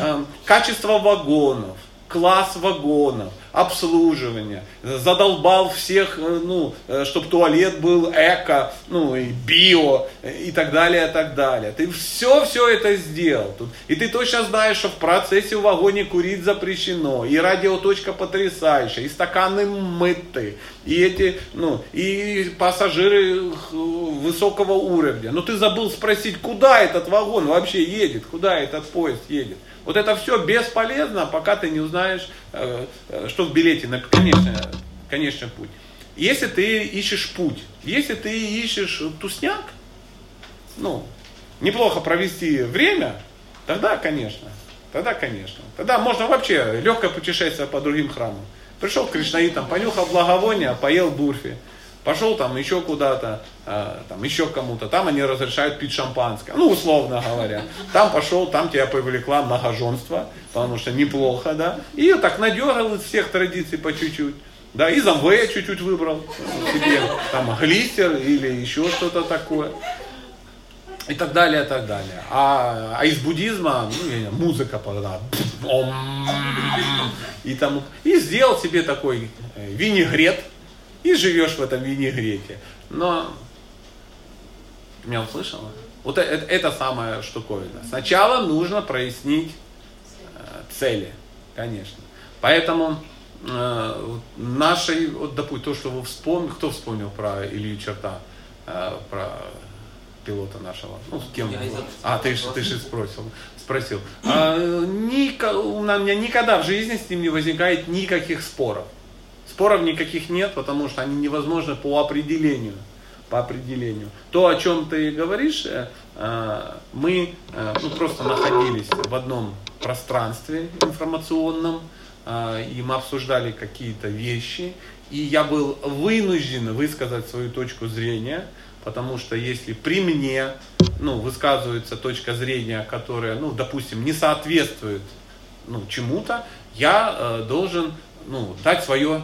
э, качество вагонов, класс вагонов, обслуживание, задолбал всех, э, ну, э, чтобы туалет был эко, ну, и био, и так далее, и так далее. Ты все-все это сделал. Тут. И ты точно знаешь, что в процессе в вагоне курить запрещено, и радиоточка потрясающая, и стаканы мыты, и эти, ну, и пассажиры высокого уровня. Но ты забыл спросить, куда этот вагон вообще едет, куда этот поезд едет. Вот это все бесполезно, пока ты не узнаешь, э, э, что в билете на конечный, конечный путь. Если ты ищешь путь, если ты ищешь тусняк, ну, неплохо провести время, тогда, конечно, тогда, конечно. Тогда можно вообще легкое путешествие по другим храмам. Пришел к Кришнаитам, понюхал благовония, поел бурфи. Пошел там еще куда-то, э, там еще кому-то, там они разрешают пить шампанское, ну, условно говоря. Там пошел, там тебя повлекла многоженство, потому что неплохо, да. И так надергал из всех традиций по чуть-чуть. Да, из Амвея чуть-чуть выбрал себе, там, глистер или еще что-то такое. И так далее, и так далее. А, а из буддизма, ну, я не знаю, музыка тогда. И, там, и сделал себе такой э, винегрет, и живешь в этом винегрете. Но, меня услышала? Вот это, это самая штуковина. Сначала нужно прояснить э, цели, конечно. Поэтому э, нашей, вот, допустим, то, что вы вспомнили, кто вспомнил про Илью Черта, э, про пилота нашего? Ну, с кем? А, ты, ты же спросил. спросил. А, ника, у меня никогда в жизни с ним не возникает никаких споров. Споров никаких нет, потому что они невозможны по определению. По определению. То, о чем ты говоришь, э, э, мы ну, просто находились в одном пространстве информационном, и мы обсуждали какие-то вещи, и я был вынужден высказать свою точку зрения, потому что если при мне ну, высказывается точка зрения, которая, ну, допустим, не соответствует ну, чему-то, я должен ну, дать свое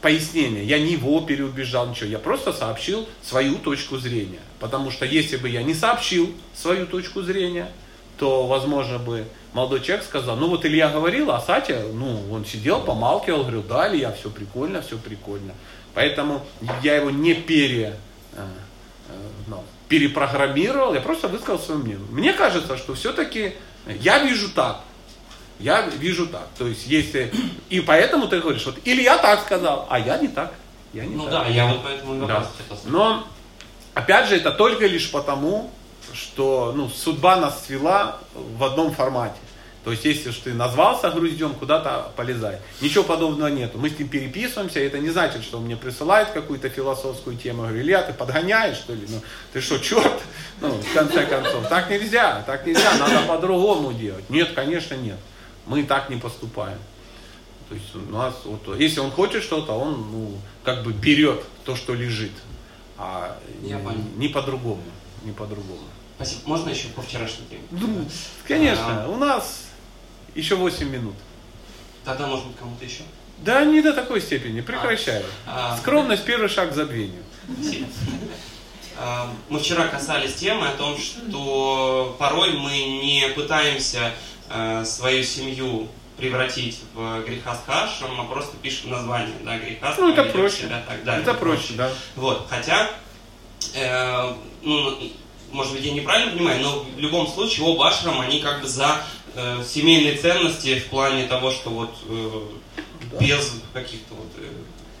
пояснение. Я не его переубеждал, ничего. Я просто сообщил свою точку зрения. Потому что если бы я не сообщил свою точку зрения, то, возможно, бы молодой человек сказал, ну вот Илья говорил, а Сатя, ну, он сидел, помалкивал, говорил, да, Илья, все прикольно, все прикольно. Поэтому я его не пере, э, э, ну, перепрограммировал, я просто высказал свое мнение. Мне кажется, что все-таки я вижу так, я вижу так. То есть, если... И поэтому ты говоришь, вот, или я так сказал, а я не так. Я не ну так. да, я вот поэтому и да. Но, опять же, это только лишь потому, что ну, судьба нас свела в одном формате. То есть, если ты назвался груздем, куда-то полезай. Ничего подобного нету. Мы с ним переписываемся, и это не значит, что он мне присылает какую-то философскую тему. Я говорю, Илья, ты подгоняешь, что ли? Ну, ты что, черт? Ну, в конце концов, так нельзя, так нельзя, надо по-другому делать. Нет, конечно, нет. Мы так не поступаем. То есть у нас, вот, если он хочет что-то, он ну, как бы берет то, что лежит. А Я не, понял. не по-другому. Не по-другому. Спасибо. Можно еще по вчерашней теме? Ну, конечно, у нас еще 8 минут. Тогда, может быть, кому-то еще? Да не до такой степени, прекращаю. А, Скромность первый шаг к забвению. А, Мы вчера касались темы о том, что порой мы не пытаемся э, свою семью превратить в греха с хашем, а просто пишем название, да, греха Ну, это проще. себя так, да, Это проще, да. Вот, хотя, э, ну, может быть, я неправильно понимаю, но в любом случае оба ашрама, они как бы за э, семейные ценности в плане того, что вот э, без каких-то вот э,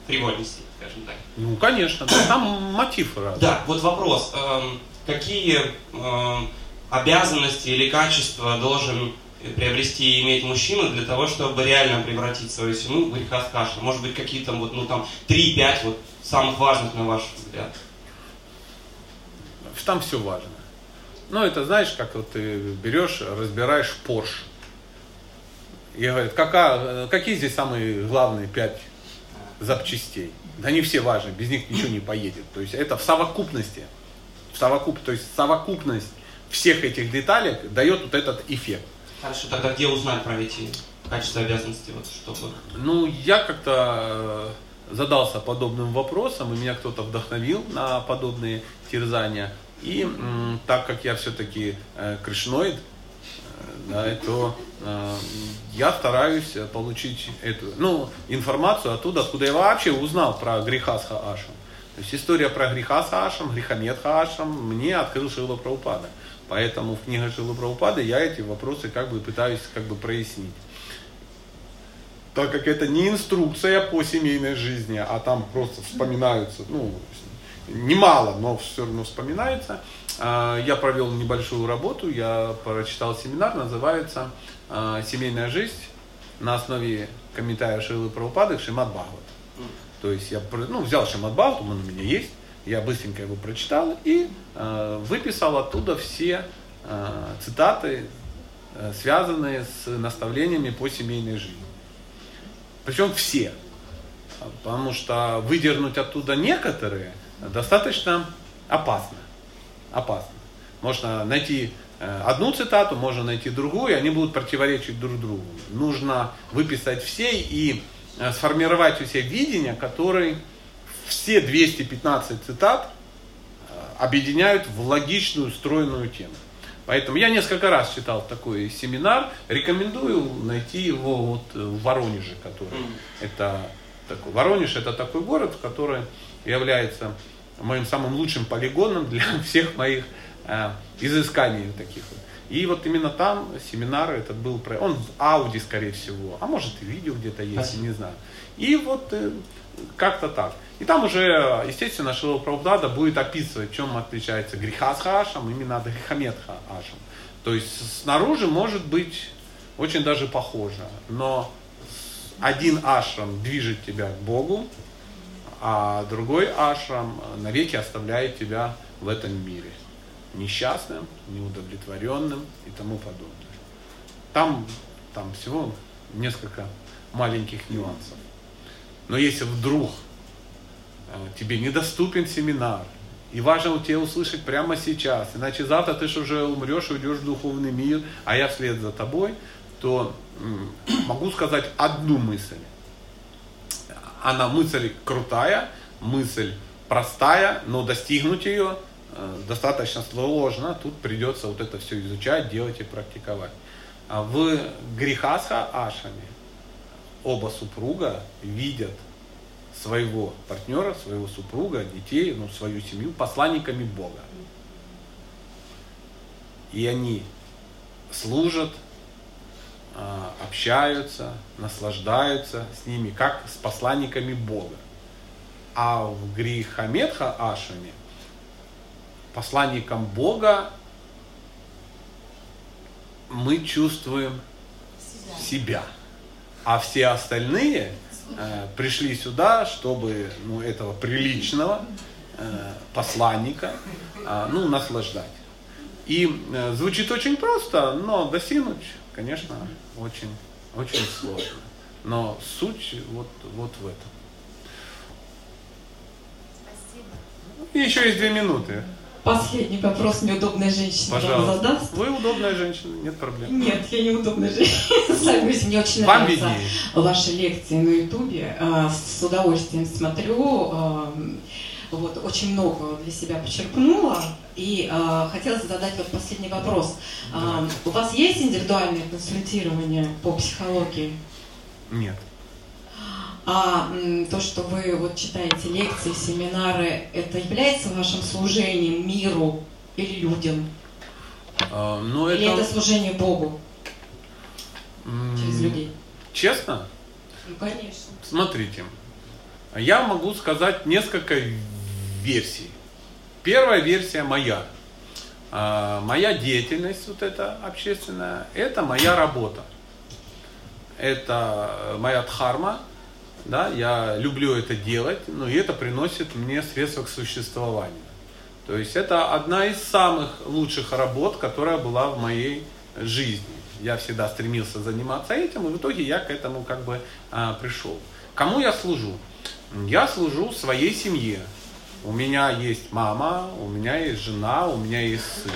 фривольностей, скажем так. Ну, конечно, да, там мотив разный. Да, вот вопрос. эм, какие эм, обязанности или качества должен приобрести и иметь мужчина для того, чтобы реально превратить свою семью в греха с кашей? Может быть, какие-то вот, ну там, 3-5 вот самых важных, на ваш взгляд? Там все важно. Ну, это знаешь, как вот ты берешь, разбираешь Porsche. И говорят, какая, какие здесь самые главные пять запчастей? Да они все важны, без них ничего не поедет. То есть это в совокупности. В совокуп, то есть совокупность всех этих деталей дает вот этот эффект. Хорошо, тогда где узнать про эти качества обязанности, вот, чтобы... Ну, я как-то э, задался подобным вопросом, и меня кто-то вдохновил на подобные терзания. И так как я все-таки э, кришноид, э, да, то я стараюсь получить эту ну, информацию оттуда, откуда я вообще узнал про греха с Хаашем. То есть история про греха с Хаашем, грехомет Хаашем мне открыл Шила Прабхупада. Поэтому в книге Шилы Прабхупады я эти вопросы как бы пытаюсь как бы прояснить. Так как это не инструкция по семейной жизни, а там просто вспоминаются, ну, немало, но все равно вспоминается. А, Я провел небольшую работу, я прочитал семинар, называется а, «Семейная жизнь» на основе комментария Шилы Прабхупады к Шримад Бхагават. То есть я ну, взял Шамадбаут, он у меня есть, я быстренько его прочитал и выписал оттуда все э, цитаты, э, связанные с наставлениями по семейной жизни. Причем все. Потому что выдернуть оттуда некоторые достаточно опасно. Опасно. Можно найти э, одну цитату, можно найти другую, и они будут противоречить друг другу. Нужно выписать все и э, сформировать у себя видение, который все 215 цитат э, объединяют в логичную, стройную тему. Поэтому я несколько раз читал такой семинар, рекомендую найти его вот в Воронеже, который это такой. Воронеж это такой город, который является моим самым лучшим полигоном для <laughs> всех моих э, изысканий таких вот. И вот именно там семинар этот был, он в ауди, скорее всего, а может и видео где-то есть, Спасибо. не знаю. И вот э, как-то так. И там уже, естественно, Шилова Прабхупада будет описывать, чем отличается греха с хашем, именно от грехамет хашем. То есть снаружи может быть очень даже похоже, но один ашрам движет тебя к Богу, а другой ашрам навеки оставляет тебя в этом мире. Несчастным, неудовлетворенным и тому подобное. Там, там всего несколько маленьких нюансов. Но если вдруг тебе недоступен семинар, и важно у тебя услышать прямо сейчас, иначе завтра ты же уже умрешь и уйдешь в духовный мир, а я вслед за тобой, то <clears throat> могу сказать одну мысль. Она мысль крутая, мысль простая, но достигнуть ее э, достаточно сложно. Тут придется вот это все изучать, делать и практиковать. А в грехасха ашами оба супруга видят своего партнера, своего супруга, детей, ну, свою семью посланниками Бога. И они служат а, общаются, наслаждаются с ними, как с посланниками Бога. А в Грихамедха Ашами посланником Бога мы чувствуем себя. себя. А все остальные э, пришли сюда, чтобы ну, этого приличного э, посланника э, ну, наслаждать. И э, звучит очень просто, но достигнуть конечно, очень, очень сложно. Но суть вот, вот в этом. Спасибо. Еще есть две минуты. Последний вопрос неудобная женщина Пожалуйста. задаст. Вы удобная женщина, нет проблем. Нет, я не удобная женщина. <laughs> Согласен, мне очень вам нравятся виднее. ваши лекции на Ютубе. А, с удовольствием смотрю. Вот, очень много для себя почерпнула. И э, хотелось задать вот последний вопрос. Э, у вас есть индивидуальное консультирование по психологии? Нет. А то, что вы вот читаете лекции, семинары, это является вашим служением миру или людям? А, ну, или это... это служение Богу через людей? Честно? Ну, конечно. Смотрите, я могу сказать несколько версий. Первая версия моя. А, моя деятельность вот эта общественная, это моя работа. Это моя дхарма, да, я люблю это делать, но и это приносит мне средства к существованию. То есть это одна из самых лучших работ, которая была в моей жизни. Я всегда стремился заниматься этим, и в итоге я к этому как бы а, пришел. Кому я служу? Я служу своей семье, у меня есть мама, у меня есть жена, у меня есть сын.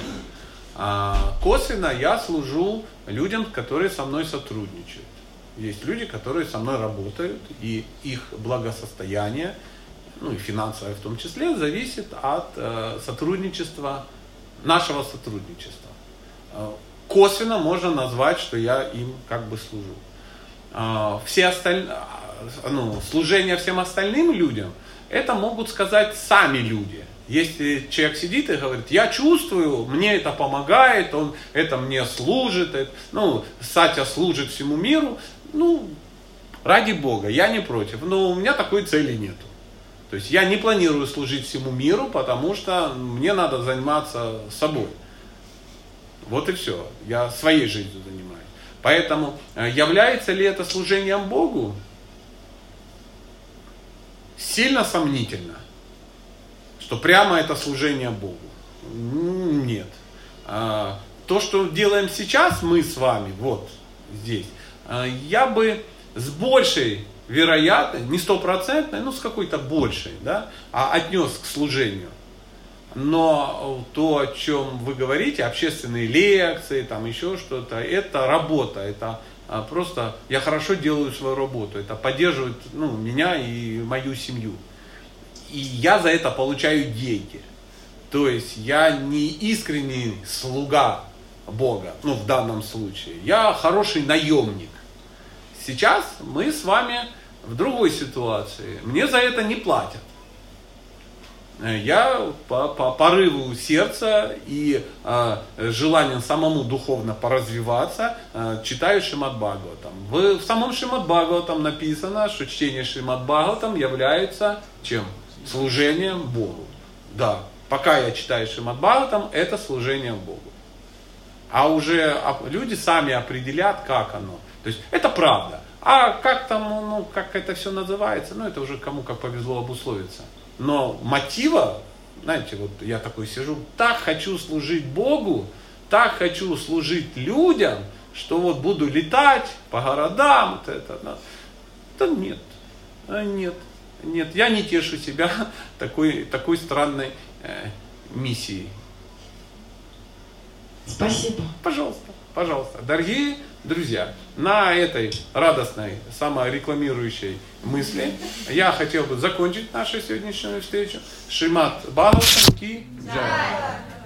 А косвенно я служу людям, которые со мной сотрудничают. Есть люди, которые со мной работают, и их благосостояние, ну и финансовое в том числе, зависит от э, сотрудничества, нашего сотрудничества. Э, косвенно можно назвать, что я им как бы служу. Э, все остальные, ну, служение всем остальным людям – это могут сказать сами люди. Если человек сидит и говорит, я чувствую, мне это помогает, он, это мне служит, это, ну, Сатя служит всему миру, ну, ради Бога, я не против, но у меня такой цели нету. То есть я не планирую служить всему миру, потому что мне надо заниматься собой. Вот и все. Я своей жизнью занимаюсь. Поэтому э, является ли это служением Богу? сильно сомнительно, что прямо это служение Богу. Нет. А, то, что делаем сейчас мы с вами, вот здесь, я бы с большей вероятностью, не стопроцентной, но с какой-то большей, да, а отнес к служению. Но то, о чем вы говорите, общественные лекции, там еще что-то, это работа, это а, просто я хорошо делаю свою работу, это поддерживает ну, меня и мою семью. И я за это получаю деньги. То есть я не искренний слуга Бога, ну в данном случае. Я хороший наемник. Сейчас мы с вами в другой ситуации. Мне за это не платят. Я по, по порыву сердца и э, желанием самому духовно поразвиваться э, читаю Шимат Бхагаватам. В, в самом Шимат Бхагаватам написано, что чтение Шимат Бхагаватам является чем? Служением Богу. Да, пока я читаю Шимат Бхагаватам, это служение Богу. А уже люди сами определят, как оно. То есть это правда. А как там, ну, как это все называется, ну, это уже кому как повезло обусловиться. Но мотива, знаете, вот я такой сижу, так хочу служить Богу, так хочу служить людям, что вот буду летать по городам, вот это, да. да нет, нет, нет, я не тешу себя <laughs> такой, такой странной э, миссией. Спасибо. Пожалуйста, пожалуйста. Дорогие друзья, на этой радостной, саморекламирующей мысли я хотел бы закончить нашу сегодняшнюю встречу. Шимат Бхагаватам Ки Джай.